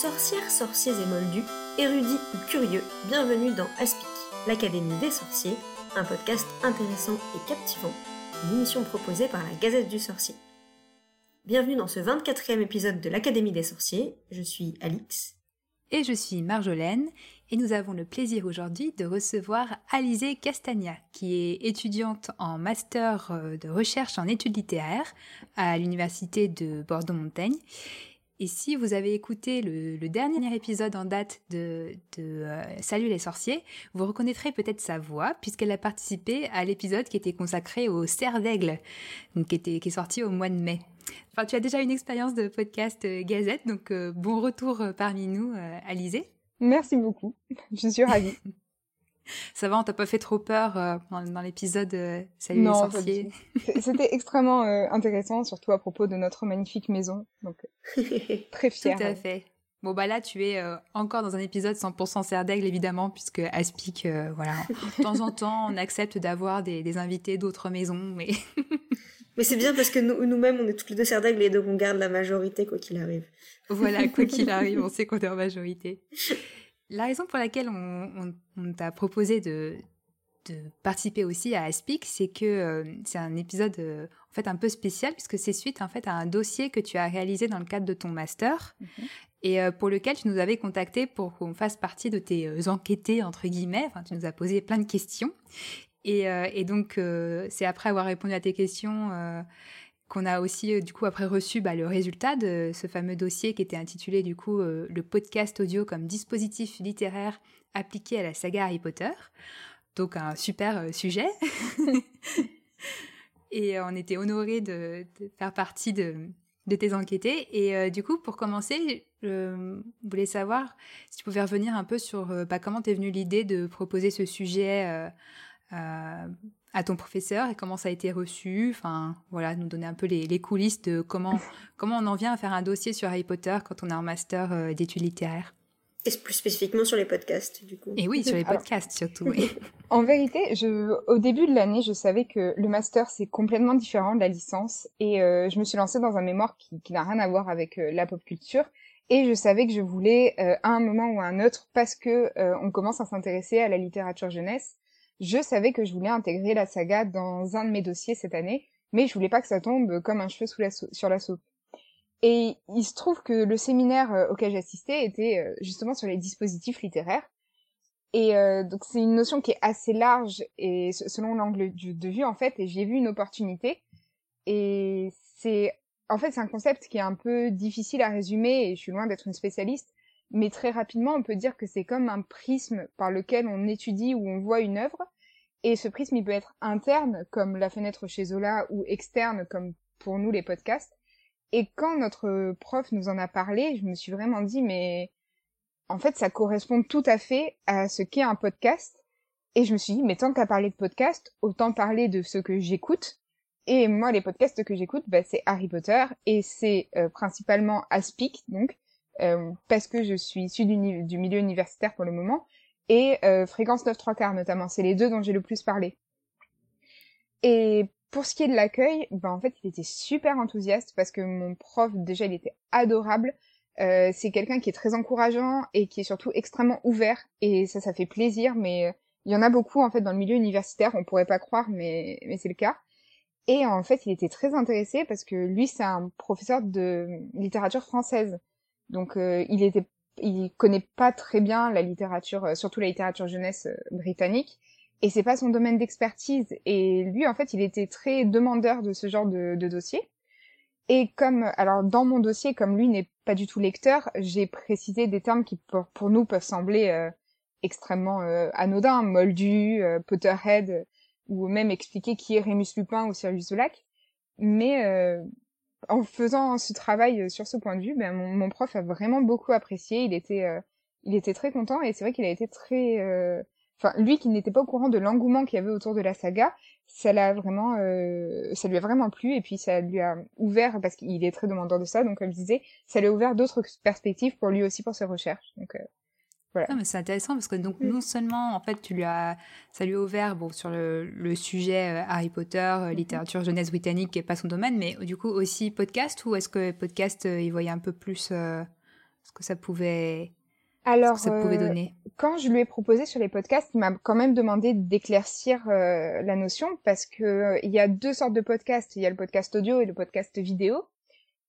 Sorcières, sorciers et moldus, érudits ou curieux, bienvenue dans Aspic, l'Académie des sorciers, un podcast intéressant et captivant, une émission proposée par la Gazette du Sorcier. Bienvenue dans ce 24e épisode de l'Académie des sorciers, je suis Alix. Et je suis Marjolaine, et nous avons le plaisir aujourd'hui de recevoir Alizée Castagna, qui est étudiante en master euh, de recherche en études littéraires à l'université de Bordeaux-Montaigne et si vous avez écouté le, dernier épisode en date de, euh, Salut les sorciers, vous reconnaîtrez peut-être sa voix, puisqu'elle a participé à l'épisode qui était consacré au cerf d'aigle, qui, était, qui est sorti au mois de mai. Enfin, tu as déjà une expérience de podcast euh, Gazette, donc euh, bon retour parmi nous, Alizé. Merci beaucoup, je suis ravie. Ça va, on t'a pas fait trop peur euh, dans, l'épisode euh, Salut les sorciers C'était extrêmement euh, intéressant, surtout à propos de notre magnifique maison. Donc, très fière. Tout à fait. Bon, bah là, tu es encore dans un épisode 100% serre d'aigle, évidemment, puisque Aspic, voilà, de temps en temps, on accepte d'avoir des, invités d'autres maisons, mais... mais c'est bien parce que nous-mêmes, on est tous les deux serre d'aigle et donc on garde la majorité, quoi qu'il arrive. Voilà, quoi qu'il arrive, on sait qu'on est en majorité. La raison pour laquelle on, t'a proposé de, participer aussi à Aspic, c'est que euh, c'est un épisode euh, en fait un peu spécial puisque c'est suite en fait à un dossier que tu as réalisé dans le cadre de ton master mhm. et euh, pour lequel tu nous avais contacté pour qu'on fasse partie de tes enquêtés entre guillemets. Enfin, tu nous as posé plein de questions et, et donc c'est après avoir répondu à tes questions qu'on a aussi euh, du coup après reçu bah, le résultat de ce fameux dossier qui était intitulé du coup euh, le podcast audio comme dispositif littéraire appliqué à la saga Harry Potter. Donc un super euh, sujet. et on était honorés de, faire partie de, tes enquêtés. Et du coup, pour commencer, je voulais savoir si tu pouvais revenir un peu sur bah, comment t'es venue l'idée de proposer ce sujet à ton professeur et comment ça a été reçu. Enfin, voilà, nous donner un peu les, coulisses de comment, comment on en vient à faire un dossier sur Harry Potter quand on est en master euh, d'études littéraires. Et plus spécifiquement sur les podcasts, du coup. Et oui, sur les podcasts surtout. en vérité, je, au début de l'année, je savais que le master c'est complètement différent de la licence, et euh, je me suis lancée dans un mémoire qui, qui n'a rien à voir avec euh, la pop culture. Et je savais que je voulais, à un moment ou à un autre, parce que on commence à s'intéresser à la littérature jeunesse, je savais que je voulais intégrer la saga dans un de mes dossiers cette année, mais je voulais pas que ça tombe comme un cheveu sur la soupe. Et il se trouve que le séminaire euh, auquel j'assistais était euh, justement sur les dispositifs littéraires. Et euh, donc c'est une notion qui est assez large et selon l'angle de vue en fait. Et j'ai vu une opportunité. Et c'est en fait c'est un concept qui est un peu difficile à résumer et je suis loin d'être une spécialiste mais très rapidement, on peut dire que c'est comme un prisme par lequel on étudie ou on voit une œuvre. Et ce prisme, il peut être interne, comme la fenêtre chez Zola, ou externe, comme pour nous les podcasts. Et quand notre prof nous en a parlé, je me suis vraiment dit, mais en fait, ça correspond tout à fait à ce qu'est un podcast. Et je me suis dit, mais tant qu'à parler de podcast, autant parler de ce que j'écoute. Et moi, les podcasts que j'écoute, bah, c'est Harry Potter et c'est euh, principalement Aspic, donc parce que je suis issue du, du, milieu universitaire pour le moment, et euh, Fréquence 9 3 quarts notamment. C'est les deux dont j'ai le plus parlé. Et pour ce qui est de l'accueil, ben en fait, il était super enthousiaste parce que mon prof, déjà, il était adorable. Euh, c'est quelqu'un qui est très encourageant et qui est surtout extrêmement ouvert. Et ça, ça fait plaisir. Mais euh, il y en a beaucoup en fait dans le milieu universitaire. On pourrait pas croire, mais mais c'est le cas. Et en fait, il était très intéressé parce que lui, c'est un professeur de littérature française. Donc euh, il était il connaît pas très bien la littérature, euh, surtout la littérature jeunesse euh, britannique, et c'est pas son domaine d'expertise. Et lui, en fait, il était très demandeur de ce genre de, de dossier. Et comme, alors dans mon dossier, comme lui n'est pas du tout lecteur, j'ai précisé des termes qui pour, nous peuvent sembler extrêmement anodins, Moldu, Potterhead, ou même expliquer qui est Rémus Lupin ou Sirius Black. Mais en faisant ce travail euh, sur ce point de vue, ben, mon, prof a vraiment beaucoup apprécié. Il était, euh, il était très content et c'est vrai qu'il a été très, euh, enfin lui qui n'était pas au courant de l'engouement qu'il y avait autour de la saga, ça l'a vraiment, ça lui a vraiment plu et puis ça lui a ouvert parce qu'il est très demandeur de ça, donc comme je disais, ça lui a ouvert d'autres perspectives pour lui aussi pour ses recherches. Donc mais c'est intéressant parce que donc non seulement en fait tu lui as ça lui a ouvert bon sur le, sujet euh, Harry Potter, euh, mm-hmm. littérature jeunesse britannique qui est pas son domaine, mais du coup aussi podcast ou est-ce que podcast euh, il voyait un peu plus ce que ça pouvait, Alors, ça pouvait donner? quand je lui ai proposé sur les podcasts, il m'a quand même demandé d'éclaircir la notion parce que il y a deux sortes de podcasts. Il y a le podcast audio et le podcast vidéo,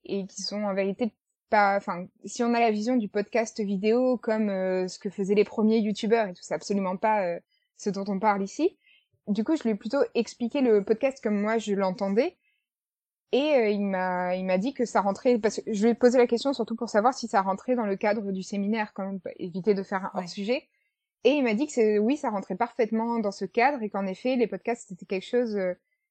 et qui sont en vérité pas. Enfin, si on a la vision du podcast vidéo comme euh, ce que faisaient les premiers youtubeurs et tout, c'est absolument pas euh, ce dont on parle ici. Du coup, je lui ai plutôt expliqué le podcast comme moi je l'entendais. Et euh, il m'a il m'a dit que ça rentrait parce que je lui ai posé la question surtout pour savoir si ça rentrait dans le cadre du séminaire quand même, éviter de faire un Ouais. sujet. Et il m'a dit que c'est oui, ça rentrait parfaitement dans ce cadre et qu'en effet les podcasts c'était quelque chose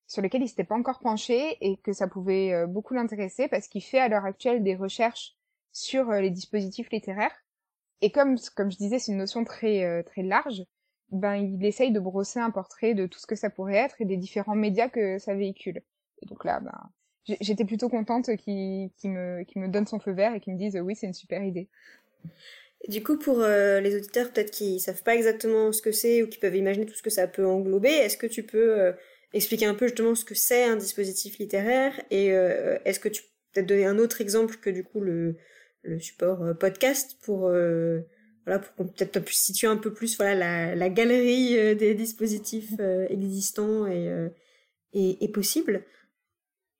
sur lequel il s'était pas encore penché et que ça pouvait euh, beaucoup l'intéresser parce qu'il fait à l'heure actuelle des recherches sur euh, les dispositifs littéraires. Et comme comme je disais, c'est une notion très euh, très large. Ben il essaye de brosser un portrait de tout ce que ça pourrait être et des différents médias que ça véhicule. Et donc là, ben j'étais plutôt contente qu'il qu'il me me donne son feu vert et qu'il me dise oui c'est une super idée. Du coup, pour les auditeurs peut-être qui savent pas exactement ce que c'est ou qui peuvent imaginer tout ce que ça peut englober, est-ce que tu peux expliquer un peu justement ce que c'est un dispositif littéraire et euh, est-ce que tu peux peut-être donner un autre exemple que du coup le, support euh, podcast pour euh, voilà pour qu'on peut-être puisse situer un peu plus voilà la, galerie des dispositifs existants et, et, et possibles.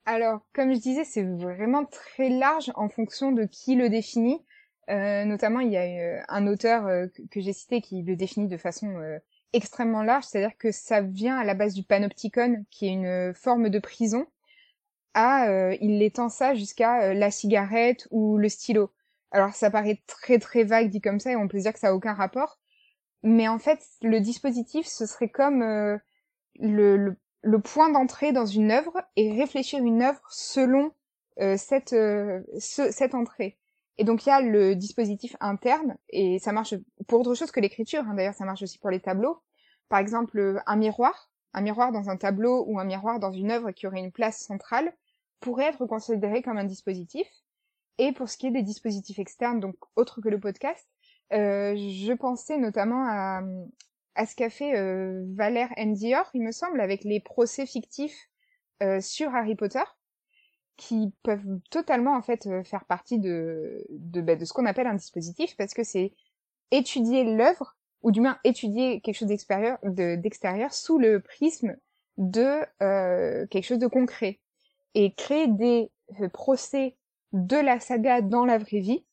Alors, comme je disais, c'est vraiment très large en fonction de qui le définit. Notamment, il y a un auteur que, j'ai cité qui le définit de façon extrêmement large, c'est-à-dire que ça vient à la base du panopticon, qui est une euh, forme de prison, à euh, il l'étend ça jusqu'à euh, la cigarette ou le stylo. Alors, ça paraît très très vague dit comme ça, et on peut dire que ça a aucun rapport, mais en fait, le dispositif, ce serait comme euh, le, point d'entrée dans une œuvre et réfléchir une œuvre selon cette ce- cette entrée. Et donc il y a le dispositif interne et ça marche pour autre chose que l'écriture. hein. D'ailleurs, ça marche aussi pour les tableaux. Par exemple, un miroir, un miroir dans un tableau ou un miroir dans une œuvre qui aurait une place centrale pourrait être considéré comme un dispositif. Et pour ce qui est des dispositifs externes, donc autres que le podcast, euh, je pensais notamment à, ce qu'a fait euh, Valère Endior, il me semble, avec les procès fictifs euh, sur Harry Potter, qui peuvent totalement en fait euh, faire partie de de, bah, de ce qu'on appelle un dispositif, parce que c'est étudier l'œuvre ou du moins étudier quelque chose d'extérieur, de- d'extérieur sous le prisme de euh, quelque chose de concret et créer des euh, procès de la saga dans la vraie vie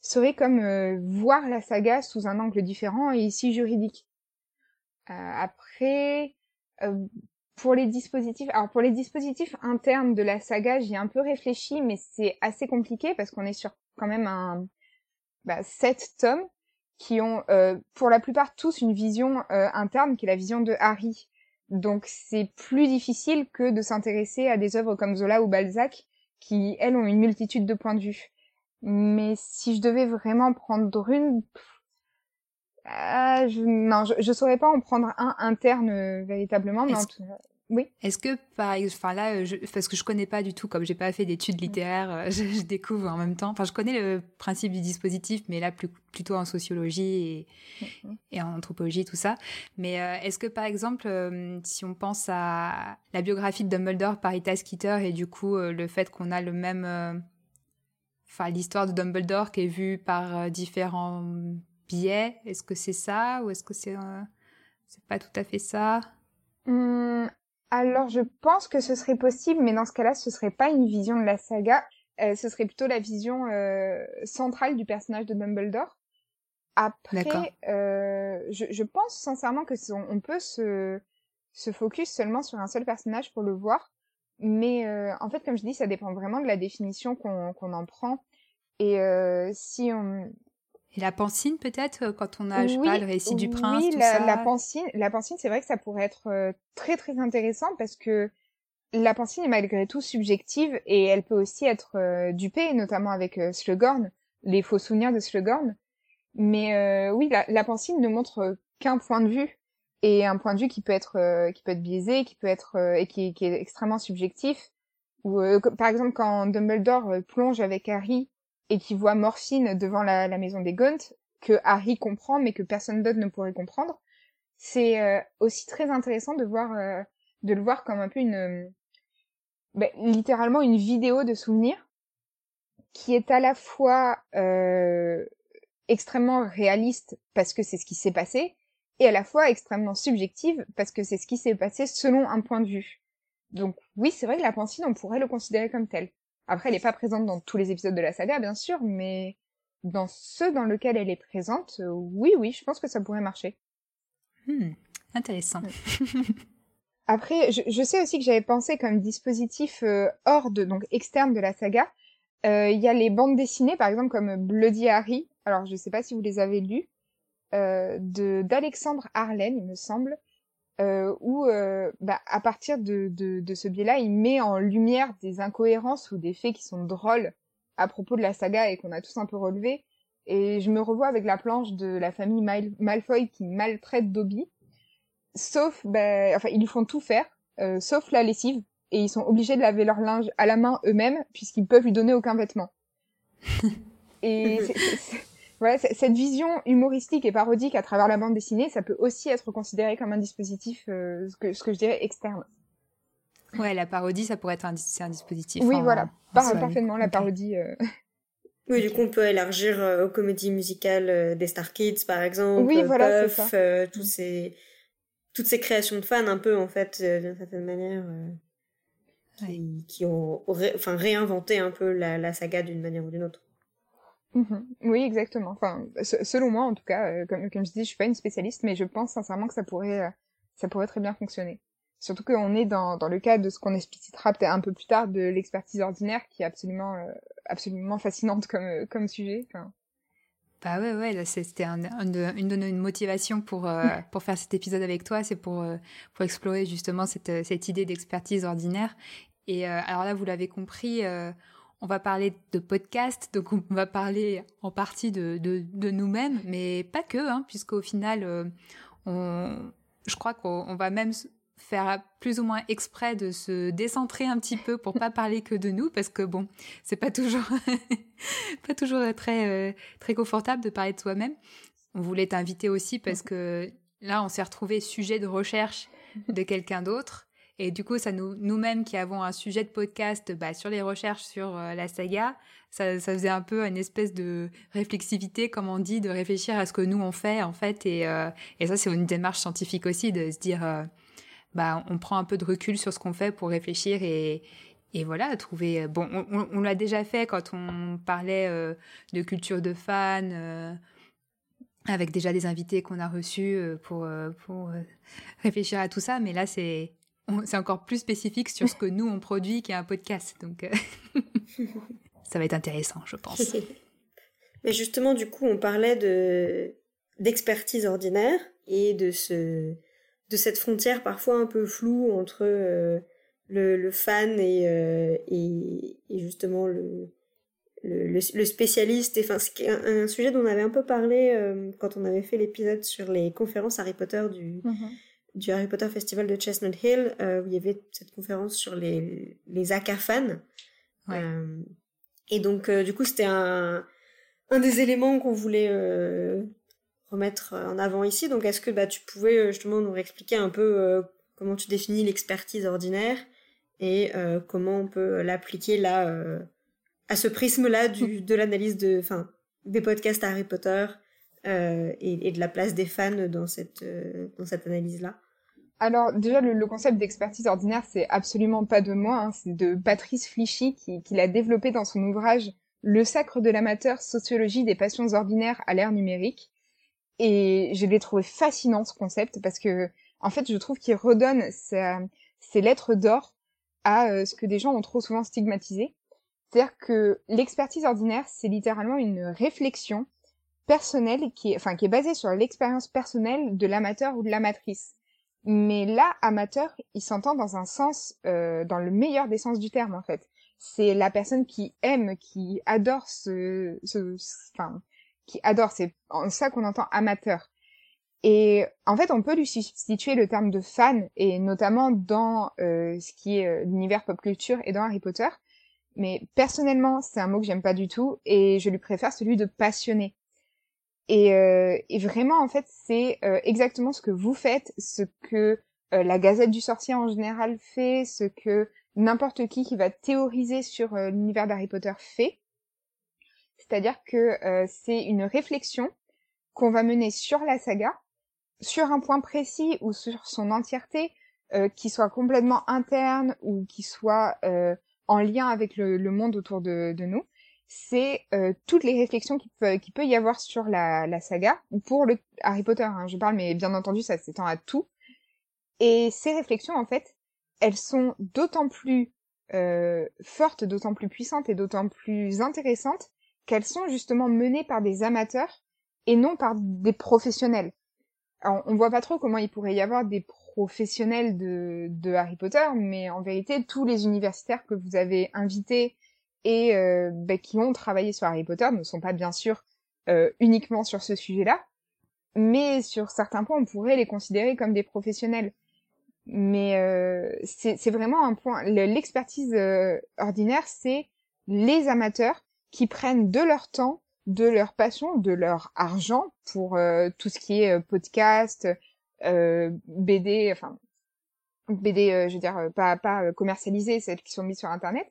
serait comme euh, voir la saga sous un angle différent et ici juridique. Euh, après, pour les dispositifs, alors pour les dispositifs internes de la saga, j'y ai un peu réfléchi, mais c'est assez compliqué parce qu'on est sur quand même un bah, sept tomes qui ont, euh, pour la plupart tous, une vision euh, interne qui est la vision de Harry. Donc c'est plus difficile que de s'intéresser à des œuvres comme Zola ou Balzac qui, elles, ont une multitude de points de vue. Mais si je devais vraiment prendre une, ah, je, non, je, je saurais pas en prendre un interne euh, véritablement, mais en Est-ce- tout oui. Est-ce que par enfin là, euh, je, parce que je connais pas du tout, comme j'ai pas fait Mm. d'études littéraires, euh, je, je découvre en même temps. Enfin, je connais le principe du dispositif, mais là plus, plutôt en sociologie et, Mhm. et en anthropologie, tout ça. Mais euh, est-ce que par exemple, euh, si on pense à la biographie de Dumbledore par Ita Skeeter et du coup euh, le fait qu'on a le même, euh, enfin l'histoire de Dumbledore qui est vue par euh, différents biais, est-ce que c'est ça ou est-ce que c'est euh, c'est pas tout à fait ça? Hum, alors, je pense que ce serait possible, mais dans ce cas-là, ce serait pas une vision de la saga, euh, ce serait plutôt la vision euh, centrale du personnage de Dumbledore. Après, euh, je, je pense sincèrement que on peut se, se focus seulement sur un seul personnage pour le voir, mais euh, en fait, comme je dis, ça dépend vraiment de la définition qu'on qu'on en prend. Et euh, si on, Et la pancine, peut-être, euh, quand on a, je sais pas, le récit du prince, oui, tout la, ça? la pancine, la pancine, c'est vrai que ça pourrait être euh, très très intéressant parce que la pancine est malgré tout subjective et elle peut aussi être euh, dupée, notamment avec euh, Slughorn, les faux souvenirs de Slughorn. Mais euh, oui, la, la pancine ne montre qu'un point de vue et un point de vue qui peut être qui peut être biaisé, qui peut être et qui, qui est extrêmement subjectif. Ou par exemple quand Dumbledore plonge avec Harry et qu'il voit Morphine devant la, la maison des Gaunt, que Harry comprend mais que personne d'autre ne pourrait comprendre, c'est euh, aussi très intéressant de voir euh, de le voir comme un peu une euh, ben, littéralement une vidéo de souvenirs qui est à la fois euh, extrêmement réaliste parce que c'est ce qui s'est passé, et à la fois extrêmement subjective parce que c'est ce qui s'est passé selon un point de vue. Donc oui, c'est vrai que la pensine, on pourrait le considérer comme tel. Après, elle n'est pas présente dans tous les épisodes de la saga, bien sûr, mais dans ceux dans lesquels elle est présente, euh, oui, oui, je pense que ça pourrait marcher. Hmm, intéressant. Après, je, sais aussi que j'avais pensé comme dispositif euh, hors de, donc externe de la saga, euh, il y a les bandes dessinées, par exemple comme Bloody Harry. Alors, je ne sais pas si vous les avez lues, de d'Alexandre Arlen, il me semble, euh, où bah, à partir de, de, de ce biais-là, il met en lumière des incohérences ou des faits qui sont drôles à propos de la saga et qu'on a tous un peu relevé. Et je me revois avec la planche de la famille Malfoy qui maltraite Dobby. Sauf, ben, enfin, ils lui font tout faire, euh, sauf la lessive. Et ils sont obligés de laver leur linge à la main eux-mêmes, puisqu'ils peuvent lui donner aucun vêtement. et voilà, cette vision humoristique et parodique à travers la bande dessinée, ça peut aussi être considéré comme un dispositif, euh, ce, que, ce que je dirais externe. Ouais, la parodie, ça pourrait être un, un dispositif. Oui, voilà, parfaitement la parodie. Euh. Oui, du coup, on peut élargir euh, aux comédies musicales euh, des Star Kids, par exemple. Oui, voilà, Puff, tous ces, toutes ces créations de fans, un peu, en fait, d'une certaine manière, qui, qui, ont enfin, réinventé un peu la, la saga d'une manière ou d'une autre. Mhm. Oui, exactement. Enfin, selon moi, en tout cas, comme, comme je dis, je suis pas une spécialiste, mais je pense sincèrement que ça pourrait, ça pourrait très bien fonctionner. Surtout qu'on est dans, dans le cas de ce qu'on explicitera peut-être un peu plus tard de l'expertise ordinaire qui est absolument, euh, absolument fascinante comme, euh, comme sujet. Enfin... Bah ouais, ouais, c'était un, une de nos motivations pour, euh, pour faire cet épisode avec toi, c'est pour, pour explorer justement cette, cette idée d'expertise ordinaire. Et alors là, vous l'avez compris, on va parler de podcast, donc on va parler en partie de, de, de nous-mêmes, mais pas que, hein, puisqu'au final, on, je crois qu'on va même faire plus ou moins exprès de se décentrer un petit peu pour pas parler que de nous parce que bon c'est pas toujours pas toujours très euh, très confortable de parler de soi-même. On voulait t'inviter aussi parce que là on s'est retrouvé sujet de recherche de quelqu'un d'autre et du coup ça nous nous-mêmes qui avons un sujet de podcast bah, sur les recherches sur euh, la saga ça, ça, faisait un peu une espèce de réflexivité comme on dit de réfléchir à ce que nous on fait en fait et, euh, et ça c'est une démarche scientifique aussi de se dire bah, on prend un peu de recul sur ce qu'on fait pour réfléchir et, et voilà, trouver. Bon, on, l'a déjà fait quand on parlait euh, de culture de fans, euh, avec déjà des invités qu'on a reçus euh, pour, pour réfléchir à tout ça, mais là, c'est. C'est encore plus spécifique sur ce que nous on produit qui est un podcast, donc ça va être intéressant, je pense. Mais justement, du coup, on parlait de d'expertise ordinaire et de ce de cette frontière parfois un peu floue entre euh, le, le, fan et, euh, et, et, justement le, le, le, spécialiste. Enfin, c'est un, un, sujet dont on avait un peu parlé euh, quand on avait fait l'épisode sur les conférences Harry Potter du, mm-hmm. Du Harry Potter Festival de Chestnut Hill, où il y avait cette conférence sur les, les fans. Ouais. et donc, du coup, c'était un, un des éléments qu'on voulait remettre euh, en avant ici. Donc est-ce que bah, tu pouvais euh, justement nous réexpliquer un peu euh, comment tu définis l'expertise ordinaire et comment on peut l'appliquer là à ce prisme-là du, de l'analyse de, enfin, des podcasts Harry Potter et, et, de la place des fans dans cette, dans cette analyse-là? Alors déjà le, concept d'expertise ordinaire c'est absolument pas de moi, hein, c'est de Patrice Flichy qui, l'a développé dans son ouvrage Le sacre de l'amateur, sociologie des passions ordinaires à l'ère numérique. Et je l'ai trouvé fascinant ce concept parce que, en fait, je trouve qu'il redonne ses lettres d'or à euh, ce que des gens ont trop souvent stigmatisé. C'est-à-dire que l'expertise ordinaire, c'est littéralement une réflexion personnelle qui est, enfin, qui est basée sur l'expérience personnelle de l'amateur ou de l'amatrice. Mais là, amateur, il s'entend dans un sens, euh, dans le meilleur des sens du terme, en fait. C'est la personne qui aime, qui adore ce, ce, enfin, qui adore. C'est en ça qu'on entend amateur. Et en fait, on peut lui substituer le terme de fan, et notamment dans euh, ce qui est euh, l'univers pop culture et dans Harry Potter. Mais personnellement, c'est un mot que j'aime pas du tout, et je lui préfère celui de passionné. Et, euh, et vraiment, en fait, c'est exactement ce que vous faites, ce que la Gazette du Sorcier en général fait, ce que n'importe qui qui va théoriser sur l'univers d'Harry Potter fait. c'est-à-dire que c'est une réflexion qu'on va mener sur la saga, sur un point précis ou sur son entièreté, qui soit complètement interne ou qui soit en lien avec le, monde autour de, nous, c'est euh, toutes les réflexions qu'il peut, peut y avoir sur la, la, saga, ou pour le Harry Potter, hein, je parle, mais bien entendu, ça s'étend à tout. Et ces réflexions, en fait, elles sont d'autant plus euh, fortes, d'autant plus puissantes et d'autant plus intéressantes qu'elles sont justement menées par des amateurs et non par des professionnels. Alors, on voit pas trop comment il pourrait y avoir des professionnels de, de Harry Potter, mais en vérité, tous les universitaires que vous avez invités et euh, bah, qui ont travaillé sur Harry Potter ne sont pas bien sûr euh, uniquement sur ce sujet-là, mais sur certains points, on pourrait les considérer comme des professionnels. Mais euh, c'est vraiment un point. L'expertise ordinaire, c'est les amateurs qui prennent de leur temps, de leur passion, de leur argent pour tout ce qui est podcast, euh, BD, enfin BD, euh, je veux dire euh, pas pas commercialisées, celles qui sont mises sur internet,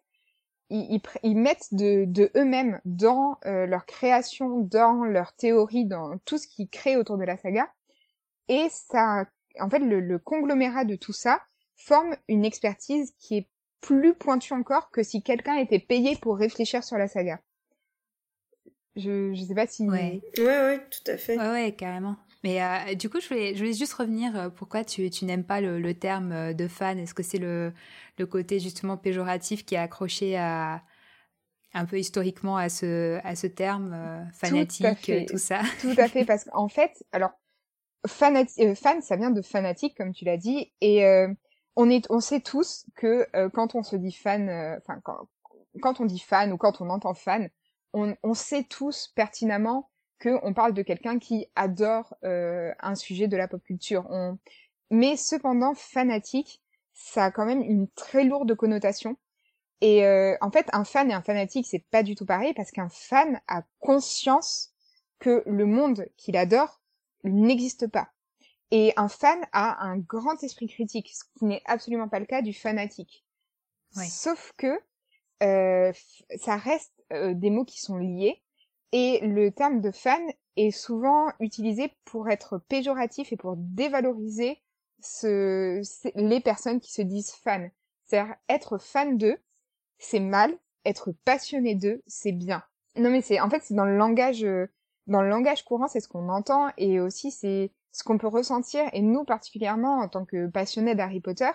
ils, ils, mettent de, de eux-mêmes dans leur création, dans leur théorie, dans tout ce qu'ils créent autour de la saga, et ça, en fait, le, le conglomérat de tout ça forme une expertise qui est plus pointue encore que si quelqu'un était payé pour réfléchir sur la saga. Je, je sais pas si. Ouais, ouais, ouais tout à fait. Ouais, ouais, carrément. Mais euh, du coup, je voulais, je voulais juste revenir. Euh, pourquoi tu, tu n'aimes pas le, le, terme euh, de fan? Est-ce que c'est le, le côté justement péjoratif qui est accroché à, un peu historiquement à ce, à ce terme fanatique, tout, ça? Tout à fait, parce qu'en fait, alors, fan, ça vient de fanatique, comme tu l'as dit, et on, est, on sait tous que quand on se dit fan, enfin, quand, quand on dit fan ou quand on entend fan, on, on sait tous pertinemment qu'on parle de quelqu'un qui adore euh, un sujet de la pop culture. On... Mais cependant, fanatique, ça a quand même une très lourde connotation. Et euh, en fait, un fan et un fanatique, c'est pas du tout pareil parce qu'un fan a conscience que le monde qu'il adore n'existe pas. Et un fan a un grand esprit critique, ce qui n'est absolument pas le cas du fanatique. Sauf que euh, ça reste des mots qui sont liés et le terme de fan est souvent utilisé pour être péjoratif et pour dévaloriser ce, les personnes qui se disent fans. C'est-à-dire être fan d'eux, c'est mal, être passionné d'eux, c'est bien. Non mais c'est en fait c'est dans le langage euh, dans le langage courant, c'est ce qu'on entend et aussi c'est ce qu'on peut ressentir et nous particulièrement en tant que passionnés d'Harry Potter,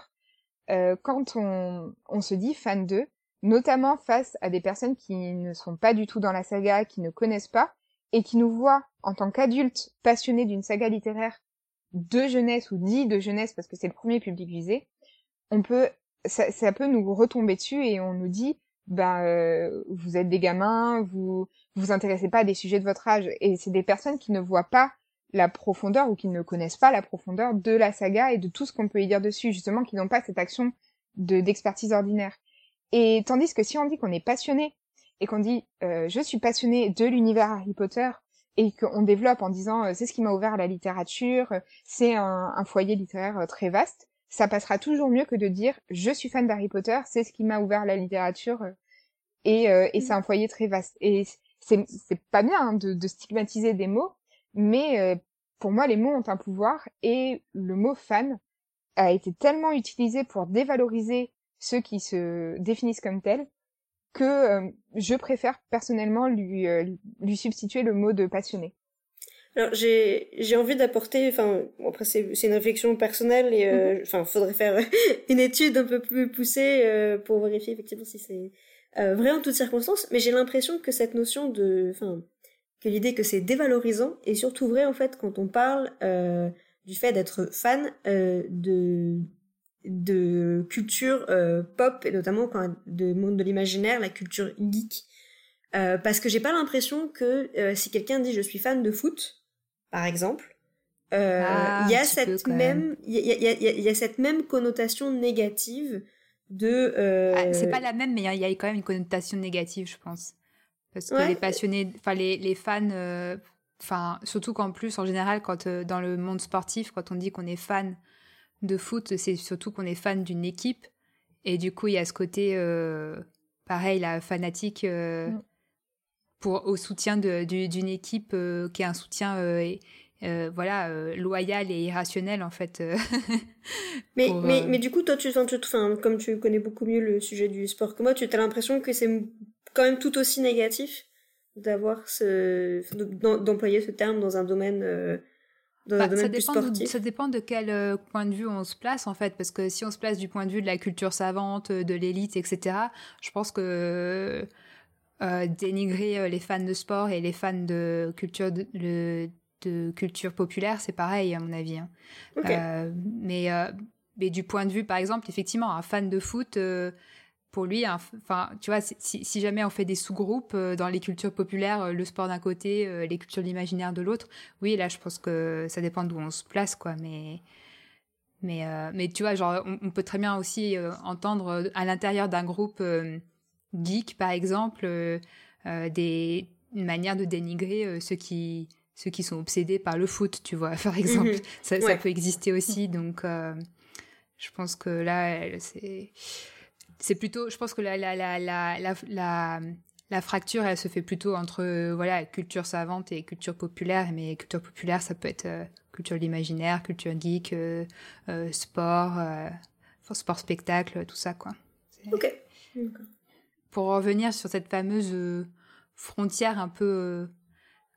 euh, quand on, on se dit fan d'eux, notamment face à des personnes qui ne sont pas du tout dans la saga, qui ne connaissent pas, et qui nous voient en tant qu'adultes passionnés d'une saga littéraire de jeunesse ou dit de jeunesse parce que c'est le premier public visé, on peut, ça, peut nous retomber dessus et on nous dit, ben euh, vous êtes des gamins, vous vous intéressez pas à des sujets de votre âge, et c'est des personnes qui ne voient pas la profondeur ou qui ne connaissent pas la profondeur de la saga et de tout ce qu'on peut y dire dessus, justement, qui n'ont pas cette action de d'expertise ordinaire. Et tandis que si on dit qu'on est passionné et qu'on dit euh, je suis passionné de l'univers Harry Potter et qu'on développe en disant euh, c'est ce qui m'a ouvert à la littérature, c'est un, un, foyer littéraire euh, très vaste, ça passera toujours mieux que de dire je suis fan d'Harry Potter, c'est ce qui m'a ouvert à la littérature et, et c'est un foyer très vaste. Et c'est pas bien hein, de, de, stigmatiser des mots, mais pour moi les mots ont un pouvoir et le mot fan a été tellement utilisé pour dévaloriser ceux qui se définissent comme tels, que euh, je préfère personnellement lui, euh, lui substituer le mot de passionné. Alors j'ai j'ai envie d'apporter, enfin après c'est c'est une réflexion personnelle et euh, mhm. enfin faudrait faire une étude un peu plus poussée pour vérifier effectivement si c'est vrai en toutes circonstances, mais j'ai l'impression que cette notion de, enfin que l'idée que c'est dévalorisant est surtout vrai en fait quand on parle du fait d'être fan de de culture euh, pop et notamment quand de monde de l'imaginaire, la culture geek. Euh, parce que j'ai pas l'impression que euh, si quelqu'un dit je suis fan de foot, par exemple, il y a cette même il y a, y, a, y a, cette même connotation négative de. Ah, c'est pas la même, mais il y, a quand même une connotation négative, je pense. Parce que les passionnés, enfin les, les fans, enfin surtout qu'en plus en général quand dans le monde sportif, quand on dit qu'on est fan de foot, c'est surtout qu'on est fan d'une équipe. Et du coup, il y a ce côté, euh, pareil, la fanatique. Euh, mm. pour au soutien d'une équipe qui est un soutien voilà loyal et irrationnel en fait. mais, mais, mais du coup toi tu, tu comme tu connais beaucoup mieux le sujet du sport que moi, tu as l'impression que c'est quand même tout aussi négatif d'avoir ce d'employer ce terme dans un domaine bah, ça, dépend de, ça dépend de quel euh, point de vue on se place en fait, parce que si on se place du point de vue de la culture savante, euh, de l'élite, etc., je pense que euh, dénigrer les fans de sport et les fans de culture de, de culture populaire, c'est pareil à mon avis. Hein. mais, mais du point de vue, par exemple, effectivement, un fan de foot pour lui, enfin, tu vois, si, jamais on fait des sous-groupes euh, dans les cultures populaires, euh, le sport d'un côté, euh, les cultures de l'imaginaire de l'autre, oui, là, je pense que ça dépend d'où on se place, quoi. Mais, mais, mais tu vois, genre, on, peut très bien aussi entendre à l'intérieur d'un groupe geek, par exemple, des manières de dénigrer ceux qui ceux qui sont obsédés par le foot, tu vois, par exemple. Mhm. ça, ça, peut exister aussi, donc je pense que là, c'est c'est plutôt, je pense que la, la, la, la, la, fracture, elle se fait plutôt entre euh, voilà culture savante et culture populaire. Mais culture populaire, ça peut être euh, culture de l'imaginaire, culture geek, euh, sport, sport spectacle, tout ça quoi. Ok. Pour revenir sur cette fameuse frontière un peu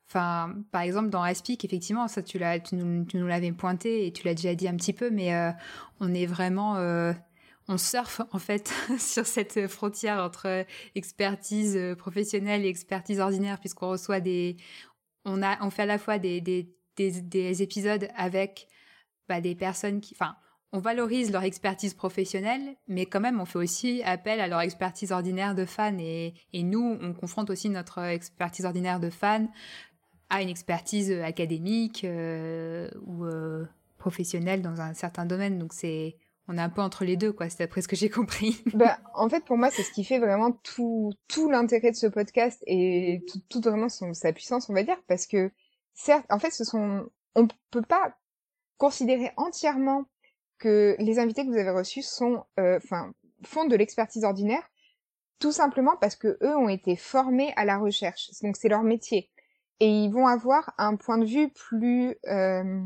Enfin, par exemple, dans Aspic, effectivement, ça, tu, l'as, tu nous, nous l'avais pointé et tu l'as déjà dit un petit peu, mais on est vraiment on surfe en fait sur cette frontière entre expertise professionnelle et expertise ordinaire puisqu'on reçoit des on a on fait à la fois des des, des, épisodes avec bah, des personnes qui enfin on valorise leur expertise professionnelle, mais quand même, on fait aussi appel à leur expertise ordinaire de fan. Et, et nous, on confronte aussi notre expertise ordinaire de fan à une expertise académique euh, ou euh, professionnelle dans un certain domaine. Donc, c'est on est un peu entre les deux, quoi. C'est d'après ce que j'ai compris. bah, en fait, pour moi, c'est ce qui fait vraiment tout, tout l'intérêt de ce podcast et tout, tout vraiment son, sa puissance, on va dire, parce que certes, en fait, ce sont, on peut pas considérer entièrement que les invités que vous avez reçus sont, euh, enfin, font de l'expertise ordinaire, tout simplement parce que eux ont été formés à la recherche. Donc c'est leur métier et ils vont avoir un point de vue plus euh,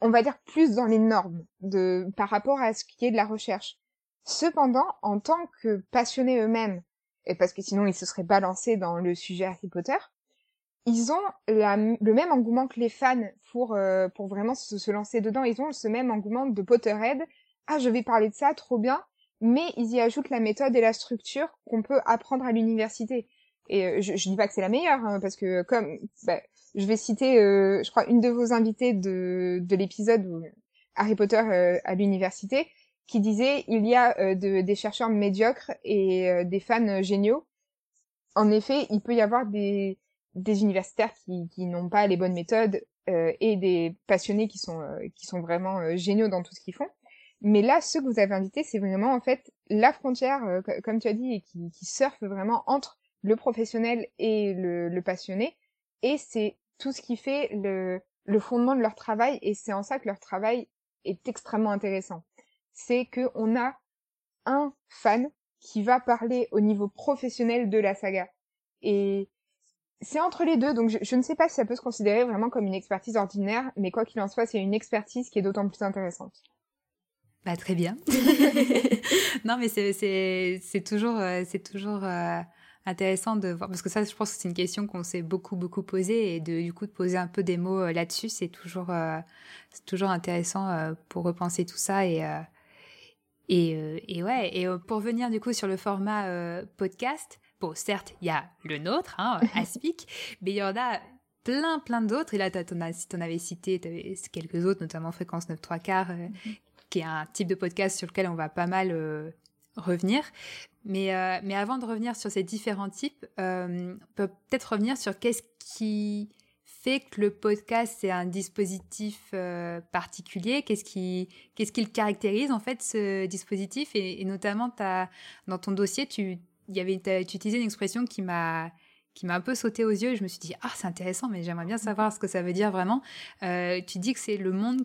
on va dire plus dans les normes de par rapport à ce qui est de la recherche. Cependant, en tant que passionnés eux-mêmes, et parce que sinon ils se seraient balancés dans le sujet Harry Potter, ils ont le même engouement que les fans pour euh, pour vraiment se, se, lancer dedans. Ils ont ce même engouement de Potterhead. Ah, je vais parler de ça, trop bien. Mais ils y ajoutent la méthode et la structure qu'on peut apprendre à l'université. Et euh, je, je dis pas que c'est la meilleure, hein, parce que comme bah, je vais citer, euh, je crois, une de vos invitées de, de l'épisode Harry Potter euh, à l'université, qui disait il y a euh, de, des chercheurs médiocres et des fans géniaux. En effet, il peut y avoir des, des universitaires qui, qui n'ont pas les bonnes méthodes et des passionnés qui sont qui sont vraiment géniaux dans tout ce qu'ils font. Mais là, ceux que vous avez invités, c'est vraiment en fait la frontière, comme tu as dit, et qui, qui surfe vraiment entre le professionnel et le, le passionné. Et c'est tout ce qui fait le, le fondement de leur travail et c'est en ça que leur travail est extrêmement intéressant. C'est que on a un fan qui va parler au niveau professionnel de la saga et c'est entre les deux, donc je, ne sais pas si ça peut se considérer vraiment comme une expertise ordinaire, mais quoi qu'il en soit, c'est une expertise qui est d'autant plus intéressante. Bah, très bien. non, mais c'est toujours, c'est toujours euh, euh, intéressant de voir parce que ça je pense que c'est une question qu'on s'est beaucoup beaucoup posée et de du coup de poser un peu des mots euh, là-dessus c'est toujours euh, c'est toujours intéressant euh, pour repenser tout ça et et, et ouais et pour venir du coup sur le format podcast bon certes il y a le nôtre hein, Aspic mais il y en a plein plein d'autres et là t'en as si t'en avais cité avais quelques autres notamment fréquence 9 3 quarts mm-hmm. qui est un type de podcast sur lequel on va pas mal revenir. Mais, euh, mais avant de revenir sur ces différents types, euh, on peut peut-être revenir sur qu'est-ce qui fait que le podcast c'est un dispositif euh, particulier? Qu'est-ce qui, qu'est-ce qui le caractérise en fait ce dispositif? Et, notamment dans ton dossier, tu, y avait, tu une expression qui m'a qui m'a un peu sauté aux yeux. Et je me suis dit ah c'est intéressant, mais j'aimerais bien savoir ce que ça veut dire vraiment. tu dis que c'est le monde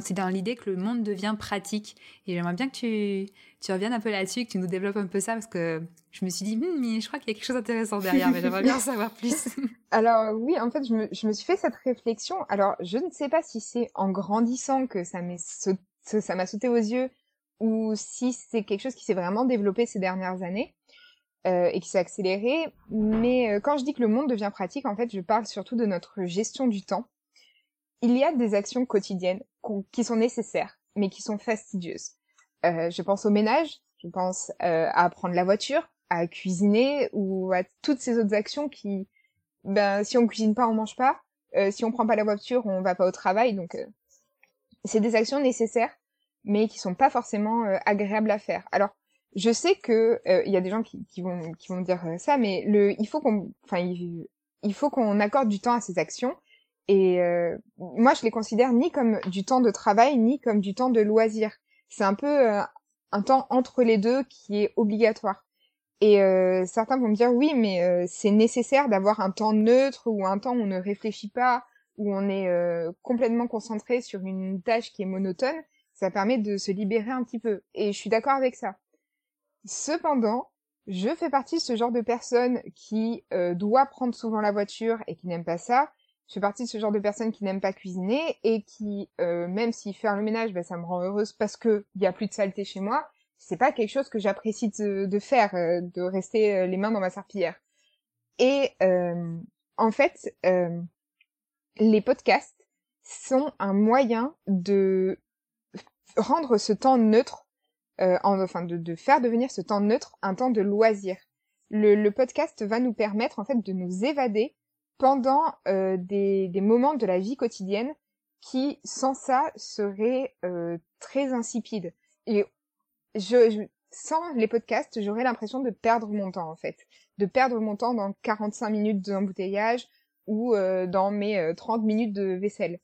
c'est dans l'idée que le monde devient pratique. Et j'aimerais bien que tu, tu reviennes un peu là-dessus, que tu nous développes un peu ça, parce que je me suis dit, hm, mais je crois qu'il y a quelque chose d'intéressant derrière, mais j'aimerais bien en savoir plus. Alors oui, en fait, je me, je me, suis fait cette réflexion. Alors, je ne sais pas si c'est en grandissant que ça m'a ça m'a sauté aux yeux, ou si c'est quelque chose qui s'est vraiment développé ces dernières années. Euh, et qui s'est accéléré. Mais euh, quand je dis que le monde devient pratique, en fait, je parle surtout de notre gestion du temps il y a des actions quotidiennes qui sont nécessaires, mais qui sont fastidieuses. Euh, je pense au ménage, je pense euh, à prendre la voiture, à cuisiner ou à toutes ces autres actions qui, ben, si on cuisine pas, on mange pas. Euh, si on prend pas la voiture, on va pas au travail. Donc, euh, c'est des actions nécessaires, mais qui sont pas forcément euh, agréables à faire. Alors, je sais que il y a des gens qui, qui, vont qui vont dire ça, mais le, il faut qu'on, enfin, il, il faut qu'on accorde du temps à ces actions et euh, moi, je les considère ni comme du temps de travail, ni comme du temps de loisir. C'est un peu euh, un temps entre les deux qui est obligatoire. Et euh, certains vont me dire oui, mais c'est nécessaire d'avoir un temps neutre ou un temps où on ne réfléchit pas, où on est complètement concentré sur une tâche qui est monotone. Ça permet de se libérer un petit peu. Et je suis d'accord avec ça. Cependant, je fais partie de ce genre de personne qui doit prendre souvent la voiture et qui n'aime pas ça je fais partie de ce genre de personnes qui n'aiment pas cuisiner et qui, euh, même si faire le ménage, ben, ça me rend heureuse parce que il y a plus de saleté chez moi, c'est pas quelque chose que j'apprécie de, faire, euh, de rester euh, les mains dans ma serpillière. Et en fait, les podcasts sont un moyen de rendre ce temps neutre, en, enfin de, de, faire devenir ce temps neutre un temps de loisir. Le, le podcast va nous permettre en fait de nous évader pendant euh, des, des, moments de la vie quotidienne qui, sans ça, seraient euh, très insipides. Et je, sans les podcasts, j'aurais l'impression de perdre mon temps, en fait. De perdre mon temps dans 45 minutes d'embouteillage ou euh, dans mes 30 minutes de vaisselle.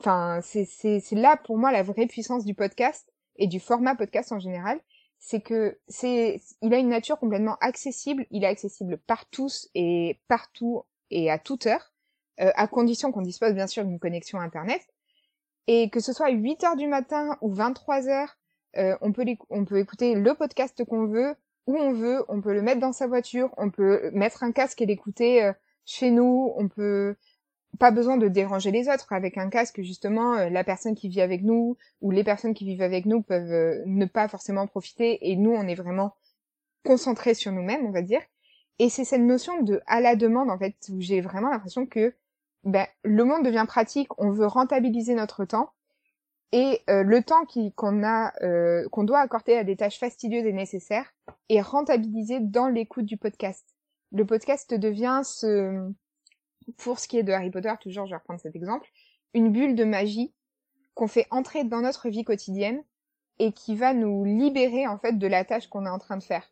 Enfin, c'est là, pour moi, la vraie puissance du podcast et du format podcast en général. C'est que c'est, il a une nature complètement accessible. Il est accessible par tous et partout et à toute heure, euh, à condition qu'on dispose bien sûr d'une connexion Internet. Et que ce soit 8 heures du matin ou 23 heures, euh, on, peut écouter le podcast qu'on veut, où on veut, on peut le mettre dans sa voiture, on peut mettre un casque et l'écouter euh, chez nous, on peut pas besoin de déranger les autres avec un casque justement la personne qui vit avec nous ou les personnes qui vivent avec nous peuvent ne pas forcément profiter et nous on est vraiment concentrés sur nous-mêmes on va dire et c'est cette notion de à la demande, en fait, où j'ai vraiment l'impression que ben, le monde devient pratique, on veut rentabiliser notre temps, et euh, le temps qu'on a, euh, qu'on doit accorder à des tâches fastidieuses et nécessaires est rentabilisé dans l'écoute du podcast. Le podcast devient ce, pour ce qui est de Harry Potter, toujours, je vais reprendre cet exemple, une bulle de magie qu'on fait entrer dans notre vie quotidienne et qui va nous libérer en fait de la tâche qu'on est en train de faire.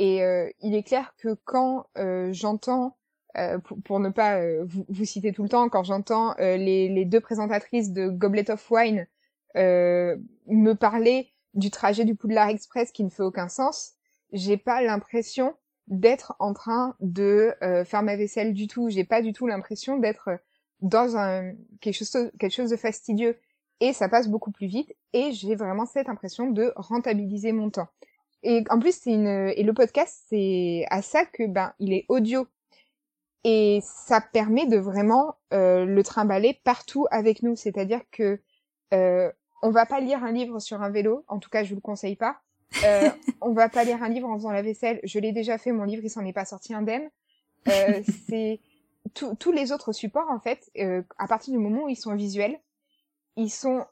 Et euh, il est clair que quand euh, j'entends, euh, pour, ne pas vous, citer tout le temps, quand j'entends les, deux présentatrices de Goblet of Wine me parler du trajet du Poudlard Express qui ne fait aucun sens, j'ai pas l'impression d'être en train de faire ma vaisselle du tout. J'ai pas du tout l'impression d'être dans un quelque chose de fastidieux et ça passe beaucoup plus vite et j'ai vraiment cette impression de rentabiliser mon temps. Et en plus, c'est une et le podcast, c'est à ça que ben il est audio et ça permet de vraiment euh, le trimballer partout avec nous. C'est-à-dire que euh, on va pas lire un livre sur un vélo, en tout cas, je vous le conseille pas. Euh, on va pas lire un livre en faisant la vaisselle. Je l'ai déjà fait, mon livre, il s'en est pas sorti indemne. Euh, c'est tous les autres supports en fait. Euh, à partir du moment où ils sont visuels, ils sont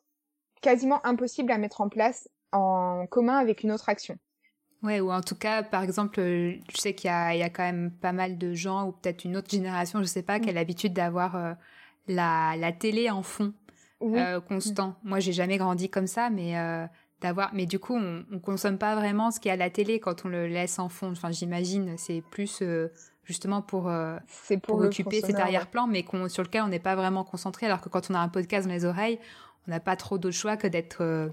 quasiment impossibles à mettre en place en commun avec une autre action. Ouais, ou en tout cas, par exemple, euh, je sais qu'il y, y a, quand même pas mal de gens, ou peut-être une autre génération, je sais pas, qui a mm. l'habitude d'avoir euh, la, la, télé en fond euh, constant. Mm. Moi, j'ai jamais grandi comme ça, mais d'avoir. Mais du coup, on, on consomme pas vraiment ce qu'il y a à la télé quand on le laisse en fond. Enfin, j'imagine, c'est plus justement pour, pour, pour occuper cet arrière-plan, mais sur lequel on n'est pas vraiment concentré. Alors que quand on a un podcast dans les oreilles, on n'a pas trop d'autre choix que d'être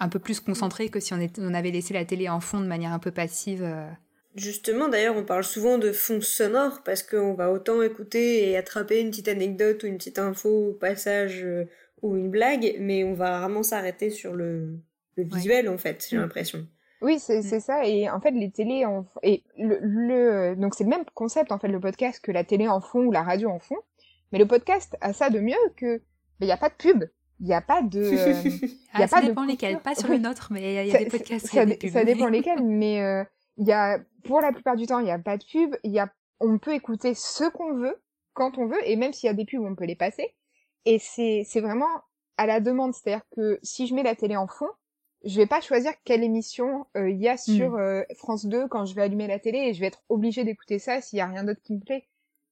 un peu plus concentré que si on, on, avait laissé la télé en fond de manière un peu passive. Euh. Justement, d'ailleurs, on parle souvent de fond sonore parce qu'on va autant écouter et attraper une petite anecdote ou une petite info au passage euh, ou une blague, mais on va vraiment s'arrêter sur le, le visuel en fait, j'ai mm. l'impression. Oui, c'est mm. ça. Et en fait, les télés en... et le, le... donc c'est le même concept en fait le podcast que la télé en fond ou la radio en fond. Mais le podcast a ça de mieux que il n'y a pas de pub. Il n'y a pas de. Euh, ah, y a ça pas dépend lesquels, pas sur le nôtre, mais il y a des podcasts. Ça, ça dépend lesquels, mais euh, il y a, pour la plupart du temps, il n'y a pas de pub. Il y a, on peut écouter ce qu'on veut, quand on veut, et même s'il y a des pubs, on peut les passer. Et c'est, c'est vraiment à la demande. C'est-à-dire que si je mets la télé en fond, je vais pas choisir quelle émission euh, il y a sur hmm. France 2 quand je vais allumer la télé et je vais être obligée d'écouter ça s'il y a rien d'autre qui me plaît.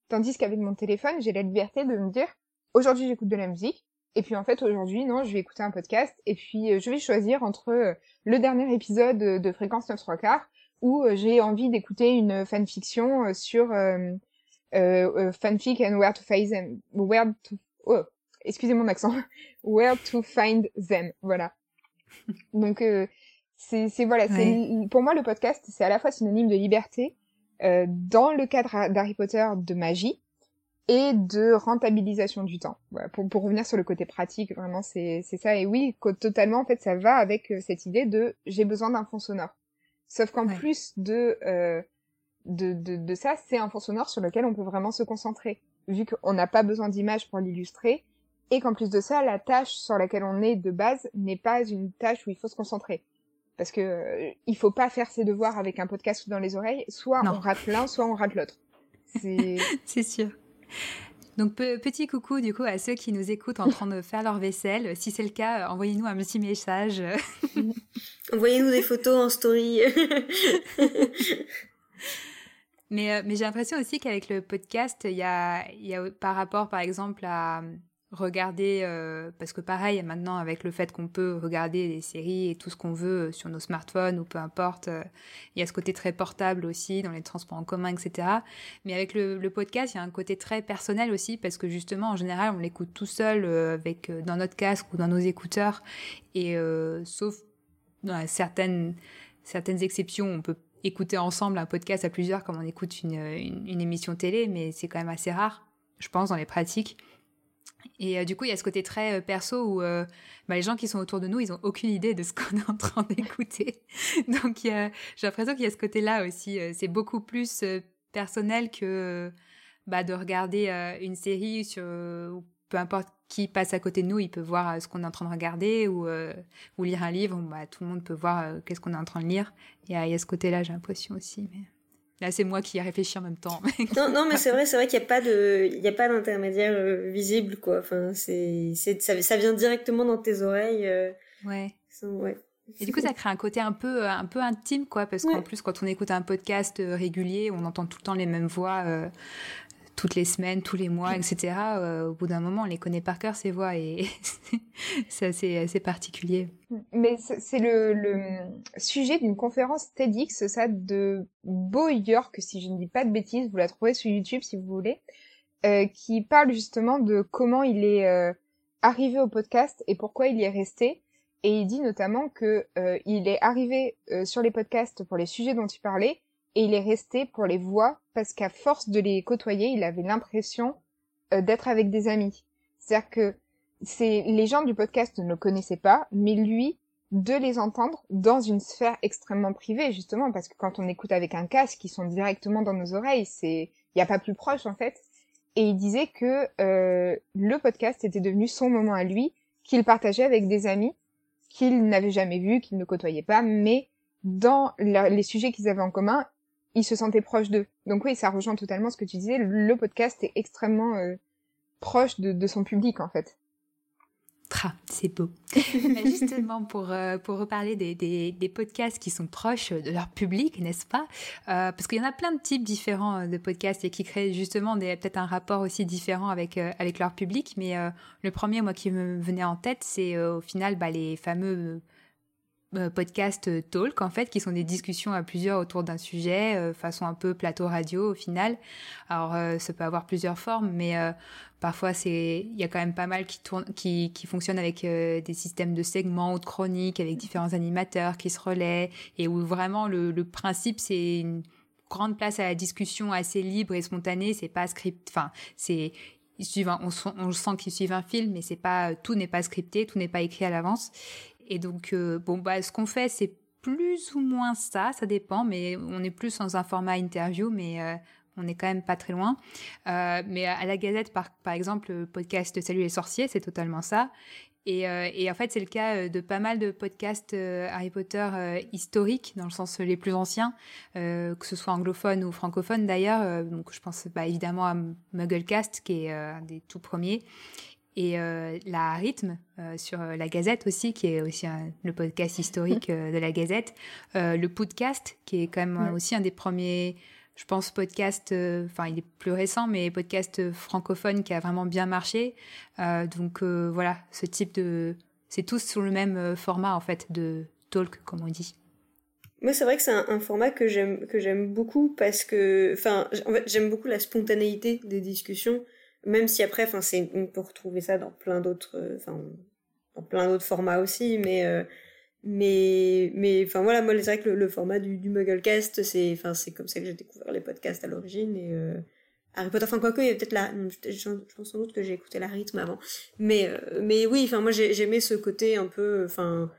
Tandis qu'avec mon téléphone, j'ai la liberté de me dire aujourd'hui j'écoute de la musique, et puis en fait aujourd'hui non, je vais écouter un podcast, et puis euh, je vais choisir entre euh, le dernier épisode de Fréquence 9 3 quarts euh, j'ai envie d'écouter une fanfiction sur fanfic and where to find them, where to, oh, excusez mon accent, where to find them, voilà. Donc c'est voilà, c'est pour moi le podcast c'est à la fois synonyme de liberté euh, dans le cadre d'Harry Potter de magie et de rentabilisation du temps. pour, pour revenir sur le côté pratique, vraiment c'est ça. Et oui, totalement en fait ça va avec euh, cette idée de j'ai besoin d'un fond sonore. Sauf qu'en plus de, euh, de, de, de ça, c'est un fond sonore sur lequel on peut vraiment se concentrer, vu qu'on n'a pas besoin d'images pour l'illustrer, et qu'en plus de ça, la tâche sur laquelle on est de base n'est pas une tâche où il faut se concentrer parce que euh, il faut pas faire ses devoirs avec un podcast dans les oreilles. Soit on rate l'un, soit on rate l'autre. C'est sûr. Donc petit coucou du coup à ceux qui nous écoutent en train de faire leur vaisselle. Si c'est le cas, envoyez-nous un petit message. Envoyez-nous des photos en story. mais, euh, mais j'ai l'impression aussi qu'avec le podcast, il y a, y a par rapport par exemple à regarder, euh, parce que pareil, maintenant avec le fait qu'on peut regarder des séries et tout ce qu'on veut euh, sur nos smartphones ou peu importe, euh, il y a ce côté très portable aussi dans les transports en commun, etc. Mais avec le, podcast, il y a un côté très personnel aussi parce que justement, en général, on l'écoute tout seul avec dans notre casque ou dans nos écouteurs et sauf dans certaines certaines exceptions, on peut écouter ensemble un podcast à plusieurs comme on écoute une, une émission télé, mais c'est quand même assez rare, je pense, dans les pratiques. Et euh, du coup, il y a ce côté très euh, perso où euh, bah, les gens qui sont autour de nous, ils ont aucune idée de ce qu'on est en train d'écouter. Donc, j'ai l'impression qu'il y a ce côté-là aussi. c'est beaucoup plus personnel que bah, de regarder une série sur peu importe qui passe à côté de nous, il peut voir ce qu'on est en train de regarder ou, ou lire un livre. Bah, tout le monde peut voir qu'est-ce qu'on est en train de lire. Il y a, il y a ce côté-là, j'ai l'impression aussi. Mais... Là, c'est moi qui ai réfléchi en même temps. non, non, mais c'est vrai, c'est vrai qu'il n'y a pas de, il y a pas d'intermédiaire euh, visible, quoi. Enfin, c'est, ça, ça, vient directement dans tes oreilles. Euh, ouais. ouais. Et du coup, ça crée un côté un peu, un peu intime, quoi, parce qu'en plus, quand on écoute un podcast euh, régulier, on entend tout le temps les mêmes voix toutes les semaines, tous les mois, etc. Euh, au bout d'un moment, on les connaît par cœur, ces voix, et c'est assez, particulier. Mais c'est le, sujet d'une conférence TEDx, ça, de Beau York, si je ne dis pas de bêtises, vous la trouvez sur YouTube si vous voulez, euh, qui parle justement de comment il est euh, arrivé au podcast et pourquoi il y est resté. Et il dit notamment que il est arrivé sur les podcasts pour les sujets dont il parlait, et il est resté pour les voix parce qu'à force de les côtoyer, il avait l'impression euh, d'être avec des amis. C'est-à-dire que c'est les gens du podcast ne le connaissaient pas, mais lui de les entendre dans une sphère extrêmement privée justement parce que quand on écoute avec un casque qui sont directement dans nos oreilles, c'est il y a pas plus proche en fait. Et il disait que euh, le podcast était devenu son moment à lui, qu'il partageait avec des amis qu'il n'avait jamais vus, qu'il ne côtoyait pas, mais dans les sujets qu'ils avaient en commun, il se sentait proche d'eux. Donc oui, ça rejoint totalement ce que tu disais. Le podcast est extrêmement euh, proche de, son public en fait. Tra, c'est beau. Justement, pour, euh, pour reparler des, des, podcasts qui sont proches de leur public, n'est-ce pas euh, Parce qu'il y en a plein de types différents de podcasts et qui créent justement peut-être un rapport aussi différent avec, avec leur public. Mais le premier, moi, qui me venait en tête, c'est au final bah, les fameux euh, podcast euh, talk en fait qui sont des discussions à plusieurs autour d'un sujet euh, façon un peu plateau radio au final. Alors ça peut avoir plusieurs formes mais parfois c'est il y a quand même pas mal qui tourne qui qui fonctionnent avec des systèmes de segments ou de chroniques avec différents animateurs qui se relaient et où vraiment le, le principe c'est une grande place à la discussion assez libre et spontanée. C'est pas script enfin c'est ils suivent, on, on sent qu'ils suivent un film, mais c'est pas tout n'est pas scripté, tout n'est pas écrit à l'avance. Et donc bon bah ce qu'on fait c'est plus ou moins ça, ça dépend, mais on est plus dans un format interview, mais on n'est quand même pas très loin. Euh, mais à la Gazette, par, exemple, le podcast Salut les sorciers, c'est totalement ça. Et, euh, en fait, c'est le cas euh, de pas mal de podcasts Harry Potter historiques, dans le sens les plus anciens, que ce soit anglophone ou francophone d'ailleurs. donc, je pense bah, évidemment à Mugglecast, qui est un des tout premiers, et la Rythme sur la Gazette aussi, qui est aussi le podcast historique de la Gazette. le podcast, qui est quand même aussi un des premiers je pense podcast, euh, enfin il est plus récent, mais podcast francophone qui a vraiment bien marché. Euh, donc euh, voilà, ce type de, c'est tous sur le même format en fait de talk comme on dit. Moi, c'est vrai que c'est un, format que j'aime que j'aime beaucoup parce que, enfin, en fait, j'aime beaucoup la spontanéité des discussions, même si après, enfin, on peut retrouver ça dans plein d'autres, enfin, dans plein d'autres formats aussi, mais mais mais enfin voilà moi c'est vrai que le, format du, Mugglecast c'est enfin c'est comme ça que j'ai découvert les podcasts à l'origine et euh, Harry Potter. Enfin quoi que il y a peut-être la je, pense sans doute que j'ai écouté la rythme avant. Mais euh, mais oui enfin moi j'aimais ce côté un peu enfin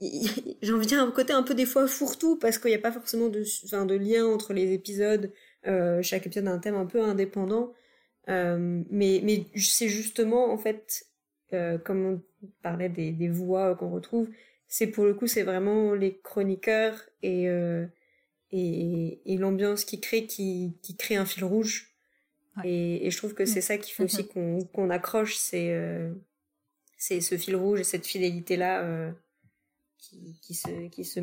j'ai envie de dire un côté un peu des fois fourre-tout parce qu'il n'y a pas forcément de enfin de lien entre les épisodes euh, chaque épisode a un thème un peu indépendant. euh, mais mais c'est justement en fait euh, comme on parlait des, des voix qu'on retrouve c'est pour le coup, c'est vraiment les chroniqueurs et, euh, et, et l'ambiance qui crée, qui, qui crée un fil rouge. Et, et, je trouve que c'est mm. ça qui fait aussi mm-hmm. qu'on accroche, c'est euh, c'est ce fil rouge et cette fidélité-là euh, qui, qui, se, qui se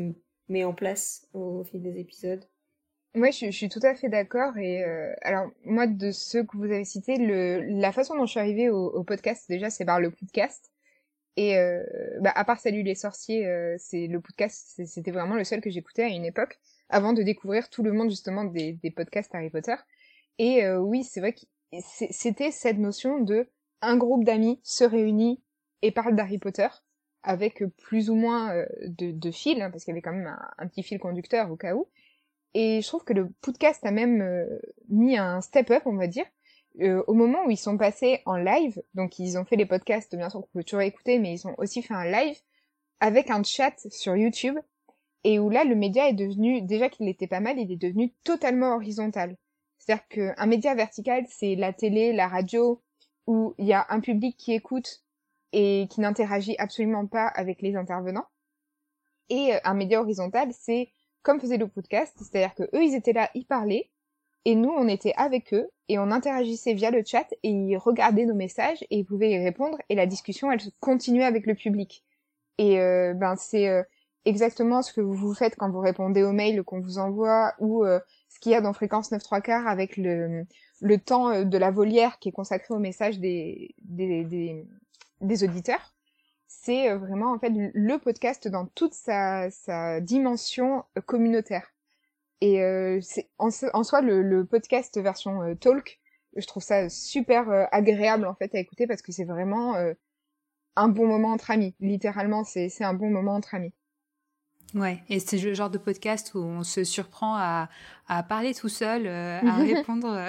met en place au, fil des épisodes. Moi, je, je, suis tout à fait d'accord. Et euh, alors, moi, de ceux que vous avez cités, le, la façon dont je suis arrivée au, au podcast, déjà, c'est par le podcast. Et euh, bah, à part Salut les sorciers, euh, c'est le podcast, c'était vraiment le seul que j'écoutais à une époque, avant de découvrir tout le monde justement des, des podcasts Harry Potter. Et euh, oui, c'est vrai que c'était cette notion de un groupe d'amis se réunit et parle d'Harry Potter avec plus ou moins de, de fils, hein, parce qu'il y avait quand même un, petit fil conducteur au cas où. Et je trouve que le podcast a même mis un step up, on va dire, euh, au moment où ils sont passés en live, donc ils ont fait les podcasts, bien sûr qu'on peut toujours écouter, mais ils ont aussi fait un live avec un chat sur YouTube, et où là le média est devenu, déjà qu'il était pas mal, il est devenu totalement horizontal. C'est-à-dire qu'un média vertical, c'est la télé, la radio, où il y a un public qui écoute et qui n'interagit absolument pas avec les intervenants. Et euh, un média horizontal, c'est comme faisait le podcast, c'est-à-dire que eux, ils étaient là, ils parlaient, et nous, on était avec eux et on interagissait via le chat et ils regardaient nos messages et ils pouvaient y répondre et la discussion, elle se continuait avec le public. Et euh, ben c'est euh, exactement ce que vous faites quand vous répondez aux mails qu'on vous envoie ou euh, ce qu'il y a dans Fréquence 9 3 quarts avec le, le temps de la volière qui est consacré au message des, des, des, des auditeurs. C'est vraiment en fait le podcast dans toute sa, sa dimension communautaire. Et euh, c'est en, en, soi le, le podcast version euh, talk, je trouve ça super euh, agréable en fait à écouter parce que c'est vraiment un bon moment entre amis. Littéralement, c'est c'est un bon moment entre amis. Ouais, et c'est le genre de podcast où on se surprend à, à parler tout seul, à répondre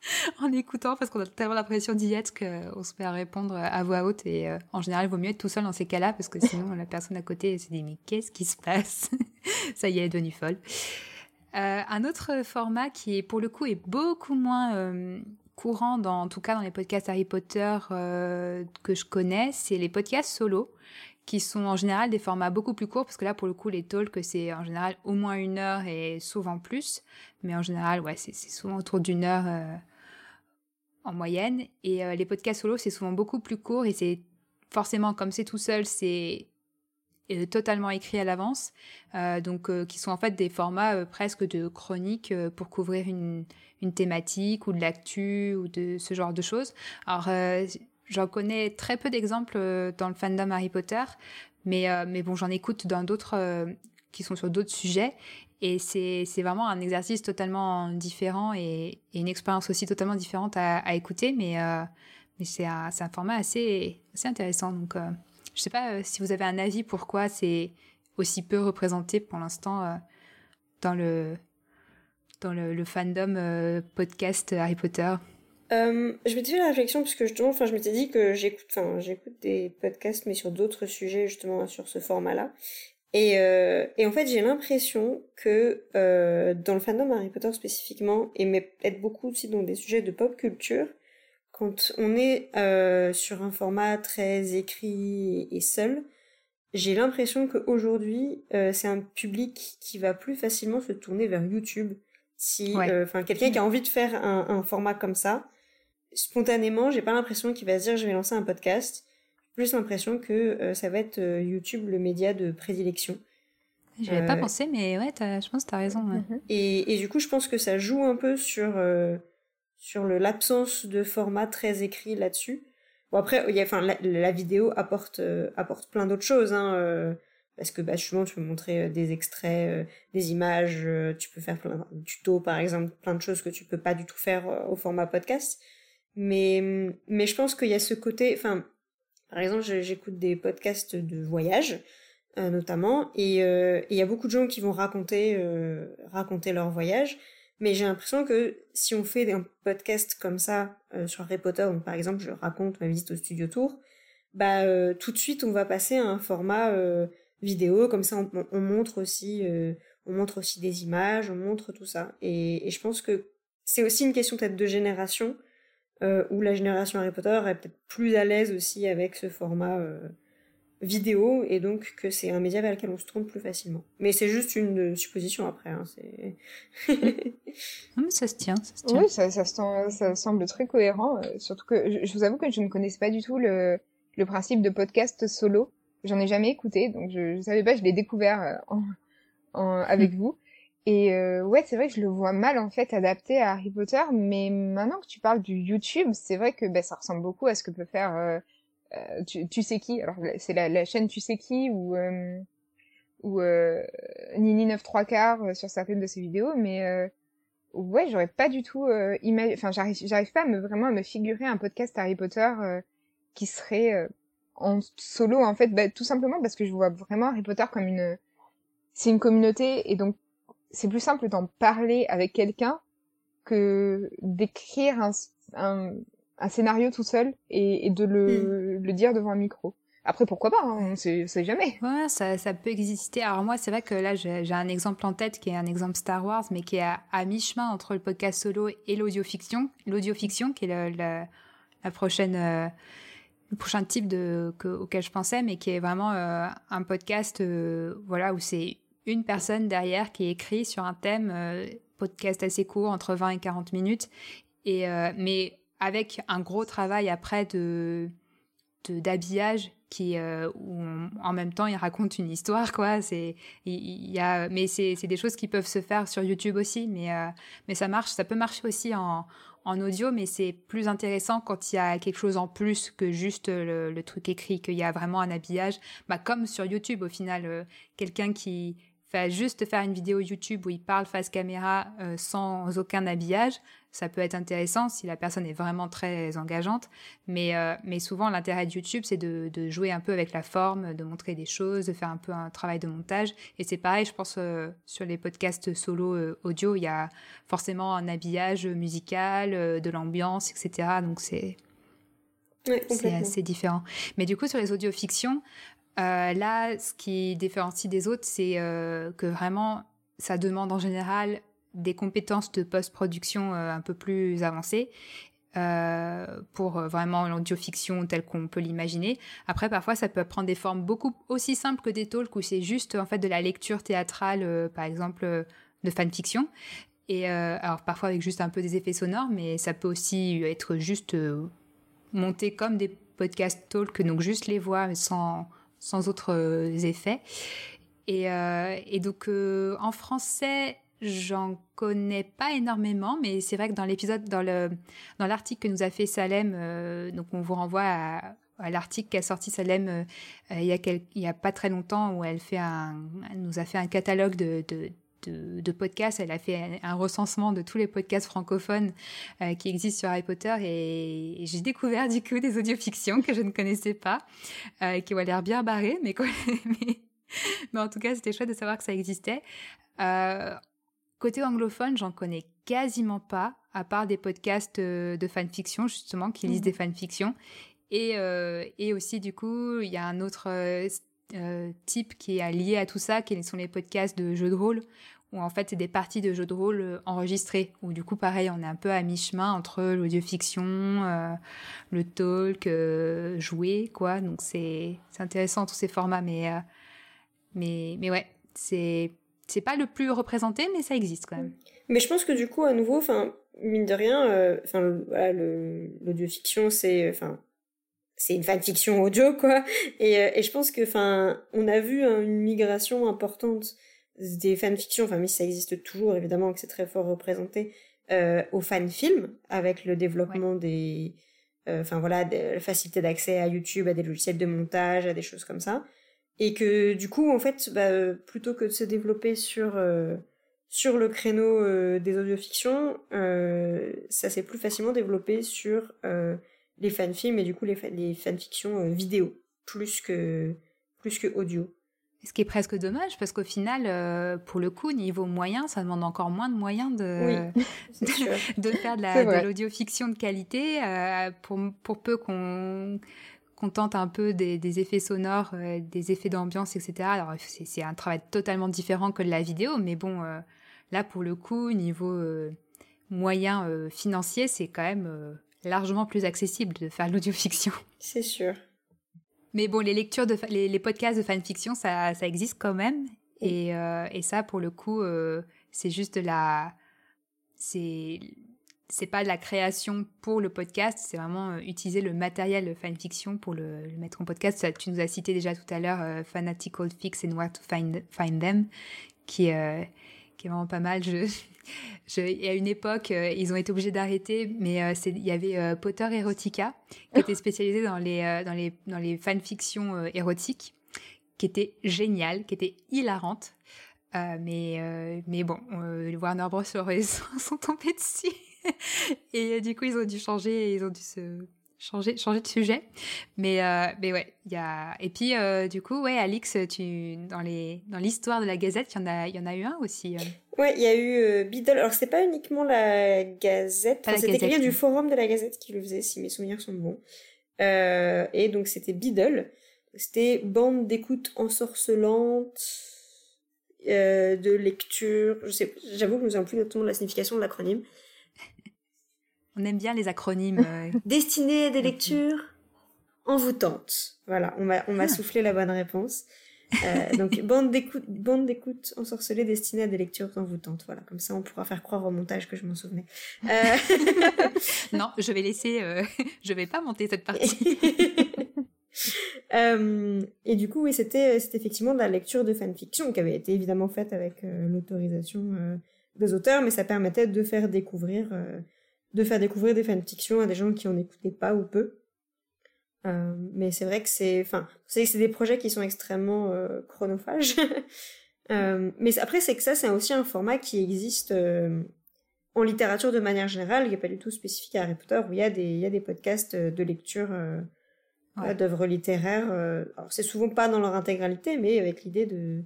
en écoutant parce qu'on a tellement l'impression d'y être qu'on se met à répondre à voix haute et en général il vaut mieux être tout seul dans ces cas-là parce que sinon la personne à côté se dit mais qu'est-ce qui se passe? Ça y est, elle est devenue folle. Euh, un autre format qui pour le coup est beaucoup moins euh, courant, dans, en tout cas dans les podcasts Harry Potter euh, que je connais, c'est les podcasts solo, qui sont en général des formats beaucoup plus courts, parce que là pour le coup les talks c'est en général au moins une heure et souvent plus, mais en général ouais c'est souvent autour d'une heure en moyenne. Et les podcasts solo c'est souvent beaucoup plus court et c'est forcément comme c'est tout seul c'est totalement écrit à l'avance, euh, donc euh, qui sont en fait des formats euh, presque de chronique pour couvrir une, une thématique ou de l'actu ou de ce genre de choses. Alors j'en connais très peu d'exemples dans le fandom Harry Potter, mais mais bon j'en écoute dans d'autres qui sont sur d'autres sujets. Et c'est vraiment un exercice totalement différent et, une expérience aussi totalement différente à, écouter, mais mais c'est un, un format assez assez intéressant. Donc je sais pas euh, si vous avez un avis pourquoi c'est aussi peu représenté pour l'instant euh, dans le dans le, fandom euh, podcast Harry Potter. Euh, Je m'étais fait la réflexion parce que justement, enfin, je m'étais dit que j'écoute, enfin, j'écoute des podcasts, mais sur d'autres sujets justement sur ce format-là. Et, euh, et en fait, j'ai l'impression que euh, dans le fandom Harry Potter spécifiquement, et mais peut-être beaucoup aussi dans des sujets de pop culture, quand on est sur un format très écrit et seul, j'ai l'impression qu'aujourd'hui, c'est un public qui va plus facilement se tourner vers YouTube. Si, enfin, quelqu'un qui a envie de faire un, un format comme ça, spontanément, j'ai pas l'impression qu'il va se dire je vais lancer un podcast. J'ai plus l'impression que euh, ça va être euh, YouTube le média de prédilection. J'y avais pas pensé, mais ouais, je pense que t'as raison. Ouais. Mhm. Et, et, du coup, je pense que ça joue un peu sur sur le l'absence de format très écrit là-dessus. Bon après, il y a, enfin la, la, vidéo apporte euh, apporte plein d'autres choses, hein, euh, parce que bah justement tu peux montrer euh, des extraits, des images, tu peux faire plein de tutos par exemple, plein de choses que tu peux pas du tout faire au format podcast. Mais mais je pense qu'il y a ce côté, enfin par exemple j'écoute des podcasts de voyage notamment et il y a beaucoup de gens qui vont raconter raconter leur voyage mais j'ai l'impression que si on fait un podcast comme ça euh, sur Harry Potter, donc par exemple je raconte ma visite au studio tour, bah euh, tout de suite on va passer à un format euh, vidéo, comme ça on, on montre aussi, euh, on montre aussi des images, on montre tout ça. Et, et je pense que c'est aussi une question peut-être de génération, où la génération Harry Potter est peut-être plus à l'aise aussi avec ce format vidéo et donc que c'est un média vers lequel on se tourne plus facilement. Mais c'est juste une supposition après. Hein, c'est... non mais ça se tient. Ça se tient. Oui, ça, ça, ça, semble très cohérent. Euh, surtout que je, je, vous avoue que je ne connaissais pas du tout le, le principe de podcast solo. J'en ai jamais écouté, donc je, je savais pas. Je l'ai découvert euh, en, en, avec vous. Et euh, ouais, c'est vrai que je le vois mal en fait adapté à Harry Potter. Mais maintenant que tu parles du YouTube, c'est vrai que ben, ça ressemble beaucoup à ce que peut faire euh, euh, tu, tu, sais qui alors c'est la, la, chaîne tu sais qui ou euh, ou euh, Nini 9 3 quarts sur certaines de ses vidéos mais ouais j'aurais pas du tout imagé enfin j'arrive j'arrive pas à me vraiment à me figurer un podcast Harry Potter qui serait en solo en fait bah, tout simplement parce que je vois vraiment Harry Potter comme une c'est une communauté et donc c'est plus simple d'en parler avec quelqu'un que d'écrire un, un, un scénario tout seul et, et de le, mm. le, dire devant un micro. Après, pourquoi pas hein, On sait, sait jamais. Ouais, ça, ça peut exister. Alors moi, c'est vrai que là, j'ai un exemple en tête qui est un exemple Star Wars, mais qui est à, à mi-chemin entre le podcast solo et l'audio-fiction. L'audio-fiction, qui est le, le, la prochaine... Euh, le prochain type de, que, auquel je pensais, mais qui est vraiment euh, un podcast euh, voilà, où c'est une personne derrière qui écrit sur un thème, euh, podcast assez court, entre 20 et 40 minutes. Et, euh, mais avec un gros travail après de d'habillage qui euh, où en même temps il raconte une histoire quoi. C'est il, y a mais c'est des choses qui peuvent se faire sur YouTube aussi. Mais mais ça marche ça peut marcher aussi en en audio mais c'est plus intéressant quand il y a quelque chose en plus que juste le, truc écrit qu'il y a vraiment un habillage. Bah comme sur YouTube au final quelqu'un qui juste faire une vidéo YouTube où il parle face caméra euh, sans aucun habillage, ça peut être intéressant si la personne est vraiment très engageante. Mais, euh, mais souvent, l'intérêt de YouTube, c'est de, de, jouer un peu avec la forme, de montrer des choses, de faire un peu un travail de montage. Et c'est pareil, je pense, euh, sur les podcasts solo euh, audio, il y a forcément un habillage musical, de l'ambiance, etc. Donc c'est... C'est assez différent. Mais du coup, sur les audiofictions, euh, là, ce qui différencie des autres, c'est euh, que vraiment, ça demande en général des compétences de post-production euh, un peu plus avancées. Pour vraiment l'audiofiction telle qu'on peut l'imaginer. Après, parfois, ça peut prendre des formes beaucoup aussi simples que des talks où c'est juste en fait de la lecture théâtrale, par exemple, de fanfiction. Et alors parfois avec juste un peu des effets sonores, mais ça peut aussi être juste monté comme des podcast talks, donc juste les voix sans sans autres euh, effets. Et, euh, donc euh, en français, j'en connais pas énormément, mais c'est vrai que dans l'épisode, dans le dans l'article que nous a fait Salem, donc on vous renvoie à, à l'article qu'a sorti Salem il y a il y a pas très longtemps où elle fait nous a fait un catalogue de de, de, podcasts. Elle a fait un, recensement de tous les podcasts francophones euh, qui existent sur Harry Potter et, et j'ai découvert du coup des audiofictions que je ne connaissais pas, euh, qui ont l'air bien barrées, mais, mais, mais, en tout cas c'était chouette de savoir que ça existait. Euh, côté anglophone, j'en connais quasiment pas, à part des podcasts de fanfiction, justement, qui lisent mmh. des fanfictions. Et, et aussi, du coup, il y a un autre type qui est lié à tout ça, qui sont les podcasts de jeux de rôle, où en fait c'est des parties de jeux de rôle euh, enregistrées, où du coup pareil on est un peu à mi-chemin entre l'audio-fiction, euh, le talk, euh, jouer quoi, donc c'est intéressant tous ces formats, mais, mais, mais ouais, c'est c'est pas le plus représenté, mais ça existe quand même. Mais je pense que du coup à nouveau, enfin mine de rien, enfin l'audio-fiction c'est enfin c'est une fanfiction audio quoi. Et, et je pense que enfin on a vu hein, une migration importante des fanfictions, enfin mais ça existe toujours évidemment que c'est très fort représenté, euh, aux fanfilms avec le développement des, euh, enfin voilà, la facilité d'accès à YouTube, à des logiciels de montage, à des choses comme ça, et que du coup en fait, bah, plutôt que de se développer sur euh, sur le créneau euh, des audiofictions, ça s'est plus facilement développé sur les fanfilms et du coup les, les fanfictions vidéo plus que plus que audio. Ce qui est presque dommage parce qu'au final, euh, pour le coup, niveau moyen, ça demande encore moins de moyens de, de, faire de l'audio-fiction de, qualité euh, pour, pour peu qu'on tente un peu des, effets sonores, euh, des effets d'ambiance, etc. Alors, c'est un travail totalement différent que de la vidéo, mais bon, là, pour le coup, niveau moyen financier, c'est quand même largement plus accessible de faire l'audio-fiction. C'est sûr. Mais bon, les lectures de les, podcasts de fanfiction, ça, ça existe quand même. Et, euh, et ça, pour le coup, euh, c'est juste de la. C'est. C'est pas de la création pour le podcast, c'est vraiment euh, utiliser le matériel fanfiction pour le, mettre en podcast. Ça, tu nous as cité déjà tout à l'heure Fanatical Fix and Where to Find, find Them, qui, qui est vraiment pas mal. Je, je, à une époque, euh, ils ont été obligés d'arrêter, mais euh, il y avait euh, Potter Erotica, qui était spécialisé dans les, dans les, dans les fanfictions érotiques, qui était géniale, qui était hilarante. mais, mais bon, Warner Bros. sont tombés dessus. et du coup, ils ont dû changer, ils ont dû se changer, changer de sujet. Mais, euh, mais ouais, il y a. Et puis, euh, du coup, ouais, Alix, tu, dans, les, dans l'histoire de la Gazette, il y, en a, y en a eu un aussi. Euh. Ouais, il y a eu Biddle. Alors, c'est pas uniquement la Gazette. c'était quelqu'un du forum de la Gazette qui le faisait, si mes souvenirs sont bons. et donc, c'était Biddle. C'était bande d'écoute ensorcelante. de lecture, je sais, j'avoue que je ne me souviens plus exactement de la signification de l'acronyme, on aime bien les acronymes. Euh. Destinée à des lectures envoûtantes. Voilà, on m'a, on ah. soufflé la bonne réponse. Euh, donc bande d'écoute, bande d'écoute ensorcelée destinée à des lectures envoûtantes. Voilà, comme ça on pourra faire croire au montage que je m'en souvenais. Euh... non, je vais laisser, euh, je vais pas monter cette partie. Euh, et du coup, oui, c'était, c'était effectivement de la lecture de fanfiction qui avait été évidemment faite avec l'autorisation des auteurs, mais ça permettait de faire découvrir de faire découvrir des fanfictions à des gens qui en écoutaient pas ou peu. Euh, mais c'est vrai que c'est, enfin, c'est c'est des projets qui sont extrêmement euh, chronophages. euh, mais après, c'est que ça, c'est aussi un format qui existe en littérature de manière générale. Il n'est pas du tout spécifique à Harry Potter où il y a des, il y a des podcasts de lecture ouais. d'œuvres littéraires. alors c'est souvent pas dans leur intégralité, mais avec l'idée de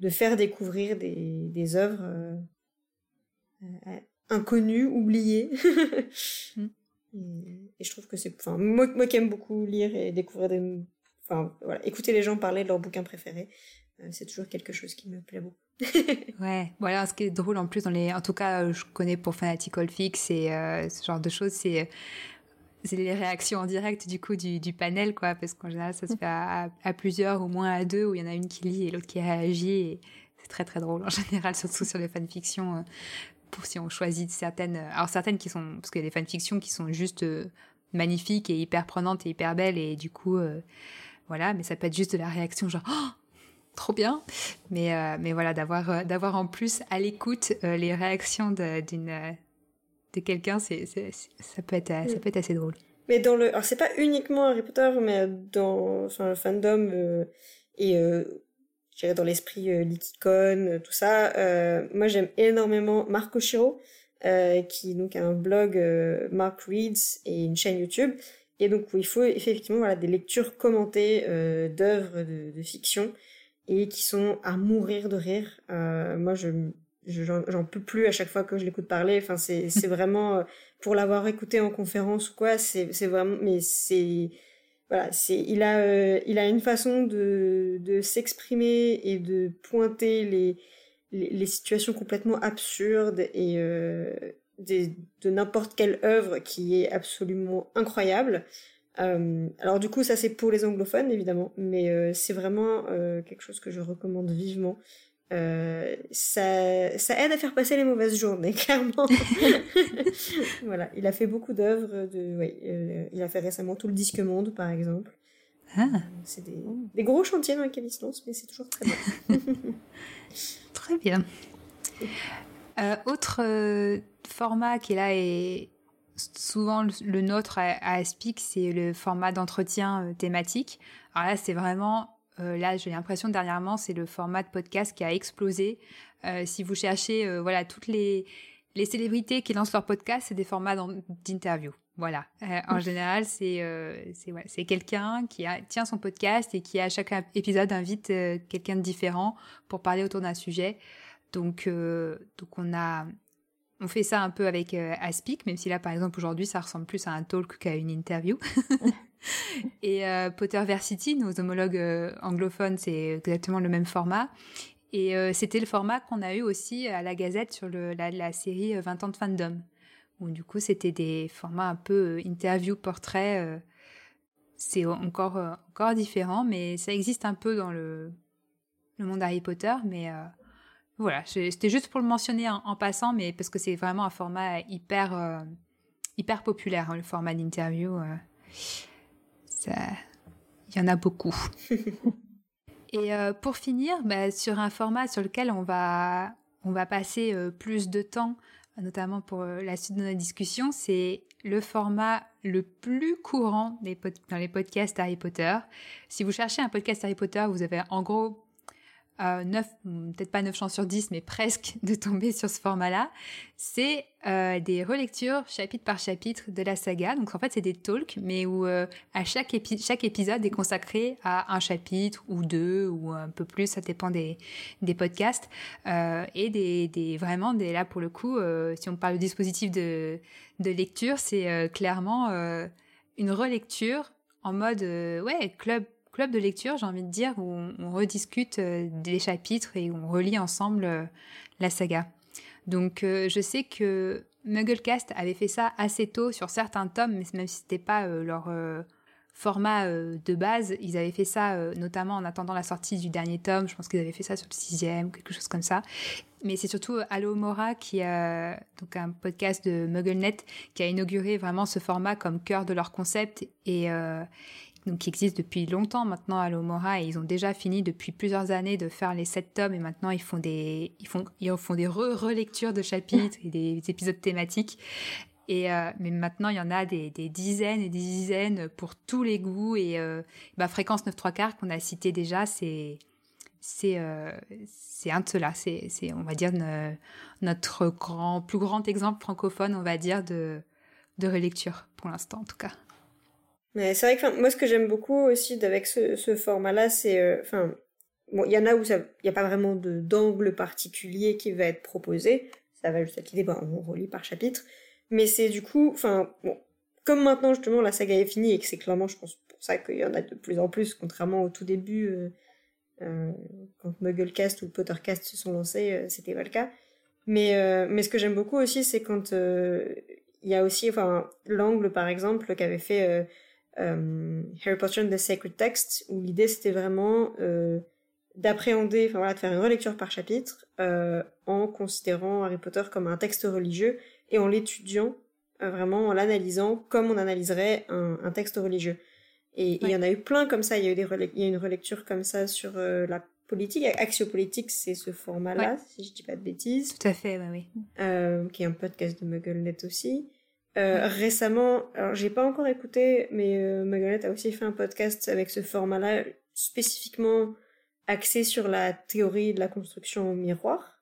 de faire découvrir des des œuvres inconnu, oublié. Mm. et, je trouve que c'est, enfin, moi, moi qui aime beaucoup lire et découvrir des, enfin, voilà, écouter les gens parler de leurs bouquins préférés, euh, c'est toujours quelque chose qui me plaît beaucoup. ouais, voilà, ce qui est drôle en plus dans les, en tout cas, euh, je connais pour Fanatical Fix et euh, ce genre de choses, c'est c'est les réactions en direct du coup du, du panel quoi parce qu'en général ça se fait à, à, plusieurs au moins à deux où il y en a une qui lit et l'autre qui réagit et c'est très très drôle en général surtout sur les fanfictions pour si on choisit certaines, euh, alors certaines qui sont, parce qu'il y a des fanfictions qui sont juste euh, magnifiques et hyper prenantes et hyper belles et du coup, euh, voilà, mais ça peut être juste de la réaction genre, oh, trop bien, mais mais voilà, d'avoir d'avoir en plus à l'écoute les réactions d'une de, quelqu'un, c'est ça peut être ça peut être assez drôle. Mais dans le, alors c'est pas uniquement Harry Potter, mais dans enfin, le fandom et dans l'esprit euh, euh, tout ça. Euh, moi, j'aime énormément Marco Chiro, euh, qui donc a un blog Mark Reads et une chaîne YouTube. Et donc, il faut effectivement voilà, des lectures commentées d'œuvres de, de, fiction et qui sont à mourir de rire. moi, je j'en peux plus à chaque fois que je l'écoute parler. Enfin, c'est vraiment pour l'avoir écouté en conférence ou quoi, c'est vraiment, mais c'est voilà, c'est il a une façon de s'exprimer et de pointer les les, situations complètement absurdes et de n'importe quelle œuvre qui est absolument incroyable. Euh, alors du coup, ça c'est pour les anglophones évidemment, mais euh, c'est vraiment euh, quelque chose que je recommande vivement. Ça, ça aide à faire passer les mauvaises journées, clairement. voilà, il a fait beaucoup d'œuvres. De, ouais, il a fait récemment tout le disque monde, par exemple. Ah. C'est des, des, gros chantiers dans lesquels il se lance, mais c'est toujours très bien. très bien. autre format qui est là et souvent le nôtre à, Aspic, c'est le format d'entretien euh, thématique. Alors là, c'est vraiment, euh, là, j'ai l'impression dernièrement, c'est le format de podcast qui a explosé. Euh, si vous cherchez, voilà, toutes les, les célébrités qui lancent leur podcast, c'est des formats d'interview. Voilà. en général, c'est c'est ouais, c'est quelqu'un qui a, tient son podcast et qui à chaque épisode invite quelqu'un de différent pour parler autour d'un sujet. Donc donc on a on fait ça un peu avec euh, Aspic, même si là, par exemple, aujourd'hui, ça ressemble plus à un talk qu'à une interview. et euh, Potterversity, nos homologues euh, anglophones, c'est exactement le même format. Et euh, c'était le format qu'on a eu aussi à la Gazette sur la, série 20 ans de fandom, où du coup, c'était des formats un peu interview, portrait. c'est encore, encore différent, mais ça existe un peu dans le, le monde Harry Potter, mais voilà, c'était juste pour le mentionner en, passant, mais parce que c'est vraiment un format hyper, euh, hyper populaire, hein, le format d'interview. Euh, il y en a beaucoup. Et euh, pour finir, bah, sur un format sur lequel on va, on va passer plus de temps, notamment pour la suite de notre discussion, c'est le format le plus courant dans les podcasts Harry Potter. Si vous cherchez un podcast Harry Potter, vous avez en gros 9, peut-être pas 9 chances sur 10, mais presque de tomber sur ce format-là, c'est euh, des relectures chapitre par chapitre de la saga. Donc en fait, c'est des talks, mais où euh, à chaque, épisode est consacré à un chapitre ou deux ou un peu plus, ça dépend des, podcasts. Euh, et des, vraiment, des, là pour le coup, si on parle de dispositif de, de lecture, c'est clairement une relecture en mode ouais club club de lecture, j'ai envie de dire, où on, rediscute euh, des chapitres et où on relit ensemble euh, la saga. Donc euh, je sais que Mugglecast avait fait ça assez tôt sur certains tomes, mais même si c'était pas leur format de base, ils avaient fait ça notamment en attendant la sortie du dernier tome. Je pense qu'ils avaient fait ça sur le sixième, quelque chose comme ça. Mais c'est surtout Allo Mora qui a donc un podcast de MuggleNet qui a inauguré vraiment ce format comme cœur de leur concept et donc qui existe depuis longtemps maintenant à l'Omora et ils ont déjà fini depuis plusieurs années de faire les sept tomes et maintenant ils font des ils font ils font des relectures de chapitres et des épisodes thématiques. Et euh, mais maintenant il y en a des, des, dizaines et des dizaines pour tous les goûts et euh, bah, fréquence 9 3 quarts qu'on a cité déjà c'est c'est euh, c'est un de ceux-là. C'est c'est on va dire notre grand plus grand exemple francophone on va dire de de relecture pour l'instant en tout cas mais c'est vrai que moi, ce que j'aime beaucoup aussi avec ce, ce format-là, c'est. Euh, enfin, bon, il y en a où il n'y a pas vraiment d'angle particulier qui va être proposé. Ça va juste être l'idée, ben, on relit par chapitre. Mais c'est du coup. Enfin, bon, comme maintenant, justement, la saga est finie et que c'est clairement, je pense, pour ça qu'il y en a de plus en plus, contrairement au tout début, euh, euh, quand Mugglecast ou Pottercast se sont lancés, euh, c'était pas le cas. Mais, euh, mais ce que j'aime beaucoup aussi, c'est quand il y a aussi, enfin, l'angle, par exemple, qu'avait fait euh, Harry Potter and the Sacred Text, où l'idée c'était vraiment euh, d'appréhender, enfin voilà, de faire une relecture par chapitre euh, en considérant Harry Potter comme un texte religieux et en l'étudiant vraiment en l'analysant comme on analyserait un, un texte religieux. Et il y en a eu plein comme ça. Il y a eu des il y a une relecture comme ça sur la politique. Axiopolitique, c'est ce format-là, si je dis pas de bêtises. Tout à fait, oui, oui. Qui est un podcast de MuggleNet aussi. Euh, récemment, alors j'ai pas encore écouté, mais euh, a aussi fait un podcast avec ce format-là, spécifiquement axé sur la théorie de la construction au miroir.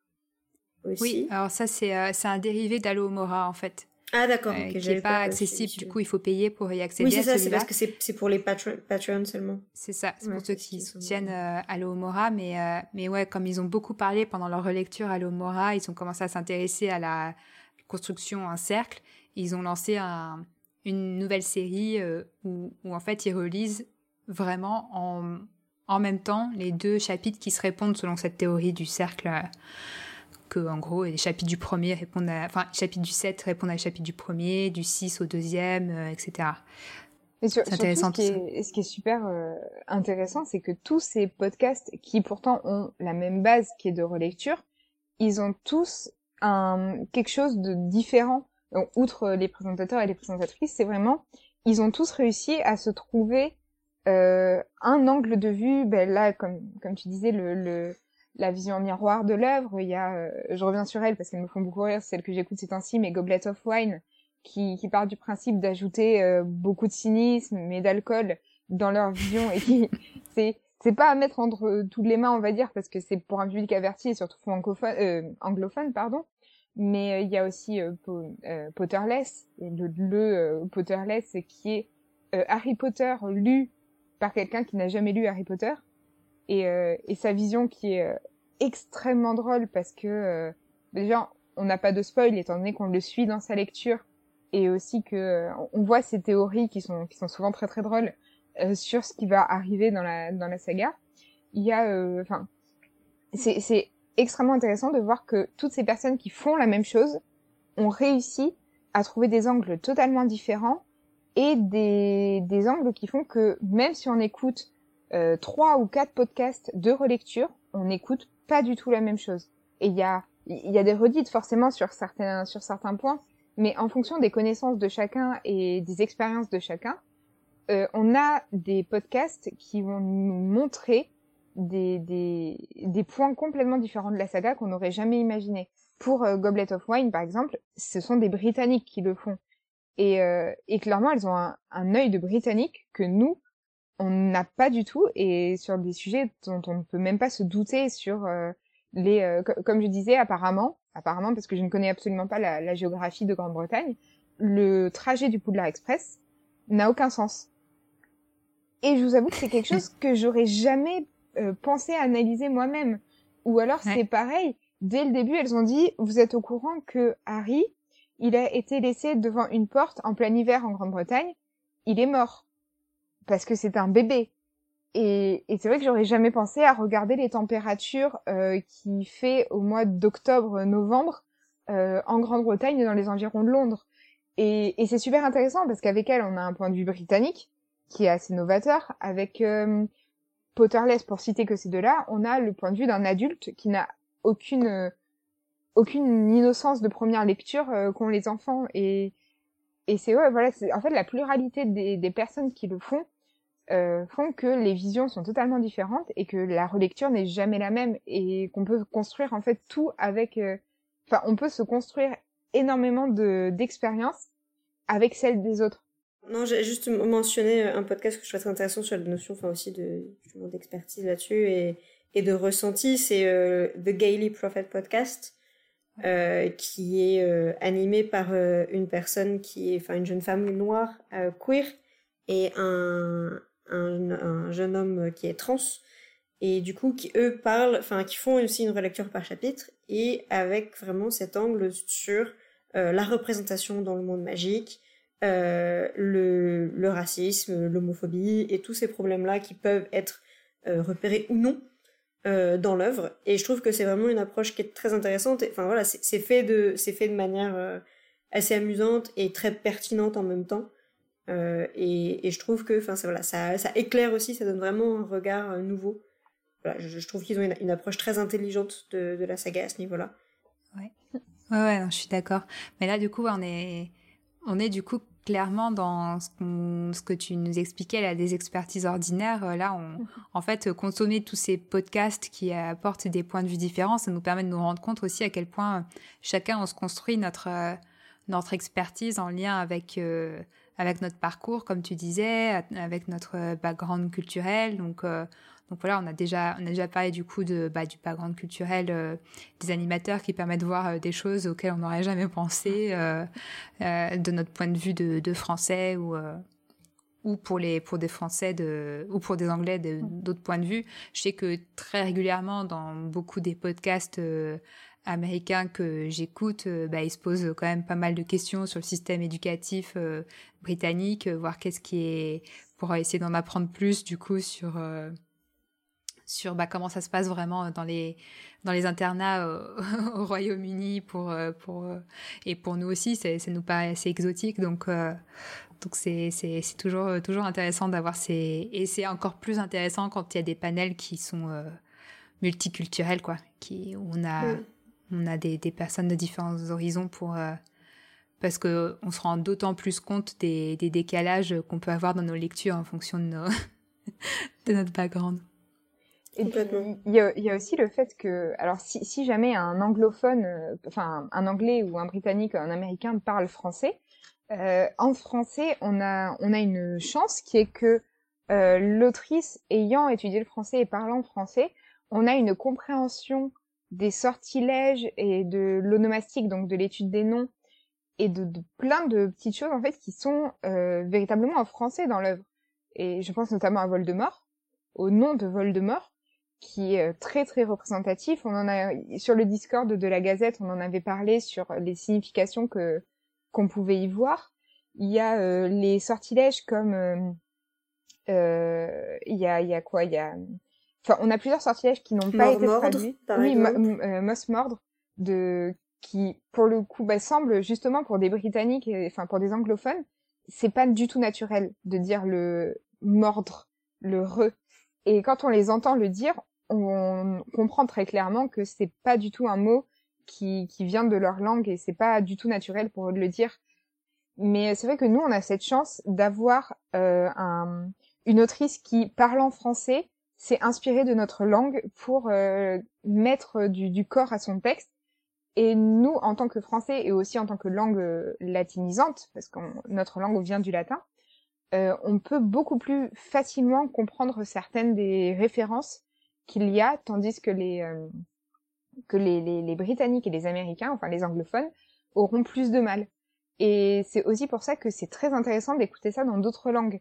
Aussi. Oui, alors ça c'est euh, un dérivé d'Alo Mora en fait. Ah d'accord, euh, qui n'est pas accessible. Du coup, il faut payer pour y accéder. Oui, c'est ça, c'est parce que c'est pour les Patreon seulement. C'est ça, c'est pour ceux qui soutiennent euh, Mora. Mais, mais ouais, comme ils ont beaucoup parlé pendant leur relecture Allo Mora, ils ont commencé à s'intéresser à la construction en cercle. Ils ont lancé un, une nouvelle série euh, où, où, en fait ils relisent vraiment en, en même temps les deux chapitres qui se répondent selon cette théorie du cercle que en gros les chapitres du premier répondent à, enfin chapitre du 7 répondent à chapitre du premier, du 6 au deuxième, euh, etc. c'est intéressant. Ce qui, est, ce qui est super euh, intéressant, c'est que tous ces podcasts qui pourtant ont la même base qui est de relecture, ils ont tous un quelque chose de différent. Donc, outre les présentateurs et les présentatrices, c'est vraiment ils ont tous réussi à se trouver euh, un angle de vue. Ben là, comme comme tu disais, le, le la vision miroir de l'œuvre. Il y a, euh, je reviens sur elle parce qu'elles me font beaucoup rire, celle que j'écoute ces temps-ci, mais Goblet of Wine, qui, qui part du principe d'ajouter euh, beaucoup de cynisme, mais d'alcool dans leur vision et qui, c'est, c'est pas à mettre entre toutes les mains, on va dire, parce que c'est pour un public averti et surtout francophone, euh, anglophone, pardon. Mais il y a aussi Potterless, le, le Potterless qui est Harry Potter lu par quelqu'un qui n'a jamais lu Harry Potter. Et, euh, et sa vision qui est euh, extrêmement drôle parce que euh, déjà on n'a pas de spoil étant donné qu'on le suit dans sa lecture. Et aussi que on voit ces théories qui sont qui sont souvent très très drôles sur ce qui va arriver dans la dans la saga. Il y a enfin c'est c'est extrêmement intéressant de voir que toutes ces personnes qui font la même chose ont réussi à trouver des angles totalement différents et des, des angles qui font que même si on écoute euh, trois ou quatre podcasts de relecture, on n'écoute pas du tout la même chose. Et il y a, y a des redites forcément sur certains, sur certains points, mais en fonction des connaissances de chacun et des expériences de chacun, euh, on a des podcasts qui vont nous montrer des, des, des points complètement différents de la saga qu'on n'aurait jamais imaginé. Pour euh, Goblet of Wine, par exemple, ce sont des Britanniques qui le font. Et, euh, et clairement, elles ont un, un œil de Britannique que nous, on n'a pas du tout et sur des sujets dont on ne peut même pas se douter sur euh, les comme je disais apparemment apparemment parce que je ne connais absolument pas la, géographie de Grande-Bretagne le trajet du Poudlard Express n'a aucun sens et je vous avoue que c'est quelque chose que j'aurais jamais euh, pensé à analyser moi-même ou alors c'est pareil dès le début elles ont dit vous êtes au courant que Harry il a été laissé devant une porte en plein hiver en Grande-Bretagne il est mort parce que c'est un bébé. Et, et c'est vrai que j'aurais jamais pensé à regarder les températures euh, qui fait au mois d'octobre-novembre euh, en Grande-Bretagne et dans les environs de Londres. Et, et c'est super intéressant parce qu'avec elle, on a un point de vue britannique qui est assez novateur. Avec euh, Potterless, pour citer que ces deux-là, on a le point de vue d'un adulte qui n'a aucune aucune innocence de première lecture euh, qu'ont les enfants. Et, et c'est ouais, voilà, en fait la pluralité des, personnes qui le font euh, font que les visions sont totalement différentes et que la relecture n'est jamais la même et qu'on peut construire en fait tout avec euh, enfin on peut se construire énormément de d'expériences avec celle des autres non j'ai juste mentionné un podcast que je trouve très intéressant sur la notion enfin aussi de d'expertise là-dessus et de ressenti. C'est euh, The Gaily Prophet podcast euh, qui est euh, animé par une personne qui est une jeune femme noire queer et un, un, jeune homme qui est trans. Et du coup qui eux parlent enfin qui font aussi une relecture par chapitre et avec vraiment cet angle sur la représentation dans le monde magique euh, le, racisme l'homophobie et tous ces problèmes là qui peuvent être euh, repérés ou non dans l'œuvre et je trouve que c'est vraiment une approche qui est très intéressante enfin voilà c'est fait de fait de manière assez amusante et très pertinente en même temps euh, et, je trouve que enfin voilà, ça, éclaire aussi, ça donne vraiment un regard euh, nouveau. Voilà, je, trouve qu'ils ont une, approche très intelligente de, de la saga à ce niveau-là. Ouais, ouais, ouais je suis d'accord. Mais là, du coup, on est, on est du coup clairement dans ce, ce que tu nous expliquais là, des expertises ordinaires. Euh, là, on, en fait, consommer tous ces podcasts qui apportent des points de vue différents, ça nous permet de nous rendre compte aussi à quel point chacun on se construit notre notre expertise en lien avec avec notre parcours, comme tu disais, avec notre background culturel. Donc, euh, Donc voilà, on a déjà, on a déjà parlé du coup de, bah, du background culturel des animateurs qui permettent de voir des choses auxquelles on n'aurait jamais pensé de notre point de vue de, de français ou ou pour les pour des Français de ou pour des Anglais d'autres points de vue. Je sais que très régulièrement dans beaucoup des podcasts euh, américains que j'écoute, euh, bah, ils se posent quand même pas mal de questions sur le système éducatif euh, britannique, voir qu'est-ce qui est pour essayer d'en apprendre plus du coup sur sur bah, comment ça se passe vraiment dans les dans les internats au, Royaume-Uni pour pour et pour nous aussi ça nous paraît assez exotique donc donc c'est toujours, euh, toujours intéressant d'avoir ces... Et c'est encore plus intéressant quand il y a des panels qui sont euh, multiculturels, quoi. Qui, on a, on a des, des, personnes de différents horizons pour... Euh, parce qu'on se rend d'autant plus compte des, des décalages qu'on peut avoir dans nos lectures en fonction de, nos de notre background. Et il y, a, il y, a, aussi le fait que, alors si, si jamais un anglophone, enfin un anglais ou un britannique, un américain parle français, euh, en français, on a, on a une chance qui est que euh, l'autrice ayant étudié le français et parlant français, on a une compréhension des sortilèges et de l'onomastique, donc de l'étude des noms, et de, de, plein de petites choses en fait qui sont euh, véritablement en français dans l'œuvre. Et je pense notamment à Voldemort, au nom de Voldemort, qui est euh, très très représentatif. On en a sur le Discord de la Gazette, on en avait parlé sur les significations que qu'on pouvait y voir. Il y a euh, les sortilèges comme euh, euh, il y a il y a quoi? Il y a enfin on a plusieurs sortilèges qui n'ont pas été traduits. oui, Moss Mordre de qui pour le coup bah, semble justement pour des britanniques enfin pour des anglophones c'est pas du tout naturel de dire le mordre le re et quand on les entend le dire on comprend très clairement que c'est pas du tout un mot qui, qui vient de leur langue et c'est pas du tout naturel pour eux de le dire. Mais c'est vrai que nous, on a cette chance d'avoir euh, un, une autrice qui, parlant français, s'est inspirée de notre langue pour euh, mettre du, du, corps à son texte. Et nous, en tant que français et aussi en tant que langue euh, latinisante, parce que notre langue vient du latin, euh, on peut beaucoup plus facilement comprendre certaines des références qu'il y a, tandis que les, euh, que les, les, les, Britanniques et les Américains, enfin les anglophones, auront plus de mal. Et c'est aussi pour ça que c'est très intéressant d'écouter ça dans d'autres langues.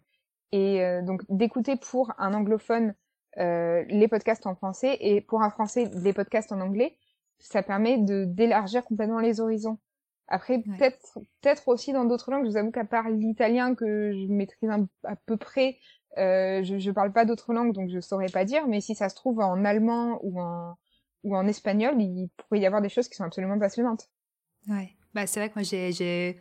Et euh, donc d'écouter pour un anglophone euh, les podcasts en français et pour un français les podcasts en anglais, ça permet de d'élargir complètement les horizons. Après, peut-être peut-être aussi dans d'autres langues. Je vous avoue qu'à part l'italien que je maîtrise à peu près, euh, je, je parle pas d'autres langues, donc je saurais pas dire. Mais si ça se trouve en allemand ou en espagnol, il pourrait y avoir des choses qui sont absolument passionnantes. Ouais. Bah, c'est vrai que moi, j'ai,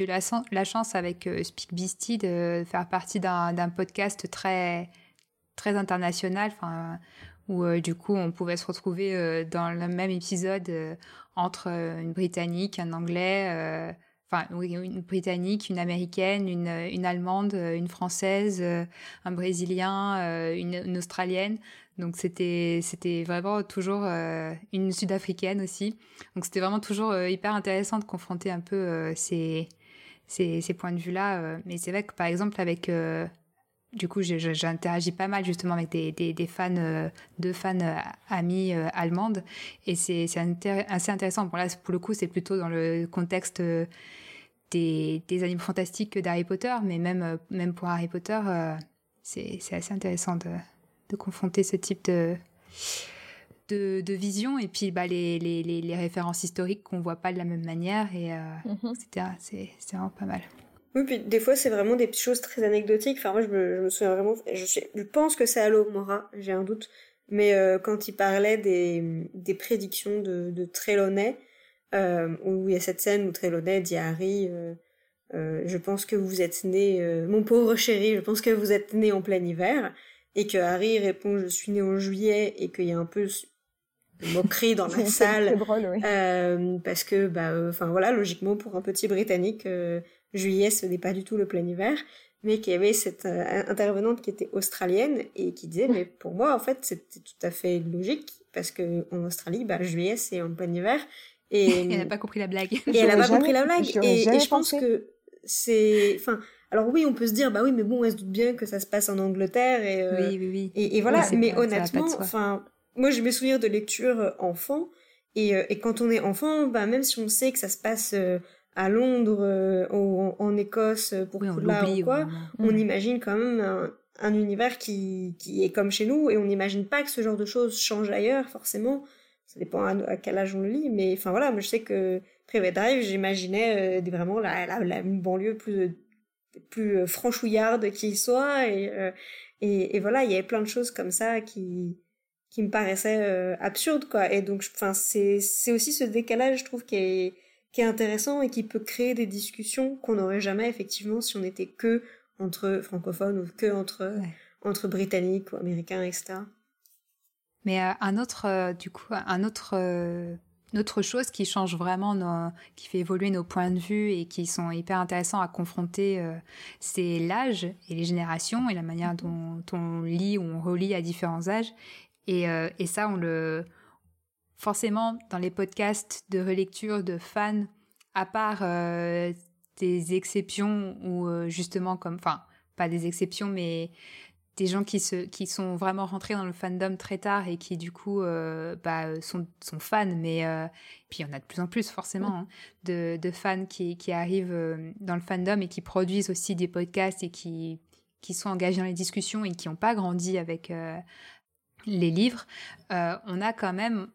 eu la, chance avec euh, Speak Beastie de faire partie d'un, podcast très, international, où euh, du coup, on pouvait se retrouver dans le même épisode entre une Britannique, un Anglais, enfin une britannique, une américaine, une, une allemande, une française, un brésilien, une, australienne. Donc c'était c'était vraiment toujours euh, une sud-africaine aussi. Donc c'était vraiment toujours euh, hyper intéressant de confronter un peu euh, ces, ces, ces points de vue là. mais c'est vrai que par exemple avec du coup j'interagis pas mal justement avec des, des, des fans deux fans amies allemandes et c'est assez intéressant. Bon là pour le coup c'est plutôt dans le contexte des, des animaux fantastiques que d'Harry Potter, mais même même pour Harry Potter c'est assez intéressant de de confronter ce type de, de, de vision et puis bah, les, les, les, références historiques qu'on voit pas de la même manière et euh, mhm. c'est vraiment pas mal. Oui, puis des fois c'est vraiment des choses très anecdotiques. Enfin moi je me, je me souviens vraiment, je, je pense que c'est Allo Mora, j'ai un doute, mais euh, quand il parlait des, des prédictions de, de Trelawney, euh, où il y a cette scène où Trelawney dit à Harry euh, je pense que vous êtes né, mon pauvre chéri, je pense que vous êtes né en plein hiver et que Harry répond je suis né en juillet et qu'il y a un peu de moquerie dans la salle. euh, parce que bah euh, voilà logiquement pour un petit britannique euh, juillet ce n'est pas du tout le plein hiver mais qu'il y avait cette intervenante qui était australienne et qui disait mais pour moi en fait c'était tout à fait logique parce que en Australie bah juillet c'est en plein hiver et elle n'a pas compris la blague et elle n'a pas compris la blague et, et je pense que c'est enfin Alors oui, on peut se dire, bah oui, mais bon, elle se doute bien que ça se passe en Angleterre et oui, oui, oui. et, voilà. mais honnêtement, enfin, moi, je me souviens de lecture enfant et, et quand on est enfant, bah même si on sait que ça se passe à Londres, ou en, Écosse pour oui, ou quoi, on imagine quand même un, un univers qui, qui est comme chez nous et on n'imagine pas que ce genre de choses change ailleurs forcément. Ça dépend à, quel âge on le lit mais enfin voilà moi je sais que Private Drive j'imaginais euh, vraiment la, la, la, banlieue plus plus euh, franchouillarde qui soit et, euh, et, et voilà il y avait plein de choses comme ça qui qui me paraissaient absurdes quoi. Et donc enfin c'est c'est aussi ce décalage je trouve qui est qui est intéressant et qui peut créer des discussions qu'on n'aurait jamais effectivement si on était que entre francophones ou que entre, entre britanniques ou américains, etc. Mais euh, un autre, euh, du coup, un autre, euh, autre chose qui change vraiment, nos, qui fait évoluer nos points de vue et qui sont hyper intéressants à confronter, c'est l'âge et les générations et la manière dont on lit ou on relit à différents âges. Et, et ça, on le. Forcément, dans les podcasts de relecture de fans, à part des exceptions ou euh, justement comme, enfin, pas des exceptions, mais des gens qui, se, qui sont vraiment rentrés dans le fandom très tard et qui du coup euh, bah, sont, sont, fans, mais euh, puis il y en a de plus en plus forcément hein, de, de, fans qui, qui arrivent dans le fandom et qui produisent aussi des podcasts et qui, qui sont engagés dans les discussions et qui n'ont pas grandi avec les livres. on a quand même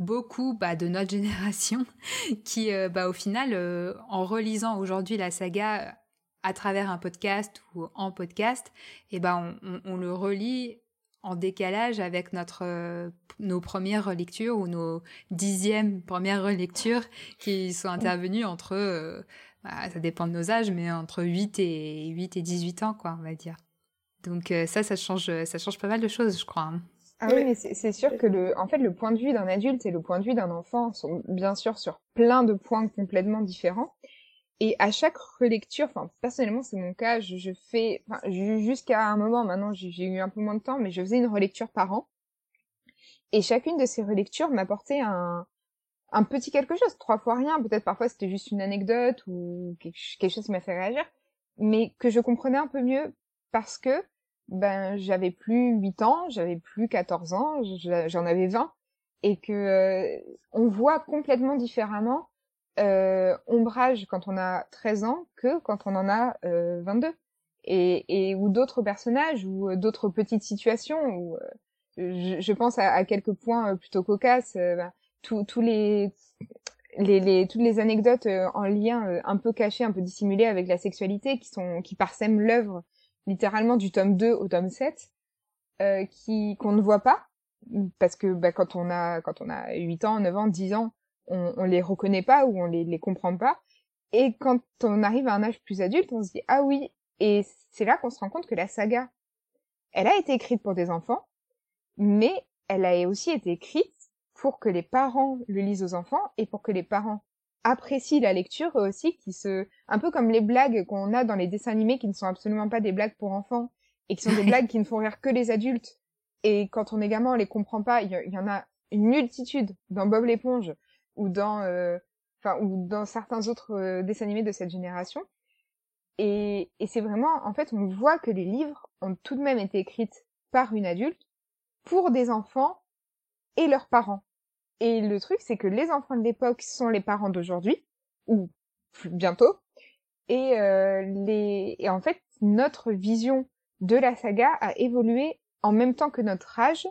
beaucoup bah, de notre génération qui, euh, bah, au final, euh, en relisant aujourd'hui la saga euh, à travers un podcast ou en podcast, eh ben on, le relit en décalage avec notre nos premières lectures ou nos dixièmes premières lectures qui sont intervenues entre bah, ça dépend de nos âges mais entre 8 et 8 et 18 ans quoi on va dire. Donc ça ça change ça change pas mal de choses je crois. Hein. Ah oui, mais c'est sûr que le, en fait, le point de vue d'un adulte et le point de vue d'un enfant sont bien sûr sur plein de points complètement différents. Et à chaque relecture, enfin personnellement c'est mon cas, je, je fais, enfin, jusqu'à un moment maintenant j'ai eu un peu moins de temps, mais je faisais une relecture par an. Et chacune de ces relectures m'apportait un, un petit quelque chose, trois fois rien, peut-être parfois c'était juste une anecdote ou quelque, quelque chose qui m'a fait réagir, mais que je comprenais un peu mieux parce que ben j'avais plus 8 ans, j'avais plus 14 ans, j'en avais 20 et que euh, on voit complètement différemment euh, ombrage quand on a 13 ans que quand on en a euh, 22 et, et ou d'autres personnages ou euh, d'autres petites situations où euh, je, je, pense à, à, quelques points plutôt cocasses ben, tous les les, les, toutes les anecdotes en lien un peu cachées, un peu dissimulées avec la sexualité qui sont qui parsèment l'œuvre littéralement du tome 2 au tome 7 euh, qui qu'on ne voit pas parce que bah, quand on a quand on a 8 ans, 9 ans, 10 ans, on, on les reconnaît pas ou on les, les comprend pas. Et quand on arrive à un âge plus adulte, on se dit ah oui, et c'est là qu'on se rend compte que la saga, elle a été écrite pour des enfants, mais elle a aussi été écrite pour que les parents le lisent aux enfants et pour que les parents apprécient la lecture aussi, qui se, un peu comme les blagues qu'on a dans les dessins animés qui ne sont absolument pas des blagues pour enfants et qui sont des blagues qui ne font rire que les adultes. Et quand on est gamin, on les comprend pas. Il y, en a une multitude dans Bob l'éponge ou dans, euh, enfin, ou dans certains autres euh, dessins animés de cette génération. Et, et c'est vraiment, en fait, on voit que les livres ont tout de même été écrits par une adulte pour des enfants et leurs parents. Et le truc, c'est que les enfants de l'époque sont les parents d'aujourd'hui, ou bientôt. Et, euh, les... et en fait, notre vision de la saga a évolué en même temps que notre âge.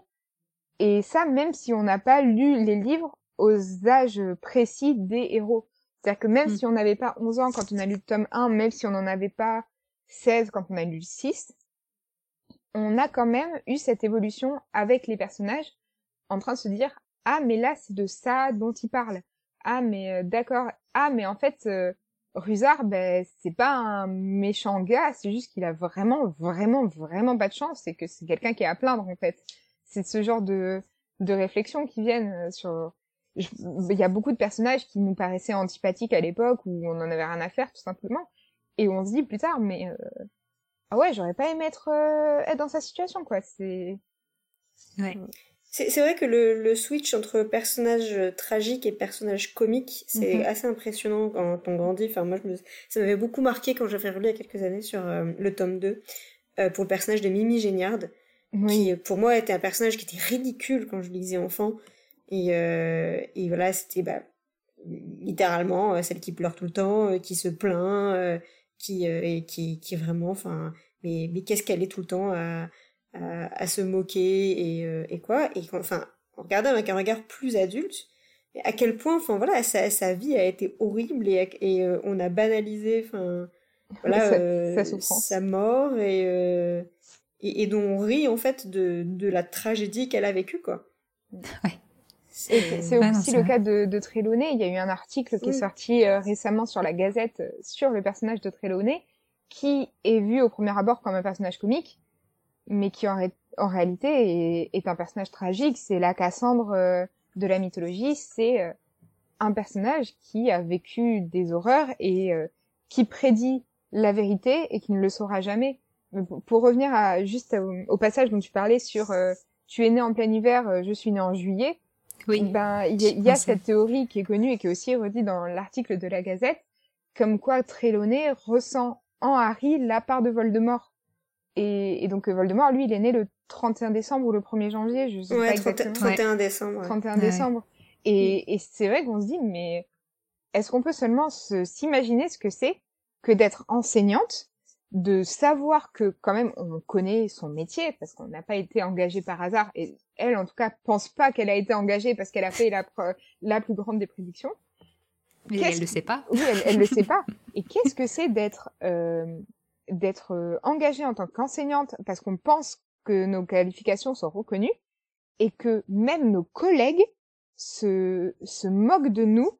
Et ça, même si on n'a pas lu les livres aux âges précis des héros. C'est-à-dire que même hmm. si on n'avait pas 11 ans quand on a lu le tome 1, même si on n'en avait pas 16 quand on a lu le 6, on a quand même eu cette évolution avec les personnages en train de se dire ah mais là c'est de ça dont il parle. Ah mais euh, d'accord. Ah mais en fait euh, Rusard ben c'est pas un méchant gars, c'est juste qu'il a vraiment vraiment vraiment pas de chance et que c'est quelqu'un qui est à plaindre en fait. C'est ce genre de de réflexions qui viennent euh, sur il y a beaucoup de personnages qui nous paraissaient antipathiques à l'époque où on en avait rien à faire tout simplement et on se dit plus tard mais ah ouais j'aurais pas aimé être, être dans sa situation quoi c'est ouais C'est vrai que le, le, switch entre personnage tragique et personnage comique, c'est mhm. assez impressionnant quand on grandit. Enfin, moi, je me... ça m'avait beaucoup marqué quand j'avais relu il y a quelques années sur euh, le tome 2, euh, pour le personnage de Mimi Géniard, qui, pour moi, était un personnage qui était ridicule quand je lisais enfant. Et, euh, et voilà, c'était bah, littéralement euh, celle qui pleure tout le temps, qui se plaint, qui, et qui, vraiment... Enfin, mais, mais qu'est-ce qu'elle est tout le temps à à, se moquer et, euh, et quoi. Et enfin, en regardant avec un regard plus adulte, à quel point, enfin voilà, sa, sa vie a été horrible et, et euh, on a banalisé, enfin voilà, euh, sa, mort et, et, et dont on rit en fait de, de la tragédie qu'elle a vécue quoi. Ouais. C'est aussi le cas de, de Trelawney. Il y a eu un article qui est sorti récemment sur la Gazette sur le personnage de Trelawney, qui est vu au premier abord comme un personnage comique, mais qui en, en réalité est, un personnage tragique. C'est la Cassandre euh, de la mythologie. C'est euh, un personnage qui a vécu des horreurs et euh, qui prédit la vérité et qui ne le saura jamais. Pour revenir à juste au, passage dont tu parlais sur tu es né en plein hiver, je suis né en juillet. Oui. Ben il y, a, cette théorie qui est connue et qui est aussi redite dans l'article de la Gazette, comme quoi Trelawney ressent en Harry la part de Voldemort. Et, donc euh, Voldemort, lui, il est né le 31 décembre ou le 1er janvier, je sais pas exactement. 31 décembre. 31 décembre. Et, et c'est vrai qu'on se dit, mais est-ce qu'on peut seulement s'imaginer ce que c'est que d'être enseignante, de savoir que quand même on connaît son métier parce qu'on n'a pas été engagé par hasard et elle en tout cas pense pas qu'elle a été engagée parce qu'elle a fait la, la plus grande des prédictions. Mais elle le sait pas. Oui, elle, elle le sait pas. Et qu'est-ce que c'est d'être euh, d'être euh, engagée en tant qu'enseignante parce qu'on pense que nos qualifications sont reconnues et que même nos collègues se, se moquent de nous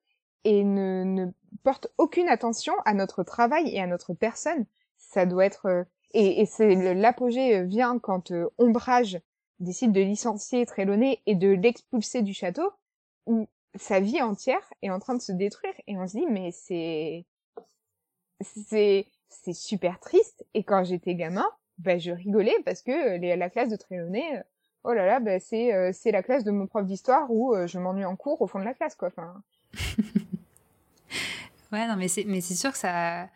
et ne, ne portent aucune attention à notre travail et à notre personne. Ça doit être euh, et, et c'est l'apogée euh, vient quand Ombrage décide de licencier Trelawney et de l'expulser du château où sa vie entière est en train de se détruire et on se dit mais c'est c'est c'est super triste. Et quand j'étais gamin, ben, je rigolais parce que les, la classe de Trelawney, euh, oh là là, ben, c'est euh, c'est la classe de mon prof d'histoire où euh, je m'ennuie en cours au fond de la classe, quoi. Enfin. ouais, non, mais c'est mais c'est sûr que ça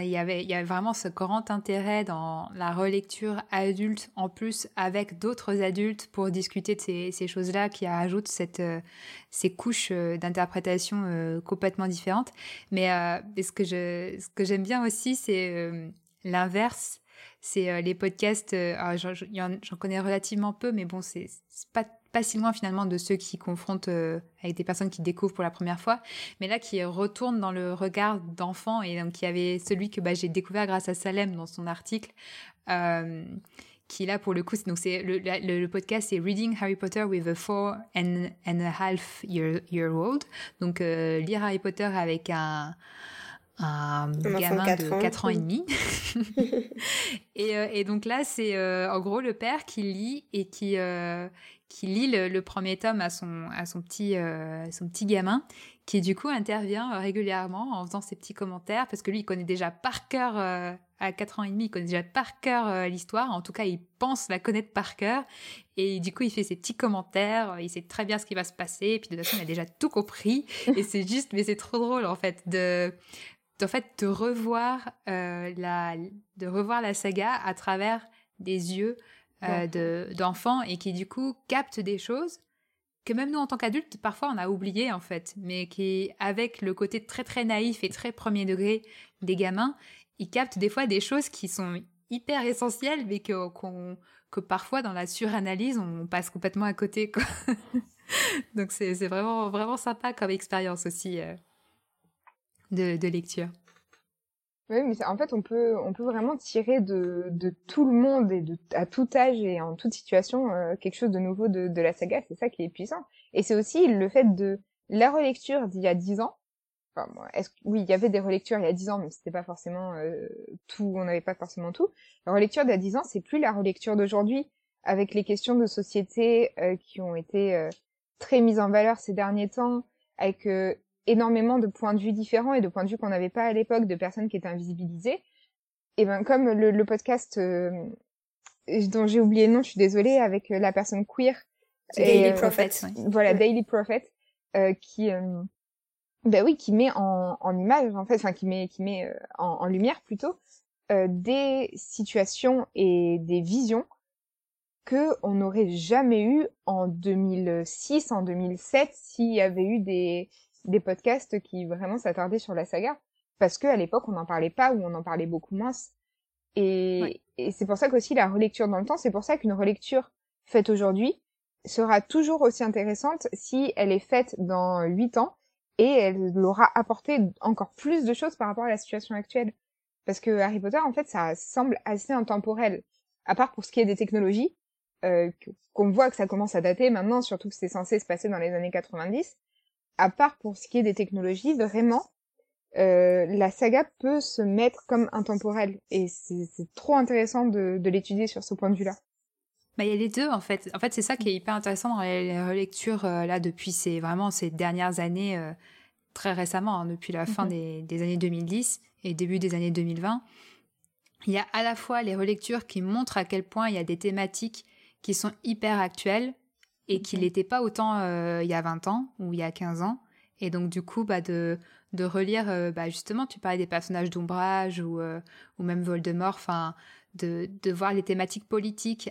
il y avait, il y avait vraiment ce grand intérêt dans la relecture adulte, en plus avec d'autres adultes pour discuter de ces, choses-là qui ajoutent cette, euh, ces couches euh, d'interprétation euh, complètement différentes. Mais ce que je, ce que j'aime bien aussi, c'est l'inverse. C'est les podcasts. J'en connais relativement peu, mais bon, c'est pas pas si loin finalement de ceux qui confrontent euh, avec des personnes qui découvrent pour la première fois, mais là qui retournent dans le regard d'enfant et donc il y avait celui que bah, j'ai découvert grâce à Salem dans son article. Euh, qui là pour le coup, donc c'est le, le, podcast c'est Reading Harry Potter with a four and, and a half year, year old, donc euh, lire Harry Potter avec un un, gamin de 4 ans. et demi. et, et, donc là, c'est en gros le père qui lit et qui, qui lit le, premier tome à son, à son, petit, euh, son petit gamin, qui du coup intervient euh, régulièrement en faisant ses petits commentaires, parce que lui, il connaît déjà par cœur, euh, à 4 ans et demi, il connaît déjà par cœur l'histoire, en tout cas, il pense la connaître par cœur, et du coup, il fait ses petits commentaires, il sait très bien ce qui va se passer, et puis de toute façon, il a déjà tout compris, et c'est juste, mais c'est trop drôle, en fait, de en fait de revoir la de revoir la saga à travers des yeux euh, d'enfants et qui du coup captent des choses que même nous en tant qu'adultes parfois on a oublié en fait, mais qui avec le côté très très naïf et très premier degré des gamins, ils captent des fois des choses qui sont hyper essentielles mais que que parfois dans la suranalyse on passe complètement à côté quoi. Donc c'est vraiment vraiment sympa comme expérience aussi euh, de, de lecture. Oui, mais en fait, on peut, on peut vraiment tirer de, de tout le monde et de, à tout âge et en toute situation euh, quelque chose de nouveau de, de la saga. C'est ça qui est puissant. Et c'est aussi le fait de la relecture d'il y a dix ans. Enfin, est oui, il y avait des relectures il y a dix ans, mais c'était pas forcément euh, tout. On n'avait pas forcément tout. La relecture d'il y a dix ans, c'est plus la relecture d'aujourd'hui, avec les questions de société euh, qui ont été très mises en valeur ces derniers temps, avec énormément de points de vue différents et de points de vue qu'on n'avait pas à l'époque de personnes qui étaient invisibilisées. Et ben comme le, podcast euh, dont j'ai oublié le nom, je suis désolée, avec euh, la personne queer Daily Prophet. Voilà, Daily Prophet, qui ben oui, qui met en, en image en fait, enfin qui met qui met en, en, lumière plutôt des situations et des visions que on n'aurait jamais eu en 2006, en 2007, s'il y avait eu des, des podcasts qui vraiment s'attardaient sur la saga. Parce que à l'époque, on n'en parlait pas ou on en parlait beaucoup moins. Et, et c'est pour ça qu'aussi la relecture dans le temps, c'est pour ça qu'une relecture faite aujourd'hui sera toujours aussi intéressante si elle est faite dans huit ans et elle aura apporté encore plus de choses par rapport à la situation actuelle. Parce que Harry Potter, en fait, ça semble assez intemporel. À part pour ce qui est des technologies, euh, qu'on voit que ça commence à dater maintenant, surtout que c'est censé se passer dans les années 90. À part pour ce qui est des technologies, vraiment, euh, la saga peut se mettre comme intemporelle. Et c'est trop intéressant de, de l'étudier sur ce point de vue-là. Bah, il y a les deux en fait. En fait, c'est ça qui est hyper intéressant dans les, relectures euh, là depuis ces vraiment ces dernières années, euh, très récemment, hein, depuis la fin mhm. des, des, années 2010 et début des années 2020. Il y a à la fois les relectures qui montrent à quel point il y a des thématiques qui sont hyper actuelles et qui n'étaient pas autant euh, il y a 20 ans ou il y a 15 ans. Et donc, du coup, bah, de, de relire, euh, bah, justement, tu parlais des personnages d'ombrage ou, euh, ou même Voldemort, enfin, de, de voir les thématiques politiques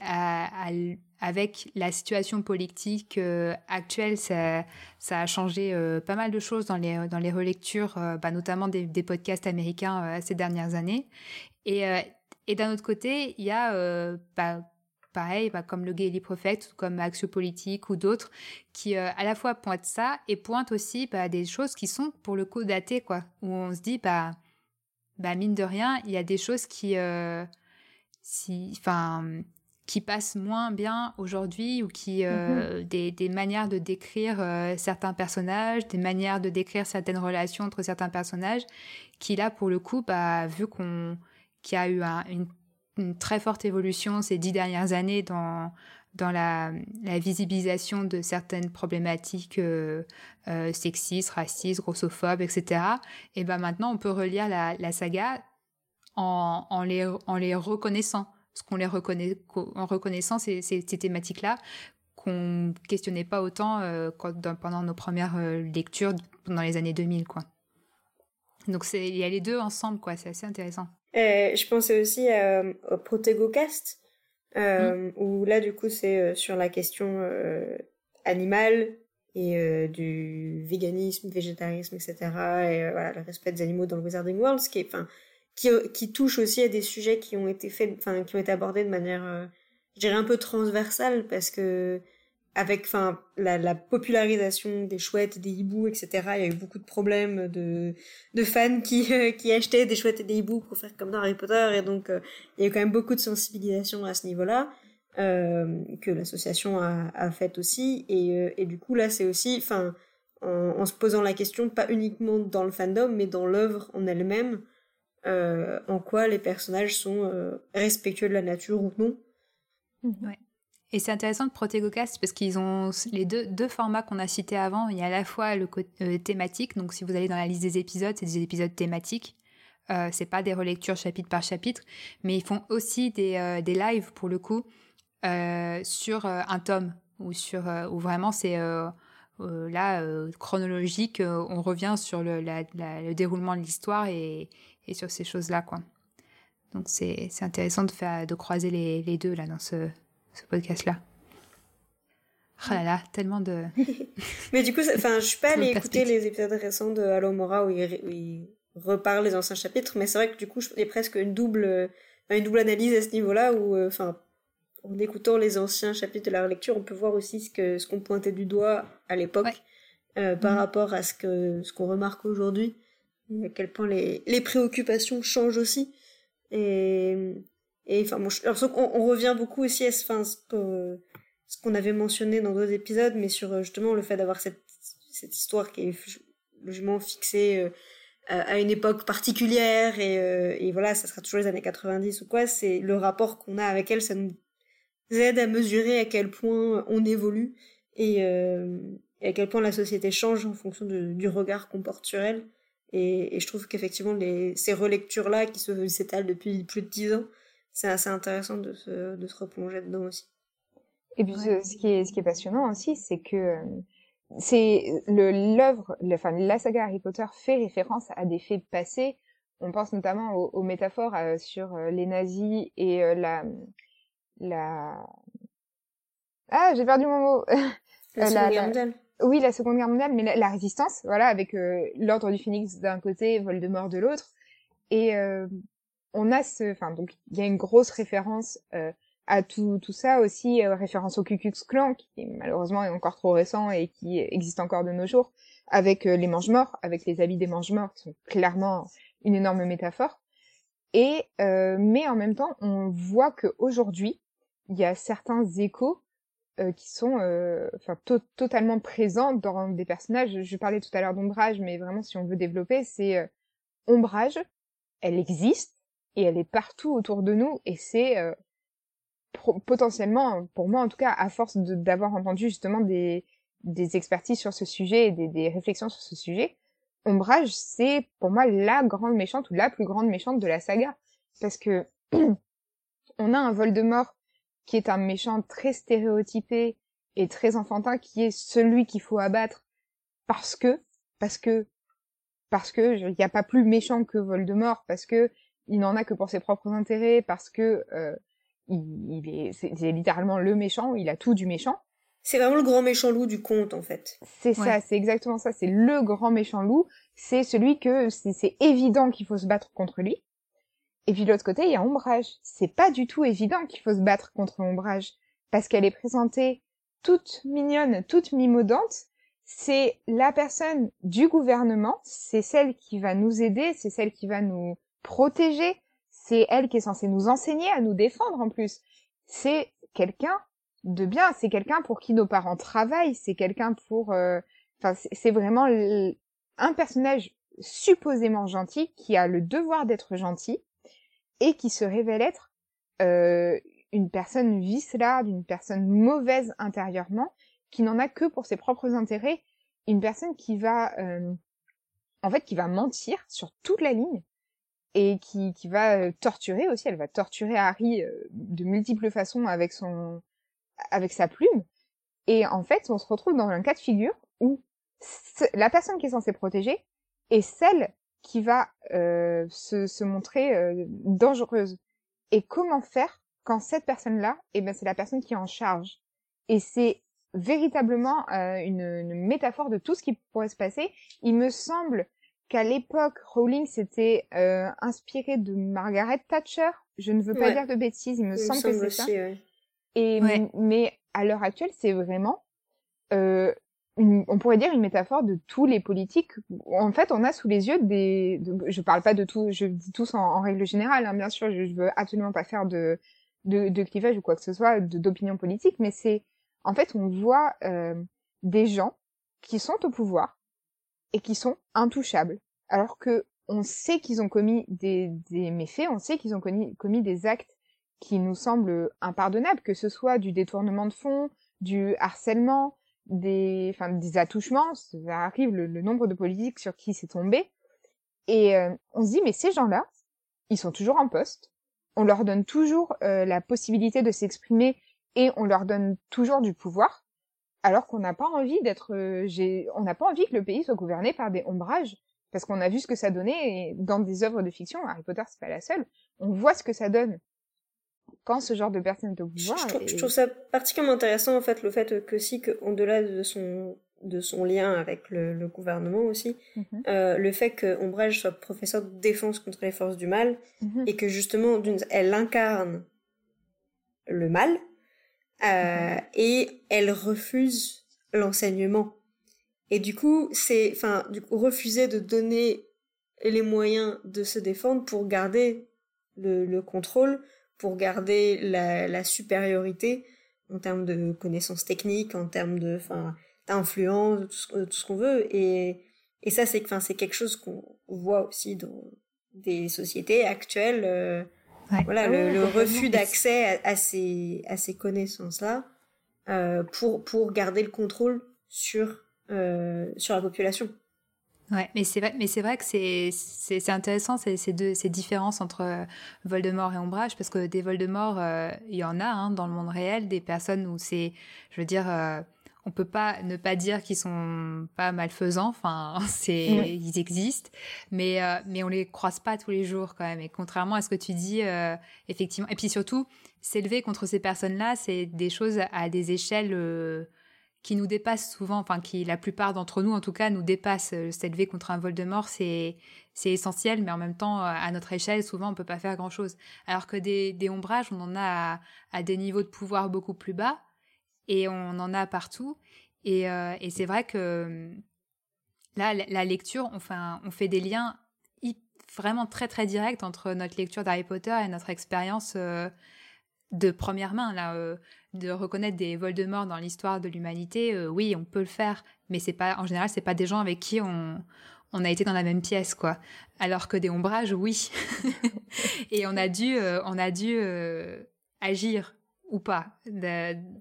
avec la situation politique actuelle, ça, ça a changé pas mal de choses dans les, dans les relectures, bah, notamment des, des, podcasts américains ces dernières années. Et, et d'un autre côté, il y a bah, pareil, bah, comme le Gaily Prophet ou comme Action Politique ou d'autres, qui euh, à la fois pointent ça et pointent aussi bah, des choses qui sont pour le coup datées, quoi. Où on se dit, bah, bah mine de rien, il y a des choses qui, euh, si, enfin, qui passent moins bien aujourd'hui ou qui euh, mm-hmm. des, manières de décrire certains personnages, des manières de décrire certaines relations entre certains personnages, qui là pour le coup, bah, vu qu'on qu'il y a eu une une très forte évolution ces dix dernières années dans, dans la, visibilisation de certaines problématiques euh, euh, sexistes, racistes, grossophobes, etc. Et ben maintenant, on peut relire la, la saga en, en, les, en les reconnaissant, ce qu'on les reconnaît, en reconnaissant ces, ces, thématiques-là qu'on questionnait pas autant euh, pendant nos premières lectures pendant les années 2000, quoi. Donc c'est il y a les deux ensemble, quoi. C'est assez intéressant. Euh, je pensais aussi euh, au Protégocast, euh, où là, du coup, c'est euh, sur la question animale et du véganisme, végétarisme, etc. Et voilà, le respect des animaux dans le Wizarding World, ce qui est, qui, touche aussi à des sujets qui ont été faits, qui ont été abordés de manière, je dirais, un peu transversale, parce que avec enfin la, la, popularisation des chouettes, des hiboux, etc. Il y a eu beaucoup de problèmes de, fans qui, achetaient des chouettes et des hiboux pour faire comme dans Harry Potter et donc euh, il y a eu quand même beaucoup de sensibilisation à ce niveau-là euh, que l'association a, a fait aussi et, euh, et du coup là c'est aussi enfin en, en, se posant la question pas uniquement dans le fandom mais dans l'œuvre en elle-même en quoi les personnages sont respectueux de la nature ou non. Ouais. Et c'est intéressant de Protégocast parce qu'ils ont les deux, deux formats qu'on a cités avant. Il y a à la fois le côté euh, thématique, donc si vous allez dans la liste des épisodes, c'est des épisodes thématiques. Euh, c'est pas des relectures chapitre par chapitre, mais ils font aussi des, euh, des lives pour le coup euh, sur un tome ou sur où vraiment c'est là chronologique. on revient sur le, le déroulement de l'histoire et, et sur ces choses-là quoi. Donc c'est intéressant de faire de croiser les, les deux là dans ce ce podcast-là. Oh là là, tellement de. Mais du coup, enfin, je suis pas allée écouter les épisodes récents de Halo Mora où il, reparle les anciens chapitres, mais c'est vrai que du coup, a presque une double, une double analyse à ce niveau-là où, euh, enfin, en écoutant les anciens chapitres de la lecture, on peut voir aussi ce que ce qu'on pointait du doigt à l'époque euh, par mhm. rapport à ce que ce qu'on remarque aujourd'hui, à quel point les, les préoccupations changent aussi. Et et enfin, bon, j'ai l'impression qu'on on revient beaucoup aussi à ce, enfin, ce qu'on avait mentionné dans d'autres épisodes, mais sur euh, justement le fait d'avoir cette, cette histoire qui est logiquement fixée euh, à une époque particulière et, euh, et voilà, ça sera toujours les années 90 ou quoi. C'est le rapport qu'on a avec elle, ça nous aide à mesurer à quel point on évolue et, et à quel point la société change en fonction de, du regard qu'on porte sur elle. Et, et je trouve qu'effectivement, ces relectures-là qui s'étalent depuis plus de dix ans, c'est assez intéressant de se, de se replonger dedans aussi. Et puis ce, qui est ce qui est passionnant aussi, c'est que euh, c'est le l'œuvre, enfin la saga Harry Potter fait référence à des faits passés. On pense notamment aux, métaphores euh, sur euh, les nazis et la la ah j'ai perdu mon mot. La Seconde Guerre mondiale. Oui, la Seconde Guerre mondiale, mais la, résistance, voilà, avec l'ordre du Phénix d'un côté, Voldemort de l'autre. Et on a ce, enfin donc il y a une grosse référence euh, à tout, tout ça aussi, euh, référence au Ku Klux Klan qui malheureusement est encore trop récent et qui existe encore de nos jours, avec euh, les mange-morts, avec les habits des mange-morts qui sont clairement une énorme métaphore. Et mais en même temps, on voit que aujourd'hui il y a certains échos qui sont enfin totalement présents dans des personnages. Je parlais tout à l'heure d'ombrage, mais vraiment si on veut développer, c'est ombrage, elle existe et elle est partout autour de nous et c'est euh, potentiellement, pour moi en tout cas, à force d'avoir entendu justement des, des expertises sur ce sujet et des, des réflexions sur ce sujet, Ombrage, c'est pour moi la grande méchante ou la plus grande méchante de la saga. Parce que on a un Voldemort qui est un méchant très stéréotypé et très enfantin, qui est celui qu'il faut abattre parce que, parce que, parce que il n'y a pas plus méchant que Voldemort, parce que il n'en a que pour ses propres intérêts parce que euh, il, est, c'est, littéralement le méchant, il a tout du méchant. C'est vraiment le grand méchant loup du conte en fait. C'est ça, c'est exactement ça. C'est le grand méchant loup. C'est celui que c'est, évident qu'il faut se battre contre lui. Et puis de l'autre côté, il y a Ombrage. C'est pas du tout évident qu'il faut se battre contre Ombrage parce qu'elle est présentée toute mignonne, toute mimaudante. C'est la personne du gouvernement, c'est celle qui va nous aider, c'est celle qui va nous protéger. C'est elle qui est censée nous enseigner à nous défendre en plus. C'est quelqu'un de bien. C'est quelqu'un pour qui nos parents travaillent. C'est quelqu'un pour. Euh, enfin, c'est vraiment un personnage supposément gentil qui a le devoir d'être gentil et qui se révèle être euh, une personne vicelarde, une personne mauvaise intérieurement, qui n'en a que pour ses propres intérêts, une personne qui va, euh, en fait, qui va mentir sur toute la ligne, et qui, qui va euh, torturer aussi. Elle va torturer Harry euh, de multiples façons avec son, avec sa plume. Et en fait, on se retrouve dans un cas de figure où la personne qui est censée protéger est celle qui va euh, se, se, montrer euh, dangereuse. Et comment faire quand cette personne-là, eh ben c'est la personne qui est en charge? Et c'est véritablement une, une, métaphore de tout ce qui pourrait se passer. Il me semble qu'à l'époque, Rowling s'était euh, inspiré de Margaret Thatcher. Je ne veux pas dire de bêtises, il me semble, que c'est ça. Et mais à l'heure actuelle, c'est vraiment, euh, on pourrait dire une métaphore de tous les politiques. En fait, on a sous les yeux des. De, je parle pas de tout, je dis tous en, règle générale, hein, bien sûr. Je, je veux absolument pas faire de, de, de clivage ou quoi que ce soit, d'opinion politique, mais c'est en fait, on voit euh, des gens qui sont au pouvoir et qui sont intouchables. Alors que on sait qu'ils ont commis des, des, méfaits, on sait qu'ils ont commis, commis des actes qui nous semblent impardonnables, que ce soit du détournement de fonds, du harcèlement, des, enfin, des attouchements, ça arrive le, nombre de politiques sur qui c'est tombé. Et euh, on se dit, mais ces gens-là, ils sont toujours en poste, on leur donne toujours euh, la possibilité de s'exprimer et on leur donne toujours du pouvoir alors qu'on n'a pas envie d'être, euh, on n'a pas envie que le pays soit gouverné par des ombrages, parce qu'on a vu ce que ça donnait dans des œuvres de fiction. Harry Potter, c'est pas la seule. On voit ce que ça donne quand ce genre de personne est au pouvoir. Je, trouve, ça particulièrement intéressant en fait le fait que si, qu'au-delà de son de son lien avec le, gouvernement aussi, mhm. euh, le fait que Ombrage soit professeur de défense contre les forces du mal mhm. et que justement elle incarne le mal euh, et elle refuse l'enseignement. Et du coup, c'est, enfin, refuser de donner les moyens de se défendre pour garder le, le contrôle, pour garder la, supériorité en termes de connaissances techniques, en termes de, enfin, d'influence, tout ce, qu'on veut. Et, et ça, c'est, enfin, c'est quelque chose qu'on voit aussi dans des sociétés actuelles. Euh, voilà, le, refus d'accès à, ces, à ces connaissances-là euh, pour, pour garder le contrôle sur, euh, sur la population. Ouais, mais c'est vrai, mais c'est vrai que c'est c'est intéressant ces, ces deux ces différences entre euh, Voldemort et Ombrage parce que des Voldemort euh, il y en a hein, dans le monde réel des personnes où c'est je veux dire euh, on peut pas ne pas dire qu'ils sont pas malfaisants enfin c'est ils existent mais euh, mais on les croise pas tous les jours quand même et contrairement à ce que tu dis effectivement et puis surtout s'élever contre ces personnes là c'est des choses à des échelles qui nous dépasse souvent, enfin qui la plupart d'entre nous en tout cas nous dépassent. Euh, s'élever contre un Voldemort, c'est c'est essentiel, mais en même temps à notre échelle souvent on peut pas faire grand chose. Alors que des, des ombrages, on en a à, des niveaux de pouvoir beaucoup plus bas et on en a partout. Et, euh, c'est vrai que là la, lecture, on fait on fait des liens vraiment très très directs entre notre lecture d'Harry Potter et notre expérience euh, de première main là euh, de reconnaître des Voldemort dans l'histoire de l'humanité oui on peut le faire mais c'est pas en général c'est pas des gens avec qui on a été dans la même pièce quoi. Alors que des ombrages oui. Et on a dû on a dû agir ou pas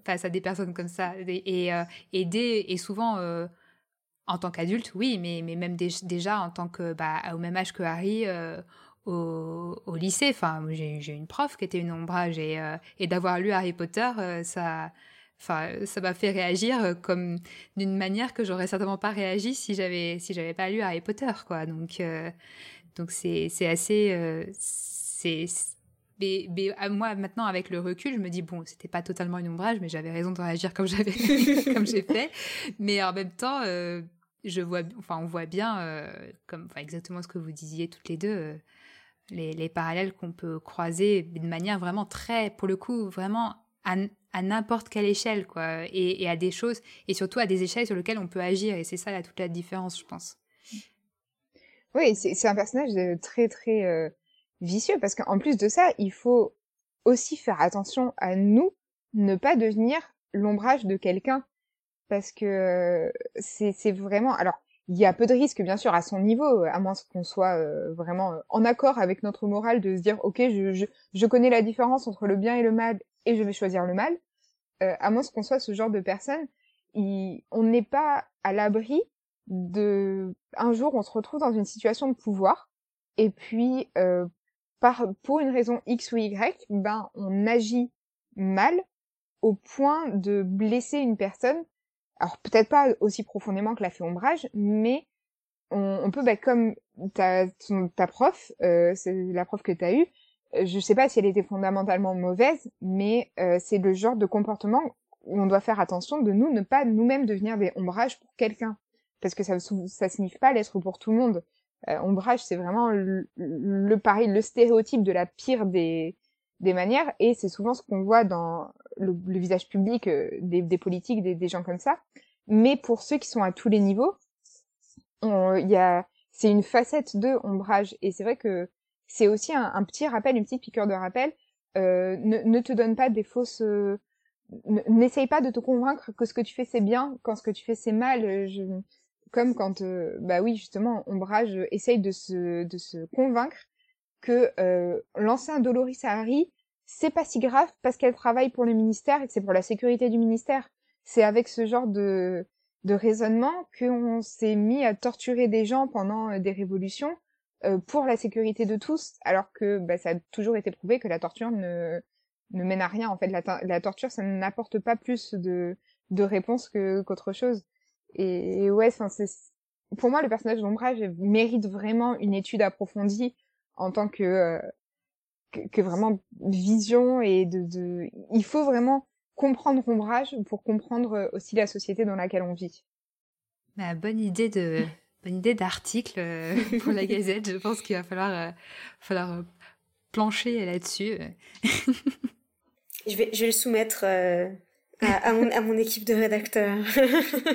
face à des personnes comme ça et, et aider et souvent en tant qu'adulte oui mais mais même déjà en tant que bah au même âge que Harry au, lycée. Enfin, j'ai une prof qui était une ombrage et, euh, et d'avoir lu Harry Potter, euh, ça, enfin, ça m'a fait réagir euh, comme d'une manière que j'aurais certainement pas réagi si j'avais si j'avais pas lu Harry Potter, quoi. Donc, donc c'est c'est assez c'est mais, moi maintenant avec le recul je me dis bon c'était pas totalement une ombrage mais j'avais raison de réagir comme j'avais comme j'ai fait mais en même temps je vois enfin on voit bien comme enfin, exactement ce que vous disiez toutes les deux les, parallèles qu'on peut croiser de manière vraiment très, pour le coup, vraiment à, n'importe quelle échelle, quoi, et, à des choses, et surtout à des échelles sur lesquelles on peut agir, et c'est ça là, toute la différence, je pense. Oui, c'est un personnage très très euh, vicieux, parce qu'en plus de ça, il faut aussi faire attention à nous, ne pas devenir l'ombrage de quelqu'un, parce que euh, c'est vraiment... Alors, il y a peu de risques, bien sûr, à son niveau, à moins qu'on soit euh, vraiment euh, en accord avec notre morale de se dire, ok, je, je, connais la différence entre le bien et le mal et je vais choisir le mal. Euh, à moins qu'on soit ce genre de personne, on n'est pas à l'abri de un jour on se retrouve dans une situation de pouvoir et puis euh, pour une raison X ou Y, ben on agit mal au point de blesser une personne alors peut-être pas aussi profondément que l'a fait Ombrage, mais on, peut, bah, comme ta, ta prof, euh, c'est la prof que tu as eue, euh, je sais pas si elle était fondamentalement mauvaise, mais euh, c'est le genre de comportement où on doit faire attention de nous ne pas nous-mêmes devenir des ombrages pour quelqu'un, parce que ça ça signifie pas l'être pour tout le monde. Ombrage, c'est vraiment le, le, pareil, le stéréotype de la pire des des manières, et c'est souvent ce qu'on voit dans le, visage public euh, des, des, politiques, des, des, gens comme ça. Mais pour ceux qui sont à tous les niveaux, c'est une facette de ombrage, et c'est vrai que c'est aussi un, un, petit rappel, une petite piqûre de rappel. Euh, ne, ne, te donne pas des fausses, euh, n'essaye pas de te convaincre que ce que tu fais c'est bien quand ce que tu fais c'est mal. Euh, je, comme quand, euh, bah oui justement, ombrage essaye de se, de se convaincre que euh, l'ancien Doloris Harry, c'est pas si grave parce qu'elle travaille pour le ministère et que c'est pour la sécurité du ministère. C'est avec ce genre de, de raisonnement qu'on s'est mis à torturer des gens pendant euh, des révolutions euh, pour la sécurité de tous, alors que bah, ça a toujours été prouvé que la torture ne, ne mène à rien. En fait, la, la torture, ça n'apporte pas plus de, de réponses que, qu'autre chose. Et, et ouais, c'est, pour moi, le personnage d'Ombrage mérite vraiment une étude approfondie en tant euh, que, que, vraiment vision et de, de, il faut vraiment comprendre Ombrage pour comprendre euh, aussi la société dans laquelle on vit. Bah, bonne idée de bonne idée d'article euh, pour la Gazette. Je pense qu'il va falloir falloir plancher là-dessus. je vais je vais le soumettre à, mon, à, mon, équipe de rédacteurs.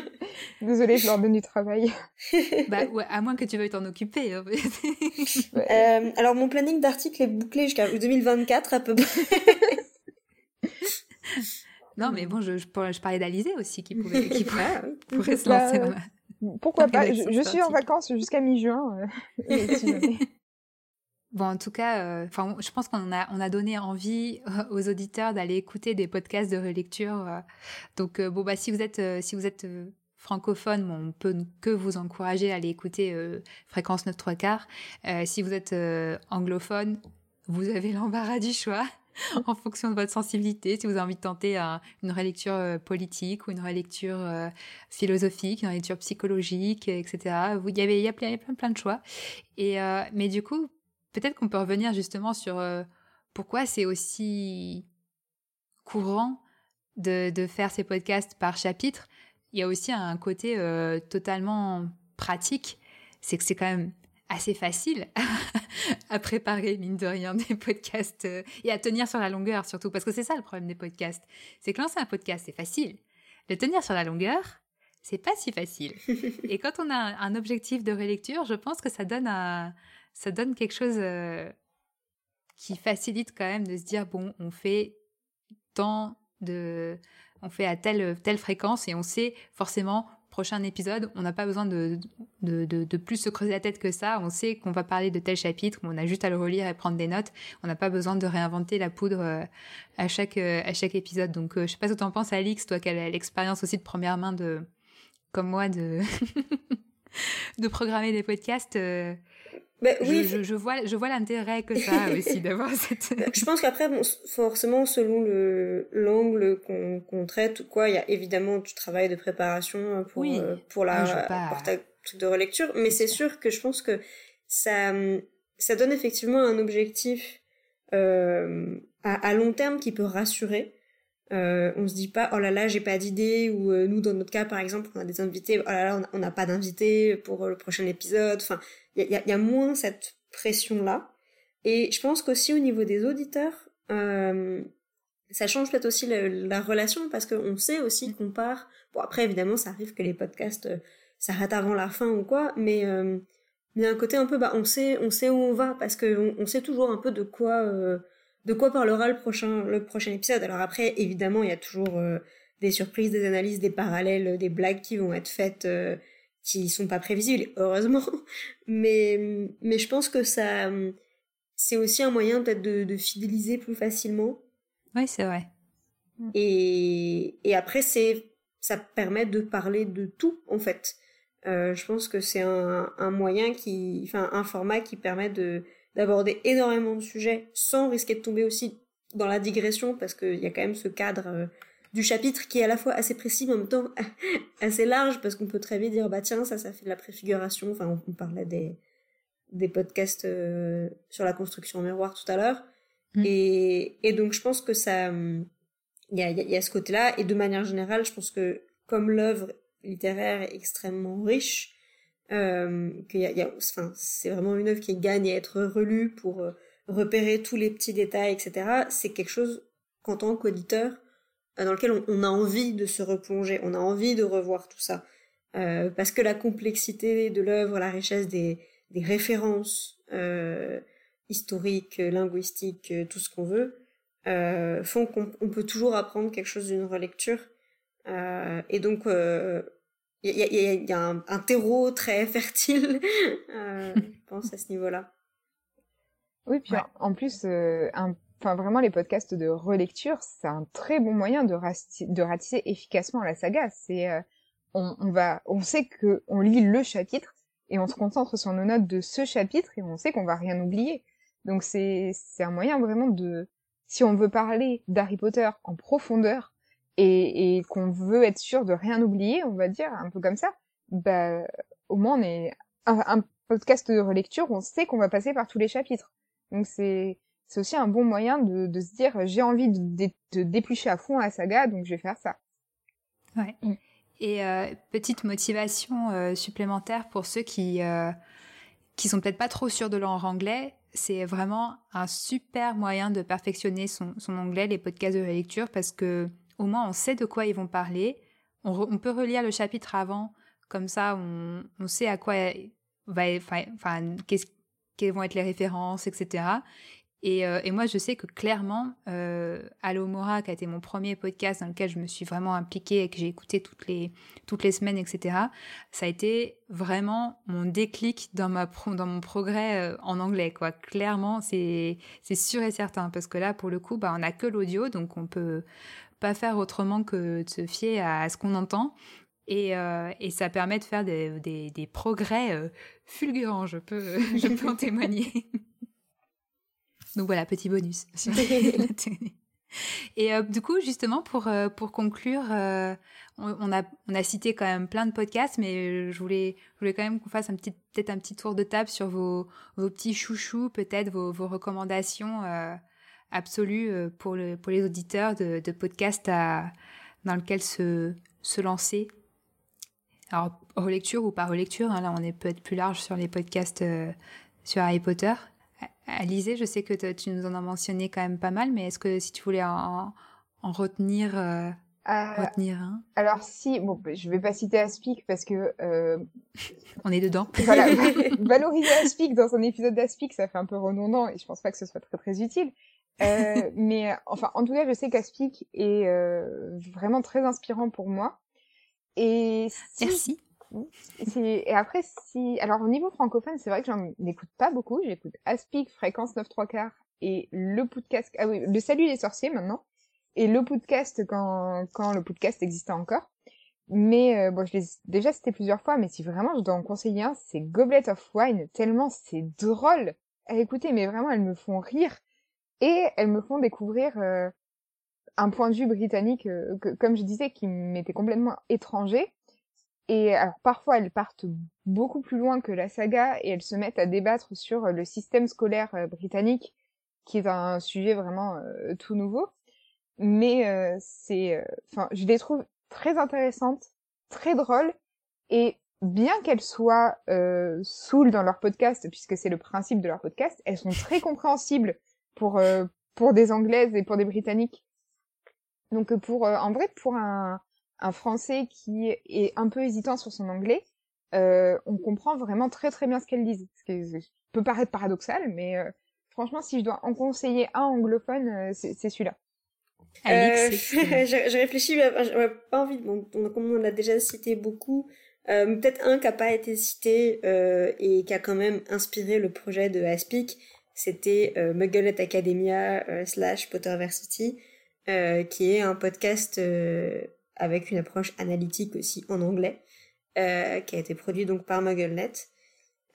Désolée, je leur donne du travail. bah, ouais, à moins que tu veuilles t'en occuper. Hein. euh, alors, mon planning d'article est bouclé jusqu'à 2024 à peu près. non, mais bon, je, je, je parlais d'Alizé aussi qui pourrait, qui pourrait, pourrait se lancer. Bah, pourquoi pas? Je, je suis en vacances jusqu'à mi-juin. Euh, Bon, en tout cas, euh, je pense qu'on a, on a donné envie euh, aux auditeurs d'aller écouter des podcasts de relecture. Euh. Donc, bon, bah, si vous êtes, si vous êtes francophone, on peut que vous encourager à aller écouter Fréquence 9 3 quarts. si vous êtes anglophone, vous avez l'embarras du choix. en fonction de votre sensibilité, si vous avez envie de tenter une relecture politique ou une relecture philosophique, une relecture psychologique, etc. Il y avait, y a plein, plein, de choix. Et mais du coup, peut-être qu'on peut revenir justement sur pourquoi c'est aussi courant de, de, faire ces podcasts par chapitre. Il y a aussi un côté totalement pratique, c'est que c'est quand même assez facile à préparer, mine de rien, des podcasts euh, et à tenir sur la longueur surtout, parce que c'est ça le problème des podcasts. C'est que lancer un podcast, c'est facile. Le tenir sur la longueur, c'est pas si facile. et quand on a un objectif de relecture, je pense que ça donne, ça donne quelque chose euh, qui facilite quand même de se dire, bon, on fait tant de... On fait à telle, telle fréquence et on sait forcément prochain épisode, on n'a pas besoin de de, plus se creuser la tête que ça. On sait qu'on va parler de tel chapitre, on a juste à le relire et prendre des notes. On n'a pas besoin de réinventer la poudre euh, à chaque, euh, à chaque épisode. Donc, je sais pas ce que en penses, Alix, toi qui as l'expérience aussi de première main de, comme moi, de, de programmer des podcasts. Bah, oui, je, vois, je vois l'intérêt que ça aussi d'avoir cette. Bah, je pense qu'après, bon, forcément, selon le l'angle qu'on traite ou quoi, il y a évidemment du travail de préparation pour euh, pour la pour ta truc de relecture, mais c'est sûr que je pense que ça ça donne effectivement un objectif euh, à, à, long terme qui peut rassurer. Euh, on se dit pas oh là là j'ai pas d'idée ou euh, nous dans notre cas par exemple on a des invités oh là là on n'a pas d'invités pour le prochain épisode. Enfin il y a, y a, moins cette pression là et je pense qu'aussi au niveau des auditeurs euh, ça change peut-être aussi la, relation parce qu'on sait aussi qu'on part. Bon après évidemment ça arrive que les podcasts euh, s'arrêtent avant la fin ou quoi mais euh, il y a un côté un peu bah on sait on sait où on va parce que on, sait toujours un peu de quoi euh, de quoi parlera le prochain le prochain épisode? Alors après évidemment il y a toujours des surprises des analyses des parallèles des blagues qui vont être faites qui sont pas prévisibles, heureusement. Mais, mais je pense que ça, c'est aussi un moyen peut-être de, de, fidéliser plus facilement. Oui, c'est vrai. Et, et après, c'est, ça permet de parler de tout, en fait. Euh, je pense que c'est un, un moyen qui, enfin, un format qui permet de, d'aborder énormément de sujets sans risquer de tomber aussi dans la digression parce qu'il y a quand même ce cadre euh, du chapitre qui est à la fois assez précis mais en même temps assez large parce qu'on peut très vite dire bah tiens ça ça fait de la préfiguration. Enfin on, parlait des des podcasts euh, sur la construction en miroir tout à l'heure. Mm. et, et donc je pense que ça il y a, y a ce côté là et de manière générale je pense que comme l'œuvre littéraire est extrêmement riche euh, y a, c'est vraiment une œuvre qui gagne à être relue pour euh, repérer tous les petits détails etc c'est quelque chose qu'en tant qu'auditeur dans lequel on, a envie de se replonger, on a envie de revoir tout ça. Euh, parce que la complexité de l'œuvre, la richesse des, des références euh, historiques, linguistiques, tout ce qu'on veut, euh, font qu'on peut toujours apprendre quelque chose d'une relecture. Euh, et donc, il euh, y, a, y, a, y a un, un, terreau très fertile, euh, je pense, à ce niveau-là. Oui, puis en plus, un Enfin, vraiment, les podcasts de relecture, c'est un très bon moyen de, de ratisser efficacement la saga. C'est, euh, on, on, va, on sait que on lit le chapitre et on se concentre sur nos notes de ce chapitre et on sait qu'on va rien oublier. Donc c'est, c'est un moyen vraiment de, si on veut parler d'Harry Potter en profondeur et, et qu'on veut être sûr de rien oublier, on va dire un peu comme ça, bah, au moins on est un, un podcast de relecture, on sait qu'on va passer par tous les chapitres. Donc c'est, c'est aussi un bon moyen de, de se dire j'ai envie de, de, déplucher à fond la saga, donc je vais faire ça. Ouais. Mm. Et euh, petite motivation euh, supplémentaire pour ceux qui euh, qui sont peut-être pas trop sûrs de leur anglais, c'est vraiment un super moyen de perfectionner son, son anglais, les podcasts de lecture, parce que au moins on sait de quoi ils vont parler. On, peut relire le chapitre avant, comme ça on, on sait à quoi va, enfin, qu'est-ce quelles vont être les références, etc. Euh, et, moi, je sais que clairement, euh, Allo Mora, qui a été mon premier podcast dans lequel je me suis vraiment impliquée et que j'ai écouté toutes les, toutes les semaines, etc., ça a été vraiment mon déclic dans, ma dans mon progrès euh, en anglais. Quoi. Clairement, c'est sûr et certain. Parce que là, pour le coup, bah, on n'a que l'audio, donc on peut pas faire autrement que de se fier à, ce qu'on entend. Et, et, ça permet de faire des, des, des progrès fulgurants, je peux, je peux en témoigner. Donc voilà, petit bonus. Et euh, du coup, justement, pour, euh, pour conclure, euh, on, a, on a cité quand même plein de podcasts, mais je voulais, je voulais quand même qu'on fasse un petit, peut-être un petit tour de table sur vos, vos petits chouchous, peut-être vos, vos recommandations absolues pour, le, pour les auditeurs de, de podcasts à, dans lequel se, se lancer. Alors, relecture ou pas relecture, hein, là on est peut-être plus large sur les podcasts sur Harry Potter. Alizé, je sais que tu nous en as mentionné quand même pas mal, mais est-ce que si tu voulais en, retenir, euh, euh, retenir un? Alors si, bon, bah, je vais pas citer Aspic parce que euh, on est dedans. Voilà, valoriser Aspic dans un épisode d'Aspic, ça fait un peu redondant et je pense pas que ce soit très très utile. mais enfin, en tout cas, je sais qu'Aspic est vraiment très inspirant pour moi. Et Merci. Et après, si, alors au niveau francophone, c'est vrai que j'en écoute pas beaucoup. J'écoute Aspic, Fréquence 9 3 quarts et le podcast, ah oui, le Salut les sorciers maintenant. Et le podcast quand, quand le podcast existait encore. Mais euh, bon, je l'ai déjà cité plusieurs fois, mais si vraiment je dois en conseiller un, c'est Goblet of Wine, tellement c'est drôle à écouter, mais vraiment elles me font rire et elles me font découvrir euh, un point de vue britannique, euh, que, comme je disais, qui m'était complètement étranger. Et alors parfois elles partent beaucoup plus loin que la saga et elles se mettent à débattre sur euh, le système scolaire euh, britannique, qui est un sujet vraiment euh, tout nouveau. Mais c'est, enfin, je les trouve très intéressantes, très drôles. Et bien qu'elles soient euh, saoules dans leur podcast, puisque c'est le principe de leur podcast, elles sont très compréhensibles pour pour des Anglaises et pour des Britanniques. Donc pour en vrai pour un un Français qui est un peu hésitant sur son anglais, euh, on comprend vraiment très très bien ce qu'elle dit. Ce qui peut paraître paradoxal, mais euh, franchement, si je dois en conseiller un anglophone, euh, c'est celui-là. Euh, j'ai réfléchi, j'aurais pas envie, bon, comme on a déjà cité beaucoup, peut-être un qui a pas été cité et qui a quand même inspiré le projet de Aspic, c'était Mugglet Academia slash Potterversity, qui est un podcast avec une approche analytique aussi en anglais, euh, qui a été produit donc par MuggleNet.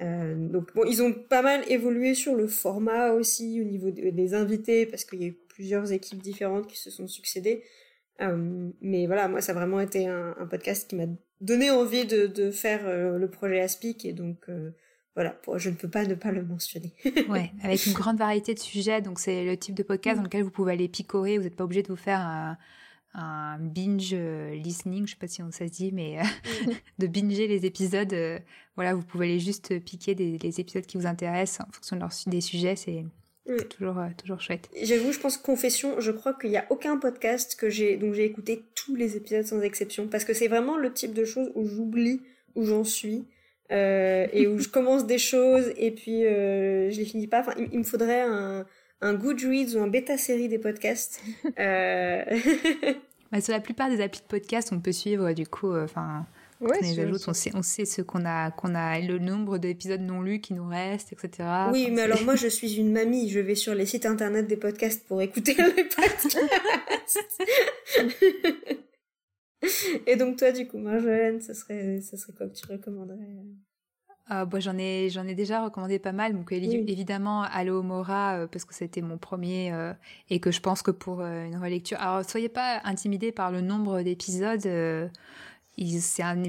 Euh, donc bon, ils ont pas mal évolué sur le format aussi au niveau des invités parce qu'il y a eu plusieurs équipes différentes qui se sont succédées. Euh, mais voilà, moi ça a vraiment été un, podcast qui m'a donné envie de, de faire euh, le projet Aspic et donc euh, voilà, je ne peux pas ne pas le mentionner. ouais, avec une grande variété de sujets, donc c'est le type de podcast dans lequel vous pouvez aller picorer, vous n'êtes pas obligé de vous faire un un binge euh, listening, je sais pas si on ça se dit, mais euh, mhm. de binger les épisodes. Euh, voilà, vous pouvez aller juste piquer des, les épisodes qui vous intéressent en fonction de leur, des sujets. C'est toujours, toujours chouette. J'avoue, je pense confession, je crois qu'il n'y a aucun podcast que j'ai donc j'ai écouté tous les épisodes sans exception parce que c'est vraiment le type de choses où j'oublie où j'en suis. Et où je commence des choses et puis je les finis pas. Enfin, il me faudrait un, un Goodreads ou un bêta série des podcasts. euh... bah, sur la plupart des applis de podcast, on peut suivre du coup, euh, enfin. Ouais, on, ajoute, on, sait, on sait ce qu'on a, qu'on a, le nombre d'épisodes non lus qui nous restent, etc. Oui, mais alors moi, je suis une mamie. Je vais sur les sites internet des podcasts pour écouter les podcasts. Et donc toi, du coup, Marjolaine, ce serait, ce serait quoi que tu recommanderais? Euh, bah, j'en ai j'en ai déjà recommandé pas mal. Donc évidemment Allo Mora euh, parce que c'était mon premier euh, et que je pense que pour une relecture alors soyez pas intimidés par le nombre d'épisodes c'est un,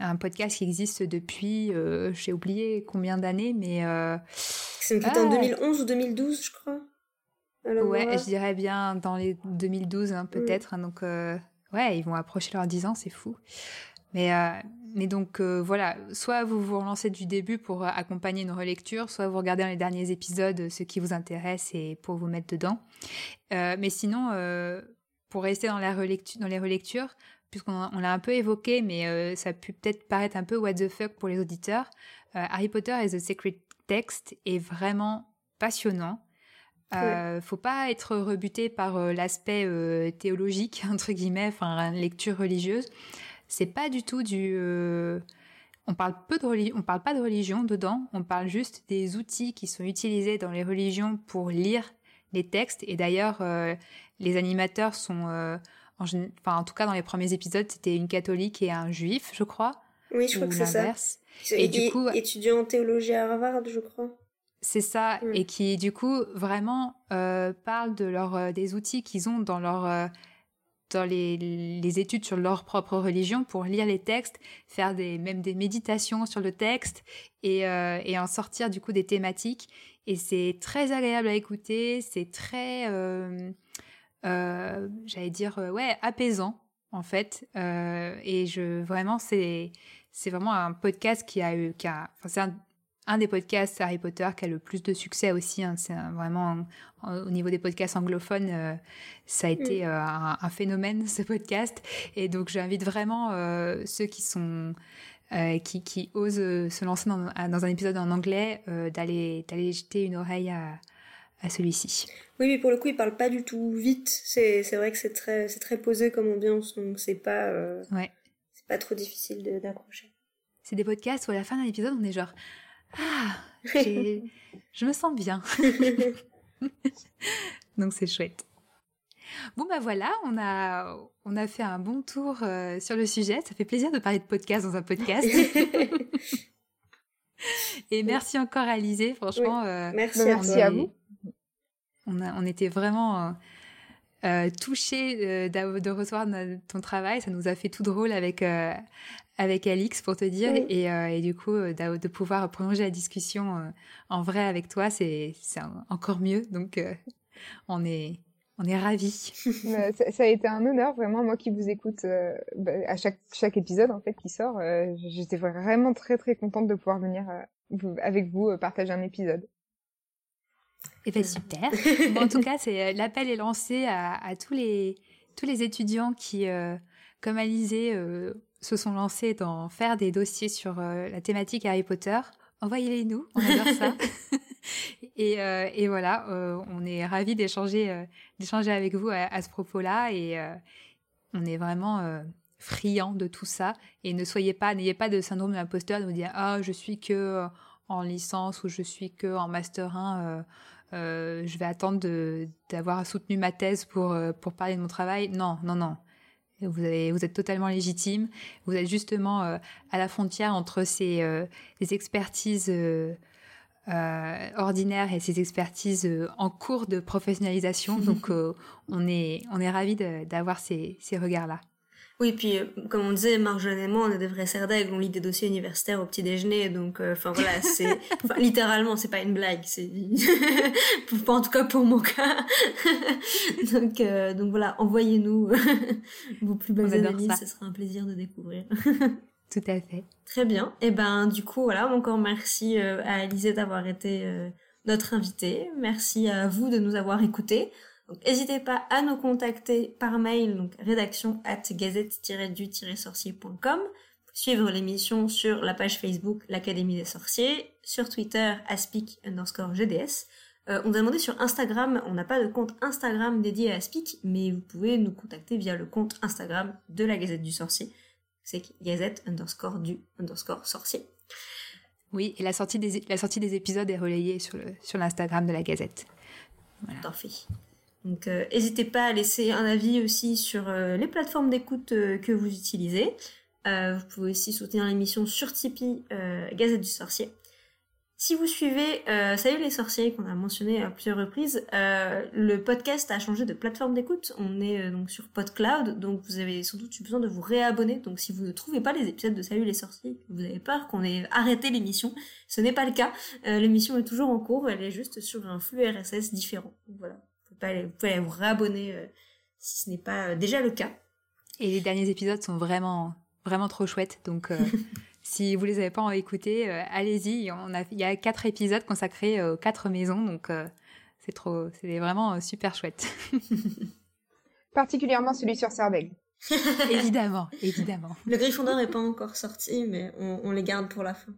un, podcast qui existe depuis j'ai oublié combien d'années mais c'est en 2011 ou 2012 je crois ouais je dirais bien dans les 2012 hein, peut-être hein, donc ouais ils vont approcher leurs 10 ans c'est fou mais mais donc euh, voilà, soit vous vous relancez du début pour euh, accompagner une relecture, soit vous regardez dans les derniers épisodes ce qui vous intéresse et pour vous mettre dedans. Euh, mais sinon, pour rester dans, la les relectures, puisqu'on l'a un peu évoqué, mais ça peut peut-être paraître un peu what the fuck pour les auditeurs, Harry Potter et The Secret Text est vraiment passionnant. Euh, Faut pas être rebuté par l'aspect théologique entre guillemets, enfin lecture religieuse c'est pas du tout du euh, on parle peu de on parle pas de religion dedans, on parle juste des outils qui sont utilisés dans les religions pour lire les textes et d'ailleurs euh, les animateurs sont euh, en, enfin, en tout cas, dans les premiers épisodes, c'était une catholique et un juif, je crois. Oui, je crois que c'est ça. Et, du coup, étudiant en théologie à Harvard, je crois. C'est ça, et qui du coup vraiment euh, parlent de leur, euh, des outils qu'ils ont dans leur euh, dans les, les, études sur leur propre religion pour lire les textes, faire des, même des méditations sur le texte et, et en sortir du coup des thématiques. Et c'est très agréable à écouter, c'est très, j'allais dire, ouais, apaisant en fait. et je vraiment, c'est c'est vraiment un podcast qui a eu, qui a, enfin, c'est un, un des podcasts Harry Potter qui a le plus de succès aussi. Hein. C'est vraiment au niveau des podcasts anglophones, euh, ça a été mm. euh, un, phénomène ce podcast. Et donc j'invite vraiment euh, ceux qui sont qui, qui, osent se lancer dans, dans un épisode en anglais d'aller d'aller jeter une oreille à, à celui-ci. Oui, mais pour le coup, il parle pas du tout vite. C'est vrai que c'est très c'est très posé comme ambiance, donc c'est pas ouais. c'est pas trop difficile d'accrocher. C'est des podcasts où à la fin d'un épisode, on est genre ah, je me sens bien. Donc c'est chouette. Bon bah voilà, on a on a fait un bon tour euh, sur le sujet. Ça fait plaisir de parler de podcast dans un podcast. Et merci encore Alizé, franchement. Euh, merci, à, vous. On a on était vraiment euh, euh touchés de, recevoir ton travail. Ça nous a fait tout drôle avec avec Alix pour te dire et, euh, et, du coup euh, de pouvoir prolonger la discussion euh, en vrai avec toi c'est encore mieux donc on est on est ravis. ça, a été un honneur vraiment moi qui vous écoute bah, à chaque chaque épisode en fait qui sort j'étais vraiment très très contente de pouvoir venir avec vous partager un épisode. Et eh ben super. en tout cas, c'est l'appel est lancé à, à, tous les tous les étudiants qui, comme Alizé, se sont lancés dans faire des dossiers sur euh, la thématique Harry Potter. Envoyez-les nous, on adore ça. et, euh, et, voilà, euh, on est ravis d'échanger d'échanger avec vous à, ce propos-là et on est vraiment friands de tout ça. Et ne soyez pas, n'ayez pas de syndrome de l'imposteur de vous dire ah je suis que en licence ou je suis que en master 1. Je vais attendre d'avoir soutenu ma thèse pour pour parler de mon travail. Non, non, non. Vous, avez, vous êtes totalement légitime. Vous êtes justement euh, à la frontière entre ces euh, expertises euh, ordinaires et ces expertises en cours de professionnalisation. Donc, on est on est ravis d'avoir ces, ces regards-là. Oui, puis euh, comme on disait, Marjolaine et moi, on est des vrais serdègles, on lit des dossiers universitaires au petit déjeuner, donc euh, enfin voilà, c'est littéralement, c'est pas une blague, c'est pas en tout cas pour mon cas. donc euh, donc voilà, envoyez-nous vos plus belles analyses, ce sera un plaisir de découvrir. tout à fait. Très bien. Et eh ben du coup voilà, encore merci à Alizé d'avoir été notre invitée. Merci à vous de nous avoir écoutés. N'hésitez pas à nous contacter par mail, donc rédaction at gazette-du-sorcier.com, suivre l'émission sur la page Facebook l'Académie des sorciers, sur Twitter aspic underscore gds. Euh, on a demandé sur Instagram, on n'a pas de compte Instagram dédié à Aspic, mais vous pouvez nous contacter via le compte Instagram de la Gazette du Sorcier. C'est gazette underscore du underscore sorcier. Oui, et la sortie des, la sortie des épisodes est relayée sur l'Instagram de la Gazette. Voilà. Parfait. Donc euh, n'hésitez pas à laisser un avis aussi sur euh, les plateformes d'écoute euh, que vous utilisez. vous pouvez aussi soutenir l'émission sur Tipeee Gazette du Sorcier. Si vous suivez Salut les sorciers qu'on a mentionné à plusieurs reprises, le podcast a changé de plateforme d'écoute. On est donc sur PodCloud, donc vous avez sans doute besoin de vous réabonner. Donc si vous ne trouvez pas les épisodes de Salut les sorciers, vous avez peur qu'on ait arrêté l'émission, ce n'est pas le cas. l'émission est toujours en cours, elle est juste sur un flux RSS différent. voilà vous pouvez vous réabonner euh, si ce n'est pas euh, déjà le cas. Et les derniers épisodes sont vraiment, vraiment trop chouettes. Donc, euh, si vous les avez pas écoutés, allez-y. Il y a quatre épisodes consacrés aux quatre maisons. Donc, c'est trop, c'est vraiment super chouette. Particulièrement celui sur Sardaigne. évidemment, évidemment. Le Gryffondor n'est pas encore sorti, mais on, on les garde pour la fin.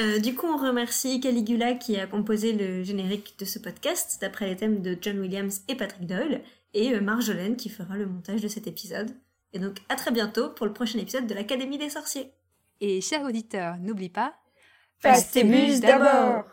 Euh, du coup, on remercie Caligula qui a composé le générique de ce podcast d'après les thèmes de John Williams et Patrick Doyle, et euh, Marjolaine qui fera le montage de cet épisode. Et donc, à très bientôt pour le prochain épisode de l'Académie des sorciers. Et chers auditeurs, n'oublie pas, passe tes d'abord